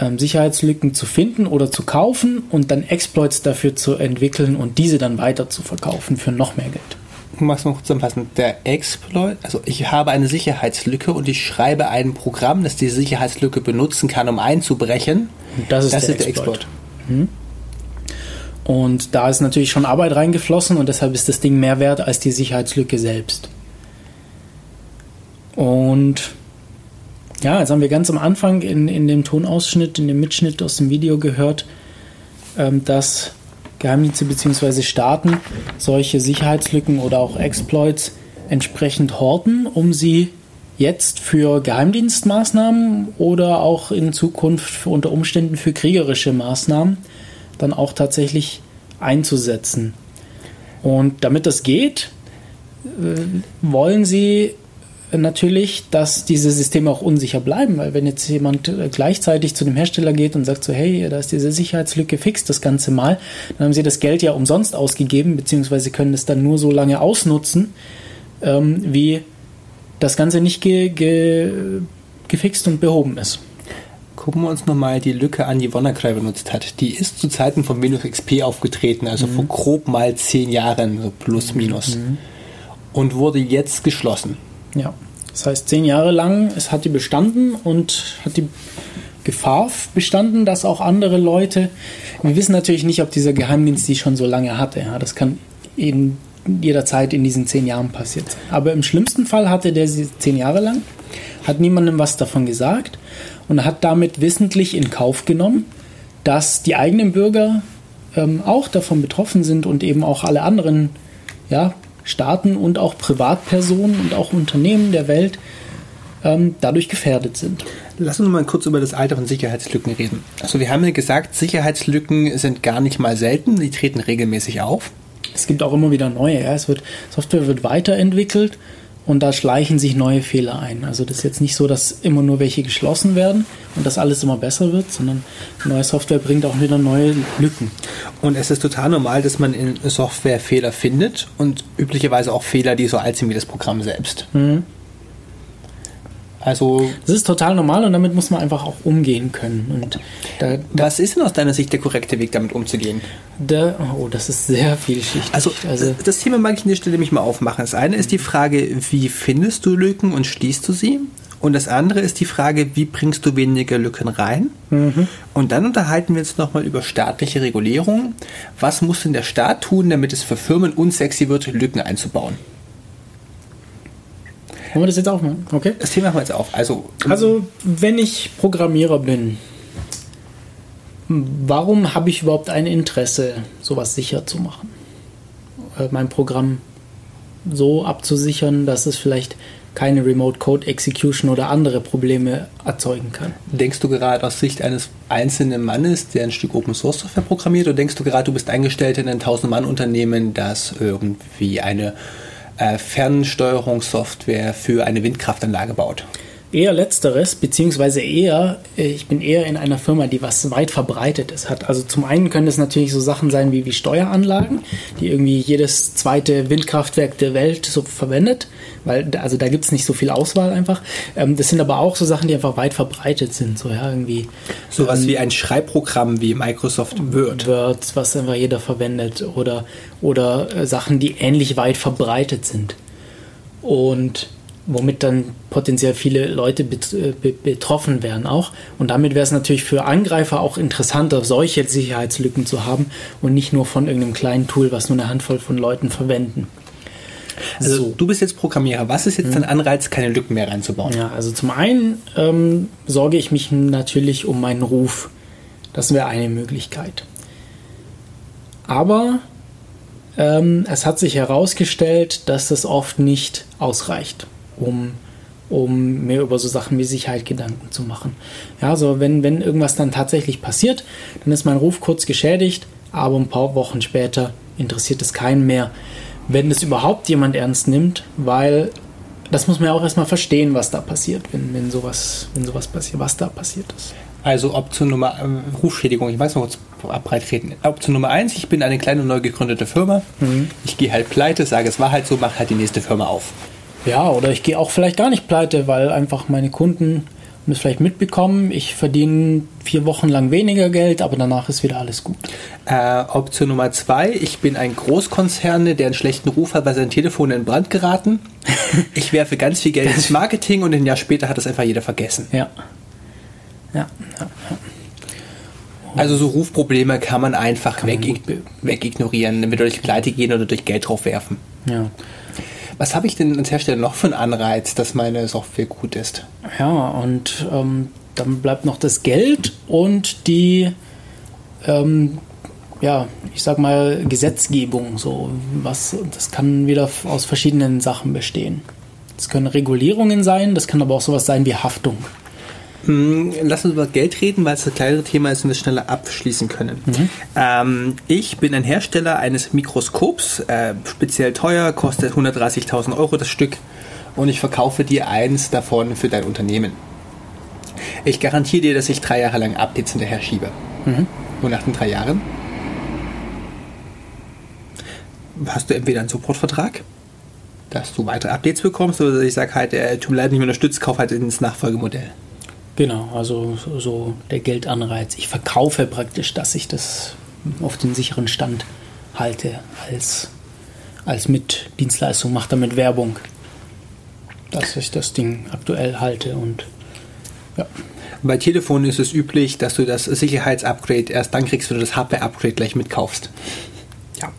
ähm, Sicherheitslücken zu finden oder zu kaufen und dann Exploits dafür zu entwickeln und diese dann weiter zu verkaufen für noch mehr Geld. Magst du mal kurz zusammenfassen? Der Exploit, also ich habe eine Sicherheitslücke und ich schreibe ein Programm, das die Sicherheitslücke benutzen kann, um einzubrechen. Und das ist der Exploit. Und da ist natürlich schon Arbeit reingeflossen und deshalb ist das Ding mehr wert als die Sicherheitslücke selbst. Und ja, jetzt haben wir ganz am Anfang in, in dem Tonausschnitt, in dem Mitschnitt aus dem Video gehört, ähm, dass Geheimdienste bzw. Staaten solche Sicherheitslücken oder auch Exploits entsprechend horten, um sie jetzt für Geheimdienstmaßnahmen oder auch in Zukunft unter Umständen für kriegerische Maßnahmen dann auch tatsächlich einzusetzen. Und damit das geht, äh, wollen sie natürlich, dass diese Systeme auch unsicher bleiben, weil wenn jetzt jemand äh, gleichzeitig zu dem Hersteller geht und sagt so, hey, da ist diese Sicherheitslücke, fix das Ganze mal, dann haben sie das Geld ja umsonst ausgegeben, beziehungsweise können es dann nur so lange ausnutzen, ähm, wie das Ganze nicht ge ge gefixt und behoben ist. Gucken wir uns nochmal die Lücke an, die WannaCry benutzt hat. Die ist zu Zeiten von Windows XP aufgetreten, also vor grob mal zehn Jahren, so plus minus. Und wurde jetzt geschlossen. Ja. Das heißt, zehn Jahre lang, es hat die bestanden und hat die Gefahr bestanden, dass auch andere Leute, wir wissen natürlich nicht, ob dieser Geheimdienst die schon so lange hatte. Ja, das kann in jederzeit in diesen zehn Jahren passiert sein. Aber im schlimmsten Fall hatte der sie zehn Jahre lang, hat niemandem was davon gesagt und hat damit wissentlich in Kauf genommen, dass die eigenen Bürger ähm, auch davon betroffen sind und eben auch alle anderen ja, Staaten und auch Privatpersonen und auch Unternehmen der Welt ähm, dadurch gefährdet sind. Lass uns mal kurz über das Alter von Sicherheitslücken reden. Also wir haben ja gesagt, Sicherheitslücken sind gar nicht mal selten, die treten regelmäßig auf. Es gibt auch immer wieder neue. Ja. Es wird, Software wird weiterentwickelt und da schleichen sich neue Fehler ein. Also das ist jetzt nicht so, dass immer nur welche geschlossen werden und dass alles immer besser wird, sondern neue Software bringt auch wieder neue Lücken. Und es ist total normal, dass man in Software Fehler findet und üblicherweise auch Fehler, die so alt sind wie das Programm selbst. Also, Das ist total normal und damit muss man einfach auch umgehen können. Und da, was ist denn aus deiner Sicht der korrekte Weg, damit umzugehen? da oh, das ist sehr vielschichtig. Also, also das Thema mag ich an der Stelle mich mal aufmachen. Das eine ist die Frage, wie findest du Lücken und schließt du sie? Und das andere ist die Frage, wie bringst du weniger Lücken rein? Und dann unterhalten wir uns nochmal über staatliche Regulierung. Was muss denn der Staat tun, damit es für Firmen unsexy wird, Lücken einzubauen? Wollen wir das jetzt auch machen? Okay. Das Thema machen wir jetzt auf. Also, Also, wenn ich Programmierer bin, warum habe ich überhaupt ein Interesse, sowas sicher zu machen? Äh, Mein Programm so abzusichern, dass es vielleicht keine Remote Code Execution oder andere Probleme erzeugen kann. denkst du gerade aus Sicht eines einzelnen Mannes, der ein Stück Open Source Software programmiert, oder denkst du gerade, du bist eingestellt in ein 1000-Mann-Unternehmen, das irgendwie eine Fernsteuerungssoftware für eine Windkraftanlage baut? Eher letzteres, beziehungsweise eher, äh, ich bin eher in einer Firma, die was weit verbreitetes hat. Also zum einen können das natürlich so Sachen sein wie, wie Steueranlagen, die irgendwie jedes zweite Windkraftwerk der Welt so verwendet, weil da- also da gibt es nicht so viel Auswahl einfach. Ähm, das sind aber auch so Sachen, die einfach weit verbreitet sind. So ja, irgendwie Sowas wie ein Schreibprogramm wie Microsoft Word. Word, was einfach jeder verwendet, oder, oder äh, Sachen, die ähnlich weit verbreitet sind. Und womit dann potenziell viele Leute äh, be betroffen wären auch. Und damit wäre es natürlich für Angreifer auch interessanter, solche Sicherheitslücken zu haben und nicht nur von irgendeinem kleinen Tool, was nur eine Handvoll von Leuten verwenden. Also So. du bist jetzt Programmierer. Was ist jetzt dein Anreiz, keine Lücken mehr reinzubauen? Ja, also zum einen ähm, sorge ich mich natürlich um meinen Ruf. Das wäre eine Möglichkeit. Aber ähm, es hat sich herausgestellt, dass das oft nicht ausreicht, um, um mir über so Sachen wie Sicherheit Gedanken zu machen. Ja, also wenn, wenn irgendwas dann tatsächlich passiert, dann ist mein Ruf kurz geschädigt, aber ein paar Wochen später interessiert es keinen mehr, wenn das überhaupt jemand ernst nimmt, weil das muss man ja auch erstmal verstehen, was da passiert, wenn, wenn, sowas, wenn sowas passiert, was da passiert ist. Also Option Nummer, äh, Rufschädigung, ich weiß noch kurz abbreitreten. Option Nummer eins, ich bin eine kleine neu gegründete Firma. Ich gehe halt pleite, sage es war halt so, mach halt die nächste Firma auf. Ja, oder ich gehe auch vielleicht gar nicht pleite, weil einfach meine Kunden haben es vielleicht mitbekommen, ich verdiene vier Wochen lang weniger Geld, aber danach ist wieder alles gut. Äh, Option Nummer zwei, ich bin ein Großkonzern, der einen schlechten Ruf hat, weil sein Telefon in Brand geraten. Ich werfe ganz viel Geld ins Marketing und ein Jahr später hat das einfach jeder vergessen. Ja. Ja, ja. Also so Rufprobleme kann man einfach weg, wegignorieren, entweder durch Pleite gehen oder durch Geld draufwerfen. ja. Was habe ich denn als Hersteller noch für einen Anreiz, dass meine Software gut ist? Ja, und ähm, dann bleibt noch das Geld und die, ähm, ja, ich sag mal, Gesetzgebung. So, was, das kann wieder aus verschiedenen Sachen bestehen. Das können Regulierungen sein, das kann aber auch sowas sein wie Haftung. Lass uns über Geld reden, weil es das kleinere Thema ist und wir es schneller abschließen können. Ähm, ich bin ein Hersteller eines Mikroskops, äh, speziell teuer, kostet 130.000 Euro das Stück und ich verkaufe dir eins davon für dein Unternehmen. Ich garantiere dir, dass ich drei Jahre lang Updates hinterher schiebe. Und nach den drei Jahren hast du entweder einen Supportvertrag, dass du weitere Updates bekommst, oder ich sage halt, äh, tut mir leid, nicht mehr unterstützt, kauf halt ins Nachfolgemodell. Genau, also so, der Geldanreiz. Ich verkaufe praktisch, dass ich das auf den sicheren Stand halte als, als mit Dienstleistung, mache damit Werbung, dass ich das Ding aktuell halte und ja. Bei Telefonen ist es üblich, dass du das Sicherheitsupgrade erst dann kriegst, wenn du das Hardware-Upgrade gleich mitkaufst. Ja.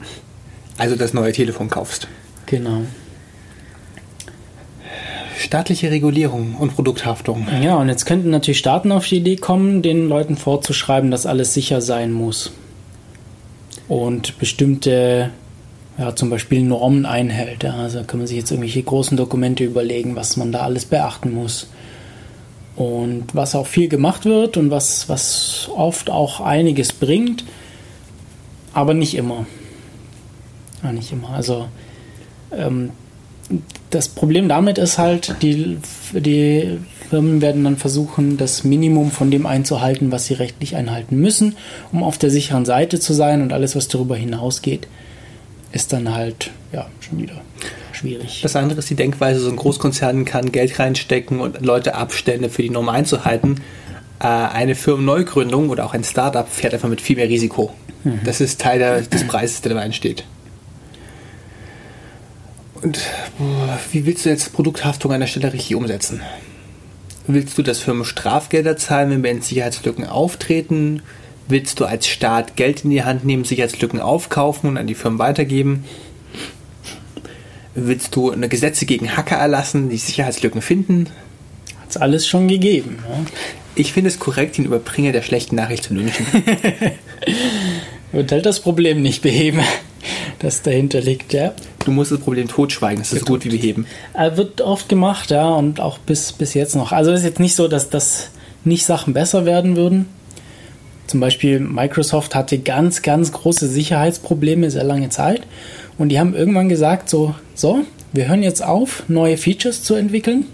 Also das neue Telefon kaufst. Genau. Staatliche Regulierung und Produkthaftung. Ja, und jetzt könnten natürlich Staaten auf die Idee kommen, den Leuten vorzuschreiben, dass alles sicher sein muss. Und bestimmte, ja, zum Beispiel Normen einhält. Also kann man sich jetzt irgendwelche großen Dokumente überlegen, was man da alles beachten muss. Und was auch viel gemacht wird und was, was oft auch einiges bringt, aber nicht immer. Ja, nicht immer. Also ähm, das Problem damit ist halt, die, die Firmen werden dann versuchen, das Minimum von dem einzuhalten, was sie rechtlich einhalten müssen, um auf der sicheren Seite zu sein und alles, was darüber hinausgeht, ist dann halt ja schon wieder schwierig. Das andere ist die Denkweise, so ein Großkonzern kann Geld reinstecken und Leute Abstände für die Norm einzuhalten. Äh, eine Firmenneugründung oder auch ein Startup fährt einfach mit viel mehr Risiko. Das ist Teil des Preises, der dabei entsteht. Und wie willst du jetzt Produkthaftung an der Stelle richtig umsetzen? Willst du, dass Firmen Strafgelder zahlen, wenn wenn Sicherheitslücken auftreten? Willst du als Staat Geld in die Hand nehmen, Sicherheitslücken aufkaufen und an die Firmen weitergeben? Willst du eine Gesetze gegen Hacker erlassen, die Sicherheitslücken finden? Hat es alles schon gegeben. Ja? Ich finde es korrekt, den Überbringer der schlechten Nachricht zu lynchen. Wird halt das Problem nicht beheben, das dahinter liegt, ja. Du musst das Problem totschweigen, das ist so gut wie beheben. Äh, Wird oft gemacht, ja, und auch bis, bis jetzt noch. Also ist jetzt nicht so, dass das nicht Sachen besser werden würden. Zum Beispiel Microsoft hatte ganz, ganz große Sicherheitsprobleme sehr lange Zeit. Und die haben irgendwann gesagt, so, so, wir hören jetzt auf, neue Features zu entwickeln.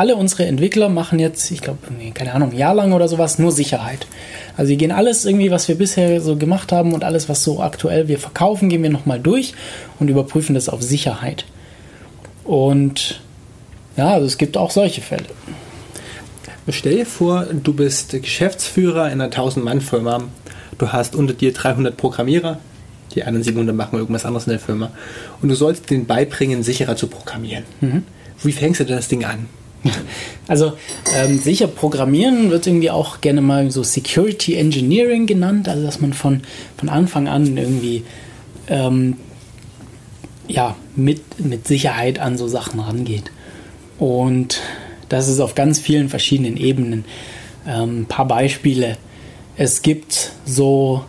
Alle unsere Entwickler machen jetzt, ich glaube, keine Ahnung, ein Jahr lang oder sowas, nur Sicherheit. Also wir gehen alles irgendwie, was wir bisher so gemacht haben und alles, was so aktuell wir verkaufen, gehen wir nochmal durch und überprüfen das auf Sicherheit. Und ja, also es gibt auch solche Fälle. Stell dir vor, du bist Geschäftsführer in einer 1000-Mann-Firma. Du hast unter dir 300 Programmierer. Die anderen 700 machen irgendwas anderes in der Firma. Und du sollst denen beibringen, sicherer zu programmieren. Wie fängst du denn das Ding an? Also ähm, sicher programmieren wird irgendwie auch gerne mal so Security Engineering genannt, also dass man von, von Anfang an irgendwie ähm, ja, mit, mit Sicherheit an so Sachen rangeht. Und das ist auf ganz vielen verschiedenen Ebenen. Ähm, ein paar Beispiele. Es gibt so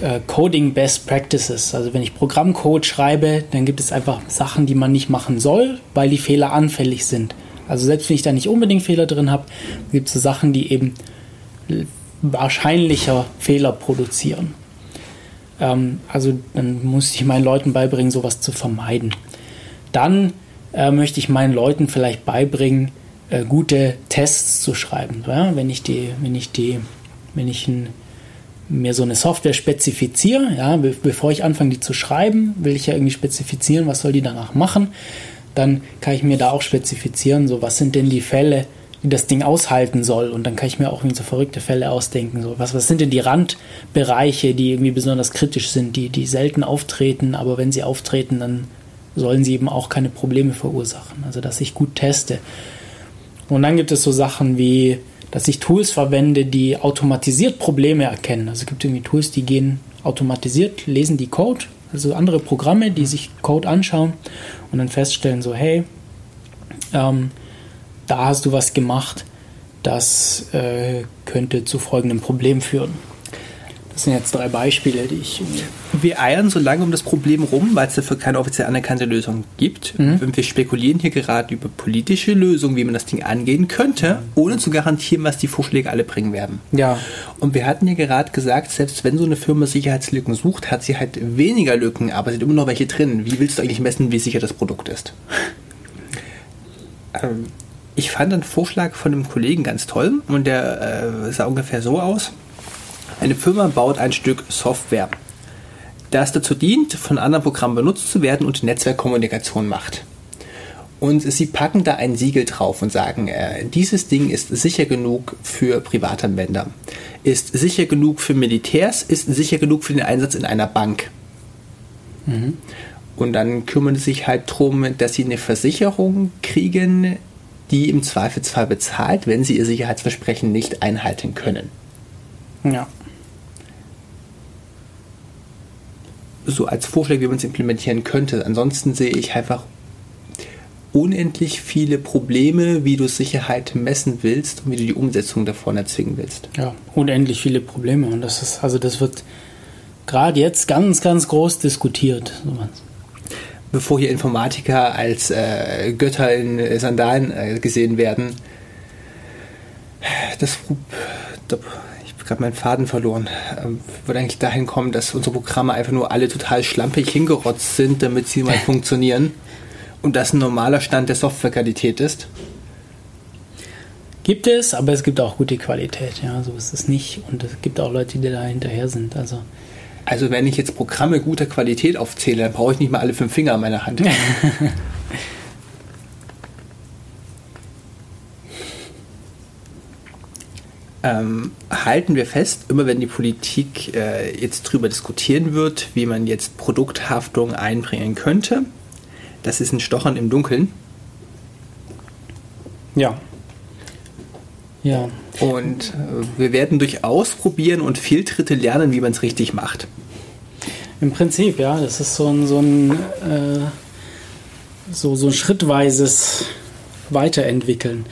äh, Coding Best Practices. Also wenn ich Programmcode schreibe, dann gibt es einfach Sachen, die man nicht machen soll, weil die Fehler anfällig sind. Also selbst wenn ich da nicht unbedingt Fehler drin habe, gibt es Sachen, die eben wahrscheinlicher Fehler produzieren. Ähm, also dann muss ich meinen Leuten beibringen, sowas zu vermeiden. Dann äh, möchte ich meinen Leuten vielleicht beibringen, äh, gute Tests zu schreiben. Ja? Wenn ich die, wenn ich die, wenn ich ein, mir so eine Software spezifiziere, ja, be bevor ich anfange, die zu schreiben, will ich ja irgendwie spezifizieren, was soll die danach machen. Dann kann ich mir da auch spezifizieren, so was sind denn die Fälle, die das Ding aushalten soll. Und dann kann ich mir auch irgendwie so verrückte Fälle ausdenken. So, was, was sind denn die Randbereiche, die irgendwie besonders kritisch sind, die, die selten auftreten, aber wenn sie auftreten, dann sollen sie eben auch keine Probleme verursachen. Also dass ich gut teste. Und dann gibt es so Sachen wie, dass ich Tools verwende, die automatisiert Probleme erkennen. Also es gibt irgendwie Tools, die gehen automatisiert, lesen die Code, also andere Programme, die sich Code anschauen und dann feststellen, so hey, ähm, da hast du was gemacht, das äh, könnte zu folgendem Problem führen. Das sind jetzt drei Beispiele, die ich. Wir eiern so lange um das Problem rum, weil es dafür keine offiziell anerkannte Lösung gibt. Und wir spekulieren hier gerade über politische Lösungen, wie man das Ding angehen könnte, ohne zu garantieren, was die Vorschläge alle bringen werden. Ja, Und wir hatten ja gerade gesagt, selbst wenn so eine Firma Sicherheitslücken sucht, hat sie halt weniger Lücken, aber es sind immer noch welche drin. Wie willst du eigentlich messen, wie sicher das Produkt ist? ähm, ich fand einen Vorschlag von einem Kollegen ganz toll und der äh, sah ungefähr so aus. Eine Firma baut ein Stück Software, das dazu dient, von anderen Programmen benutzt zu werden und Netzwerkkommunikation macht. Und sie packen da ein Siegel drauf und sagen, äh, dieses Ding ist sicher genug für Privatanwender, ist sicher genug für Militärs, ist sicher genug für den Einsatz in einer Bank. Und dann kümmern sie sich halt darum, dass sie eine Versicherung kriegen, die im Zweifelsfall bezahlt, wenn sie ihr Sicherheitsversprechen nicht einhalten können. ja. So als Vorschlag, wie man es implementieren könnte. Ansonsten sehe ich einfach unendlich viele Probleme, wie du Sicherheit messen willst und wie du die Umsetzung davon erzwingen willst. ja, unendlich viele Probleme. Und das ist, also das wird gerade jetzt ganz, ganz groß diskutiert. Bevor hier Informatiker als äh, Götter in Sandalen äh, gesehen werden, das Gerade meinen Faden verloren. Ähm, wird eigentlich dahin kommen, dass unsere Programme einfach nur alle total schlampig hingerotzt sind, damit sie mal funktionieren. Und das ein normaler Stand der Softwarequalität ist. Gibt es, aber es gibt auch gute Qualität. Ja, so ist es nicht. Und es gibt auch Leute, die da hinterher sind. Also Also wenn ich jetzt Programme guter Qualität aufzähle, dann brauche ich nicht mal alle fünf Finger an meiner Hand. ähm, halten wir fest, immer wenn die Politik äh, jetzt drüber diskutieren wird, wie man jetzt Produkthaftung einbringen könnte, das ist ein Stochern im Dunkeln. ja. Ja, Und äh, wir werden durch Ausprobieren und Fehltritte lernen, wie man es richtig macht. Im Prinzip, ja, das ist so ein, so ein, äh, so, so ein schrittweises Weiterentwickeln.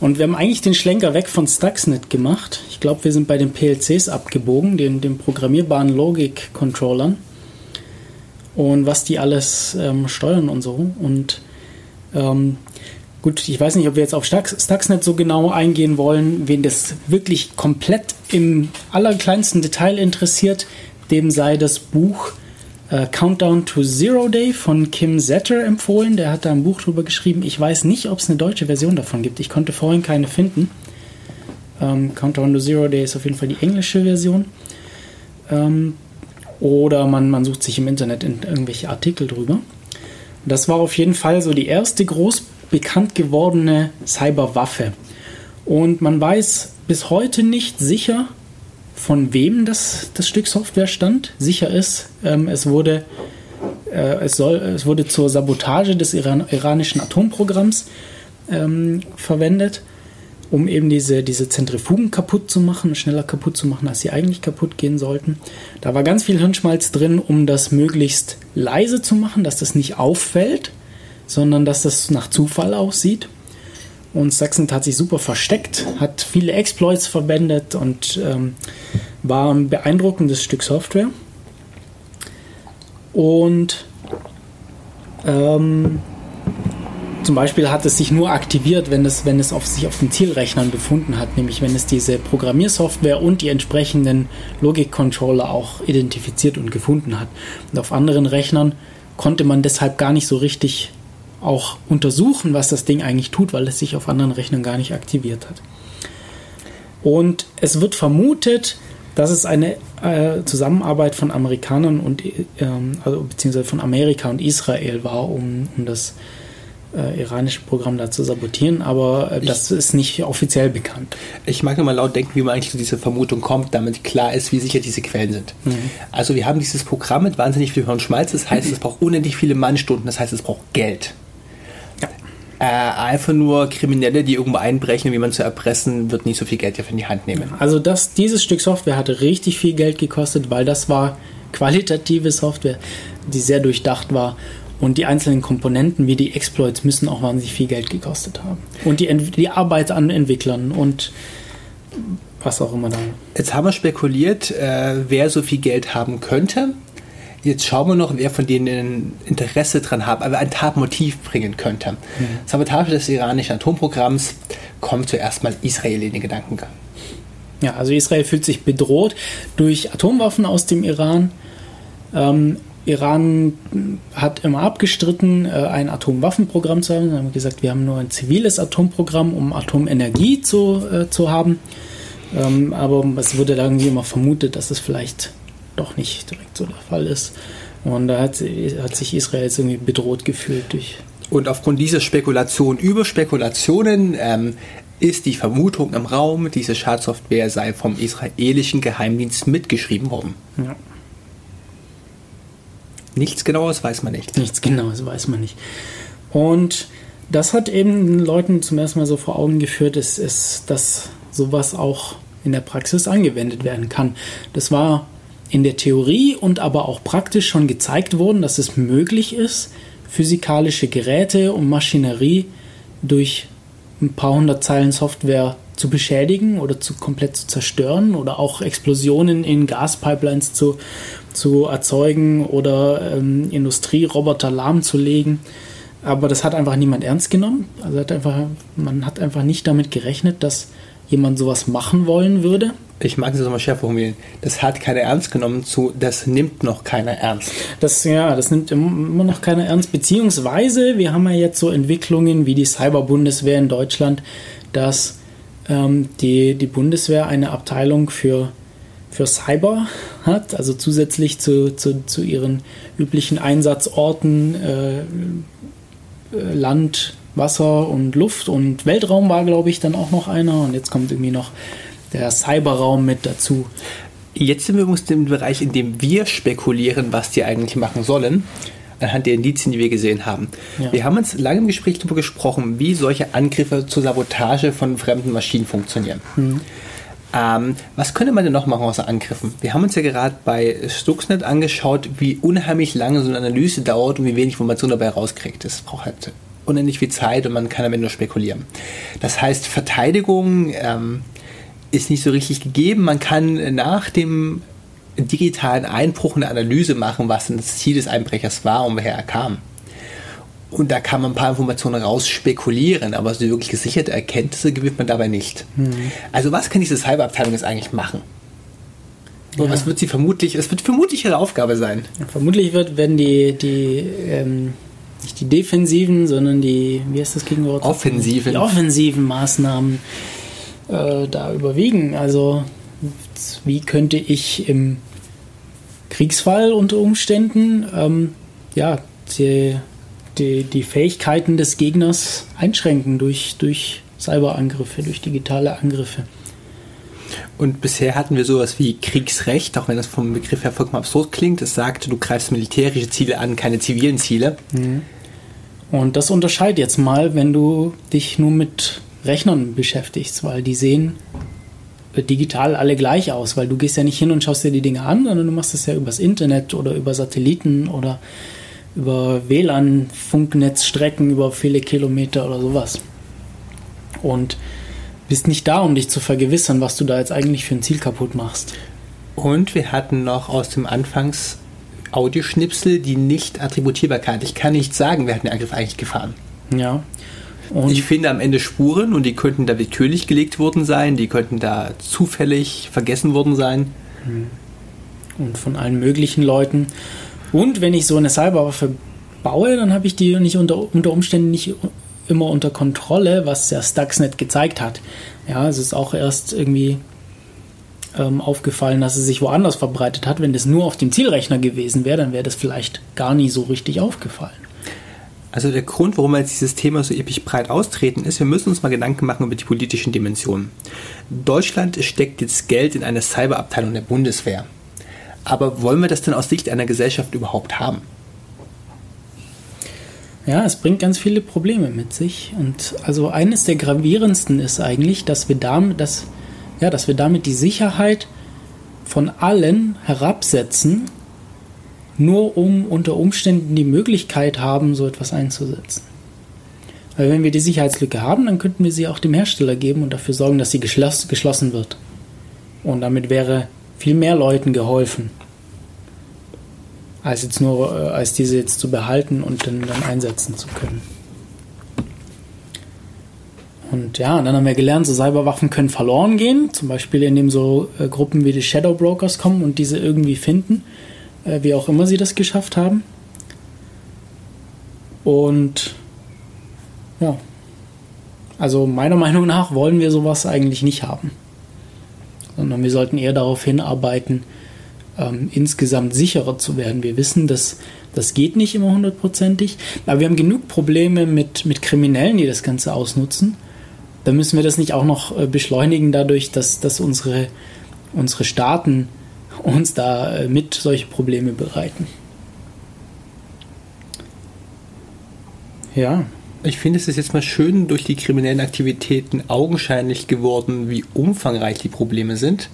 Und wir haben eigentlich den Schlenker weg von Stuxnet gemacht. Ich glaube, wir sind bei den PLCs abgebogen, den, den programmierbaren Logik-Controllern. Und was die alles ähm, steuern und so. Und ähm, gut, ich weiß nicht, ob wir jetzt auf Stux, Stuxnet so genau eingehen wollen. Wen das wirklich komplett im allerkleinsten Detail interessiert, dem sei das Buch äh, Countdown to Zero Day von Kim Zetter empfohlen. Der hat da ein Buch drüber geschrieben. Ich weiß nicht, ob es eine deutsche Version davon gibt. Ich konnte vorhin keine finden. Ähm, Countdown to Zero Day ist auf jeden Fall die englische Version. Ähm, oder man, man sucht sich im Internet in irgendwelche Artikel drüber. Das war auf jeden Fall so die erste groß bekannt gewordene Cyberwaffe. Und man weiß bis heute nicht sicher, von wem das, das Stück Software stammt. Sicher ist, ähm, es, wurde, äh, es, soll, es wurde zur Sabotage des Iran iranischen Atomprogramms ähm, verwendet, um eben diese, diese Zentrifugen kaputt zu machen, schneller kaputt zu machen, als sie eigentlich kaputt gehen sollten. Da war ganz viel Hirnschmalz drin, um das möglichst leise zu machen, dass das nicht auffällt, sondern dass das nach Zufall aussieht. Und Stuxnet hat sich super versteckt, hat viele Exploits verwendet und ähm, war ein beeindruckendes Stück Software. Und ähm, zum Beispiel hat es sich nur aktiviert, wenn es, wenn es auf sich auf den Zielrechnern befunden hat, nämlich wenn es diese Programmiersoftware und die entsprechenden Logikcontroller auch identifiziert und gefunden hat. Und auf anderen Rechnern konnte man deshalb gar nicht so richtig auch untersuchen, was das Ding eigentlich tut, weil es sich auf anderen Rechnern gar nicht aktiviert hat. Und es wird vermutet, dass es eine äh, Zusammenarbeit von Amerikanern und ähm, also beziehungsweise von Amerika und Israel war, um, um das äh, iranische Programm da zu sabotieren, aber äh, das ist nicht offiziell bekannt. Ich mag nur mal laut denken, wie man eigentlich zu dieser Vermutung kommt, damit klar ist, wie sicher diese Quellen sind. Also wir haben dieses Programm mit wahnsinnig viel Hirnschmalz, das heißt, es braucht unendlich viele Mannstunden, das heißt, es braucht Geld. Äh, einfach nur Kriminelle, die irgendwo einbrechen, wie man zu erpressen, wird nicht so viel Geld dafür in die Hand nehmen. Also das, dieses Stück Software hatte richtig viel Geld gekostet, weil das war qualitative Software, die sehr durchdacht war. Und die einzelnen Komponenten wie die Exploits müssen auch wahnsinnig viel Geld gekostet haben. Und die, die Arbeit an Entwicklern und was auch immer da. Jetzt haben wir spekuliert, äh, wer so viel Geld haben könnte. Jetzt schauen wir noch, wer von denen Interesse dran hat, aber ein Tatmotiv bringen könnte. Sabotage des iranischen Atomprogramms kommt zuerst mal Israel in den Gedankengang. Ja, also Israel fühlt sich bedroht durch Atomwaffen aus dem Iran. Ähm, Iran hat immer abgestritten, äh, ein Atomwaffenprogramm zu haben. Sie haben gesagt, wir haben nur ein ziviles Atomprogramm, um Atomenergie zu, äh, zu haben. Ähm, aber es wurde da irgendwie immer vermutet, dass es vielleicht doch nicht direkt so der Fall ist. Und da hat, hat sich Israel jetzt irgendwie bedroht gefühlt durch. Und aufgrund dieser Spekulation über Spekulationen ähm, ist die Vermutung im Raum, diese Schadsoftware sei vom israelischen Geheimdienst mitgeschrieben worden. Ja. Nichts genaues weiß man nicht. Nichts Genaues weiß man nicht. Und das hat eben den Leuten zum ersten Mal so vor Augen geführt, ist, ist, dass sowas auch in der Praxis angewendet werden kann. Das war in der Theorie und aber auch praktisch schon gezeigt worden, dass es möglich ist, physikalische Geräte und Maschinerie durch ein paar hundert Zeilen Software zu beschädigen oder zu komplett zu zerstören oder auch Explosionen in Gaspipelines zu, zu erzeugen oder ähm, Industrieroboter lahmzulegen. Aber das hat einfach niemand ernst genommen. Also hat einfach, man hat einfach nicht damit gerechnet, dass jemand sowas machen wollen würde. Ich mag das nochmal schärfer formulieren. Das hat keiner ernst genommen zu, das nimmt noch keiner ernst. Das, ja, das nimmt im- immer noch keiner ernst. Beziehungsweise, wir haben ja jetzt so Entwicklungen wie die Cyberbundeswehr in Deutschland, dass ähm, die, die Bundeswehr eine Abteilung für, für Cyber hat, also zusätzlich zu, zu, zu ihren üblichen Einsatzorten äh, äh, Land, Wasser und Luft und Weltraum war, glaube ich, dann auch noch einer. Und jetzt kommt irgendwie noch der Cyberraum mit dazu. Jetzt sind wir übrigens im Bereich, in dem wir spekulieren, was die eigentlich machen sollen, anhand der Indizien, die wir gesehen haben. Ja. Wir haben uns lange im Gespräch darüber gesprochen, wie solche Angriffe zur Sabotage von fremden Maschinen funktionieren. Ähm, was könnte man denn noch machen außer Angriffen? Wir haben uns ja gerade bei Stuxnet angeschaut, wie unheimlich lange so eine Analyse dauert und wie wenig Information dabei rauskriegt. Das braucht halt unendlich viel Zeit und man kann am Ende nur spekulieren. Das heißt, Verteidigung ähm, ist nicht so richtig gegeben. Man kann nach dem digitalen Einbruch eine Analyse machen, was denn das Ziel des Einbrechers war und woher er kam. Und da kann man ein paar Informationen raus spekulieren, aber so wirklich gesicherte Erkenntnisse gewinnt man dabei nicht. Also was kann diese Cyberabteilung jetzt eigentlich machen? Und Ja. was wird sie vermutlich, es wird vermutlich ihre Aufgabe sein. Vermutlich wird, werden die, die ähm, nicht die defensiven, sondern die, wie heißt das Gegenwort? Offensiven. Die offensiven Maßnahmen äh, da überwiegen. Also wie könnte ich im Kriegsfall unter Umständen ähm, ja, die, die, die Fähigkeiten des Gegners einschränken durch, durch Cyberangriffe, durch digitale Angriffe. Und bisher hatten wir sowas wie Kriegsrecht, auch wenn das vom Begriff her vollkommen absurd klingt. Es sagt, du greifst militärische Ziele an, keine zivilen Ziele. Und das unterscheidet jetzt mal, wenn du dich nur mit Rechnern beschäftigst, weil die sehen äh, digital alle gleich aus, weil du gehst ja nicht hin und schaust dir die Dinge an, sondern du machst das ja übers Internet oder über Satelliten oder über WLAN-Funknetzstrecken über viele Kilometer oder sowas. Und bist nicht da, um dich zu vergewissern, was du da jetzt eigentlich für ein Ziel kaputt machst. Und wir hatten noch aus dem Anfangs Audioschnipsel, die nicht Attributierbarkeit. Ich kann nicht sagen, wer hat den Angriff eigentlich gefahren. Ja. Und Ich finde am Ende Spuren und die könnten da willkürlich gelegt worden sein, die könnten da zufällig vergessen worden sein. und von allen möglichen Leuten. Und wenn ich so eine Cyberwaffe baue, dann habe ich die nicht unter, unter Umständen nicht immer unter Kontrolle, was ja Stuxnet gezeigt hat. Ja, es ist auch erst irgendwie ähm, aufgefallen, dass es sich woanders verbreitet hat. Wenn das nur auf dem Zielrechner gewesen wäre, dann wäre das vielleicht gar nie so richtig aufgefallen. Also der Grund, warum wir jetzt dieses Thema so episch breit austreten, ist, wir müssen uns mal Gedanken machen über die politischen Dimensionen. Deutschland steckt jetzt Geld in eine Cyberabteilung der Bundeswehr. Aber wollen wir das denn aus Sicht einer Gesellschaft überhaupt haben? Ja, es bringt ganz viele Probleme mit sich. Und also eines der gravierendsten ist eigentlich, dass wir damit, dass, ja, dass wir damit die Sicherheit von allen herabsetzen, nur um unter Umständen die Möglichkeit haben, so etwas einzusetzen. Weil wenn wir die Sicherheitslücke haben, dann könnten wir sie auch dem Hersteller geben und dafür sorgen, dass sie geschloss, geschlossen wird. Und damit wäre viel mehr Leuten geholfen, als jetzt nur, äh, als diese jetzt zu behalten und dann, dann einsetzen zu können. Und ja, dann haben wir gelernt, so Cyberwaffen können verloren gehen, zum Beispiel indem so äh, Gruppen wie die Shadow Brokers kommen und diese irgendwie finden, äh, wie auch immer sie das geschafft haben. Und ja, also meiner Meinung nach wollen wir sowas eigentlich nicht haben, sondern wir sollten eher darauf hinarbeiten, ähm, insgesamt sicherer zu werden. Wir wissen, dass das geht nicht immer hundertprozentig, aber wir haben genug Probleme mit, mit Kriminellen, die das Ganze ausnutzen. Da müssen wir das nicht auch noch äh, beschleunigen dadurch, dass, dass unsere, unsere Staaten uns da äh, mit solche Probleme bereiten. Ja, Ich finde, es ist jetzt mal schön durch die kriminellen Aktivitäten augenscheinlich geworden, wie umfangreich die Probleme sind.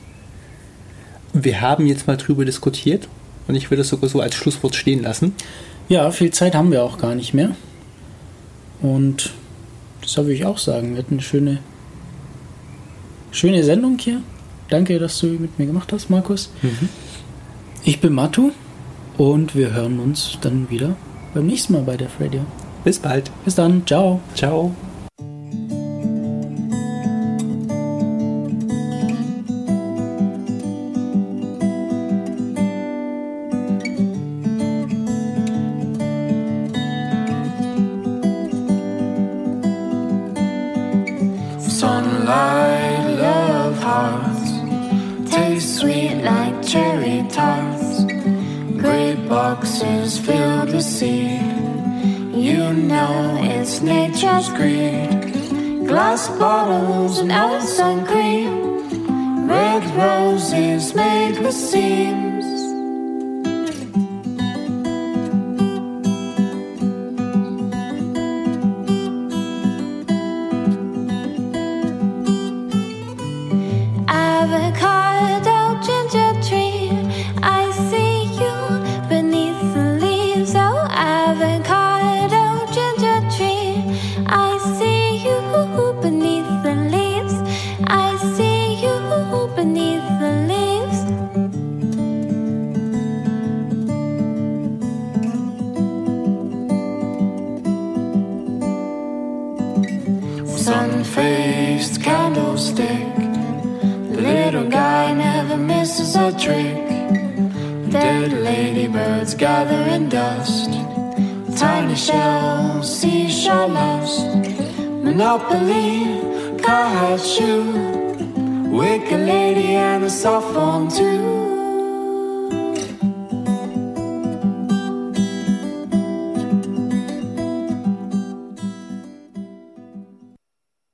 Wir haben jetzt mal drüber diskutiert und ich würde es sogar so als Schlusswort stehen lassen. ja, viel Zeit haben wir auch gar nicht mehr. Und das würde ich auch sagen. Wir hatten eine schöne, schöne Sendung hier. Danke, dass du mit mir gemacht hast, Markus. Ich bin Matu und wir hören uns dann wieder beim nächsten Mal bei der Radio. Bis bald. Bis dann, ciao. Ciao.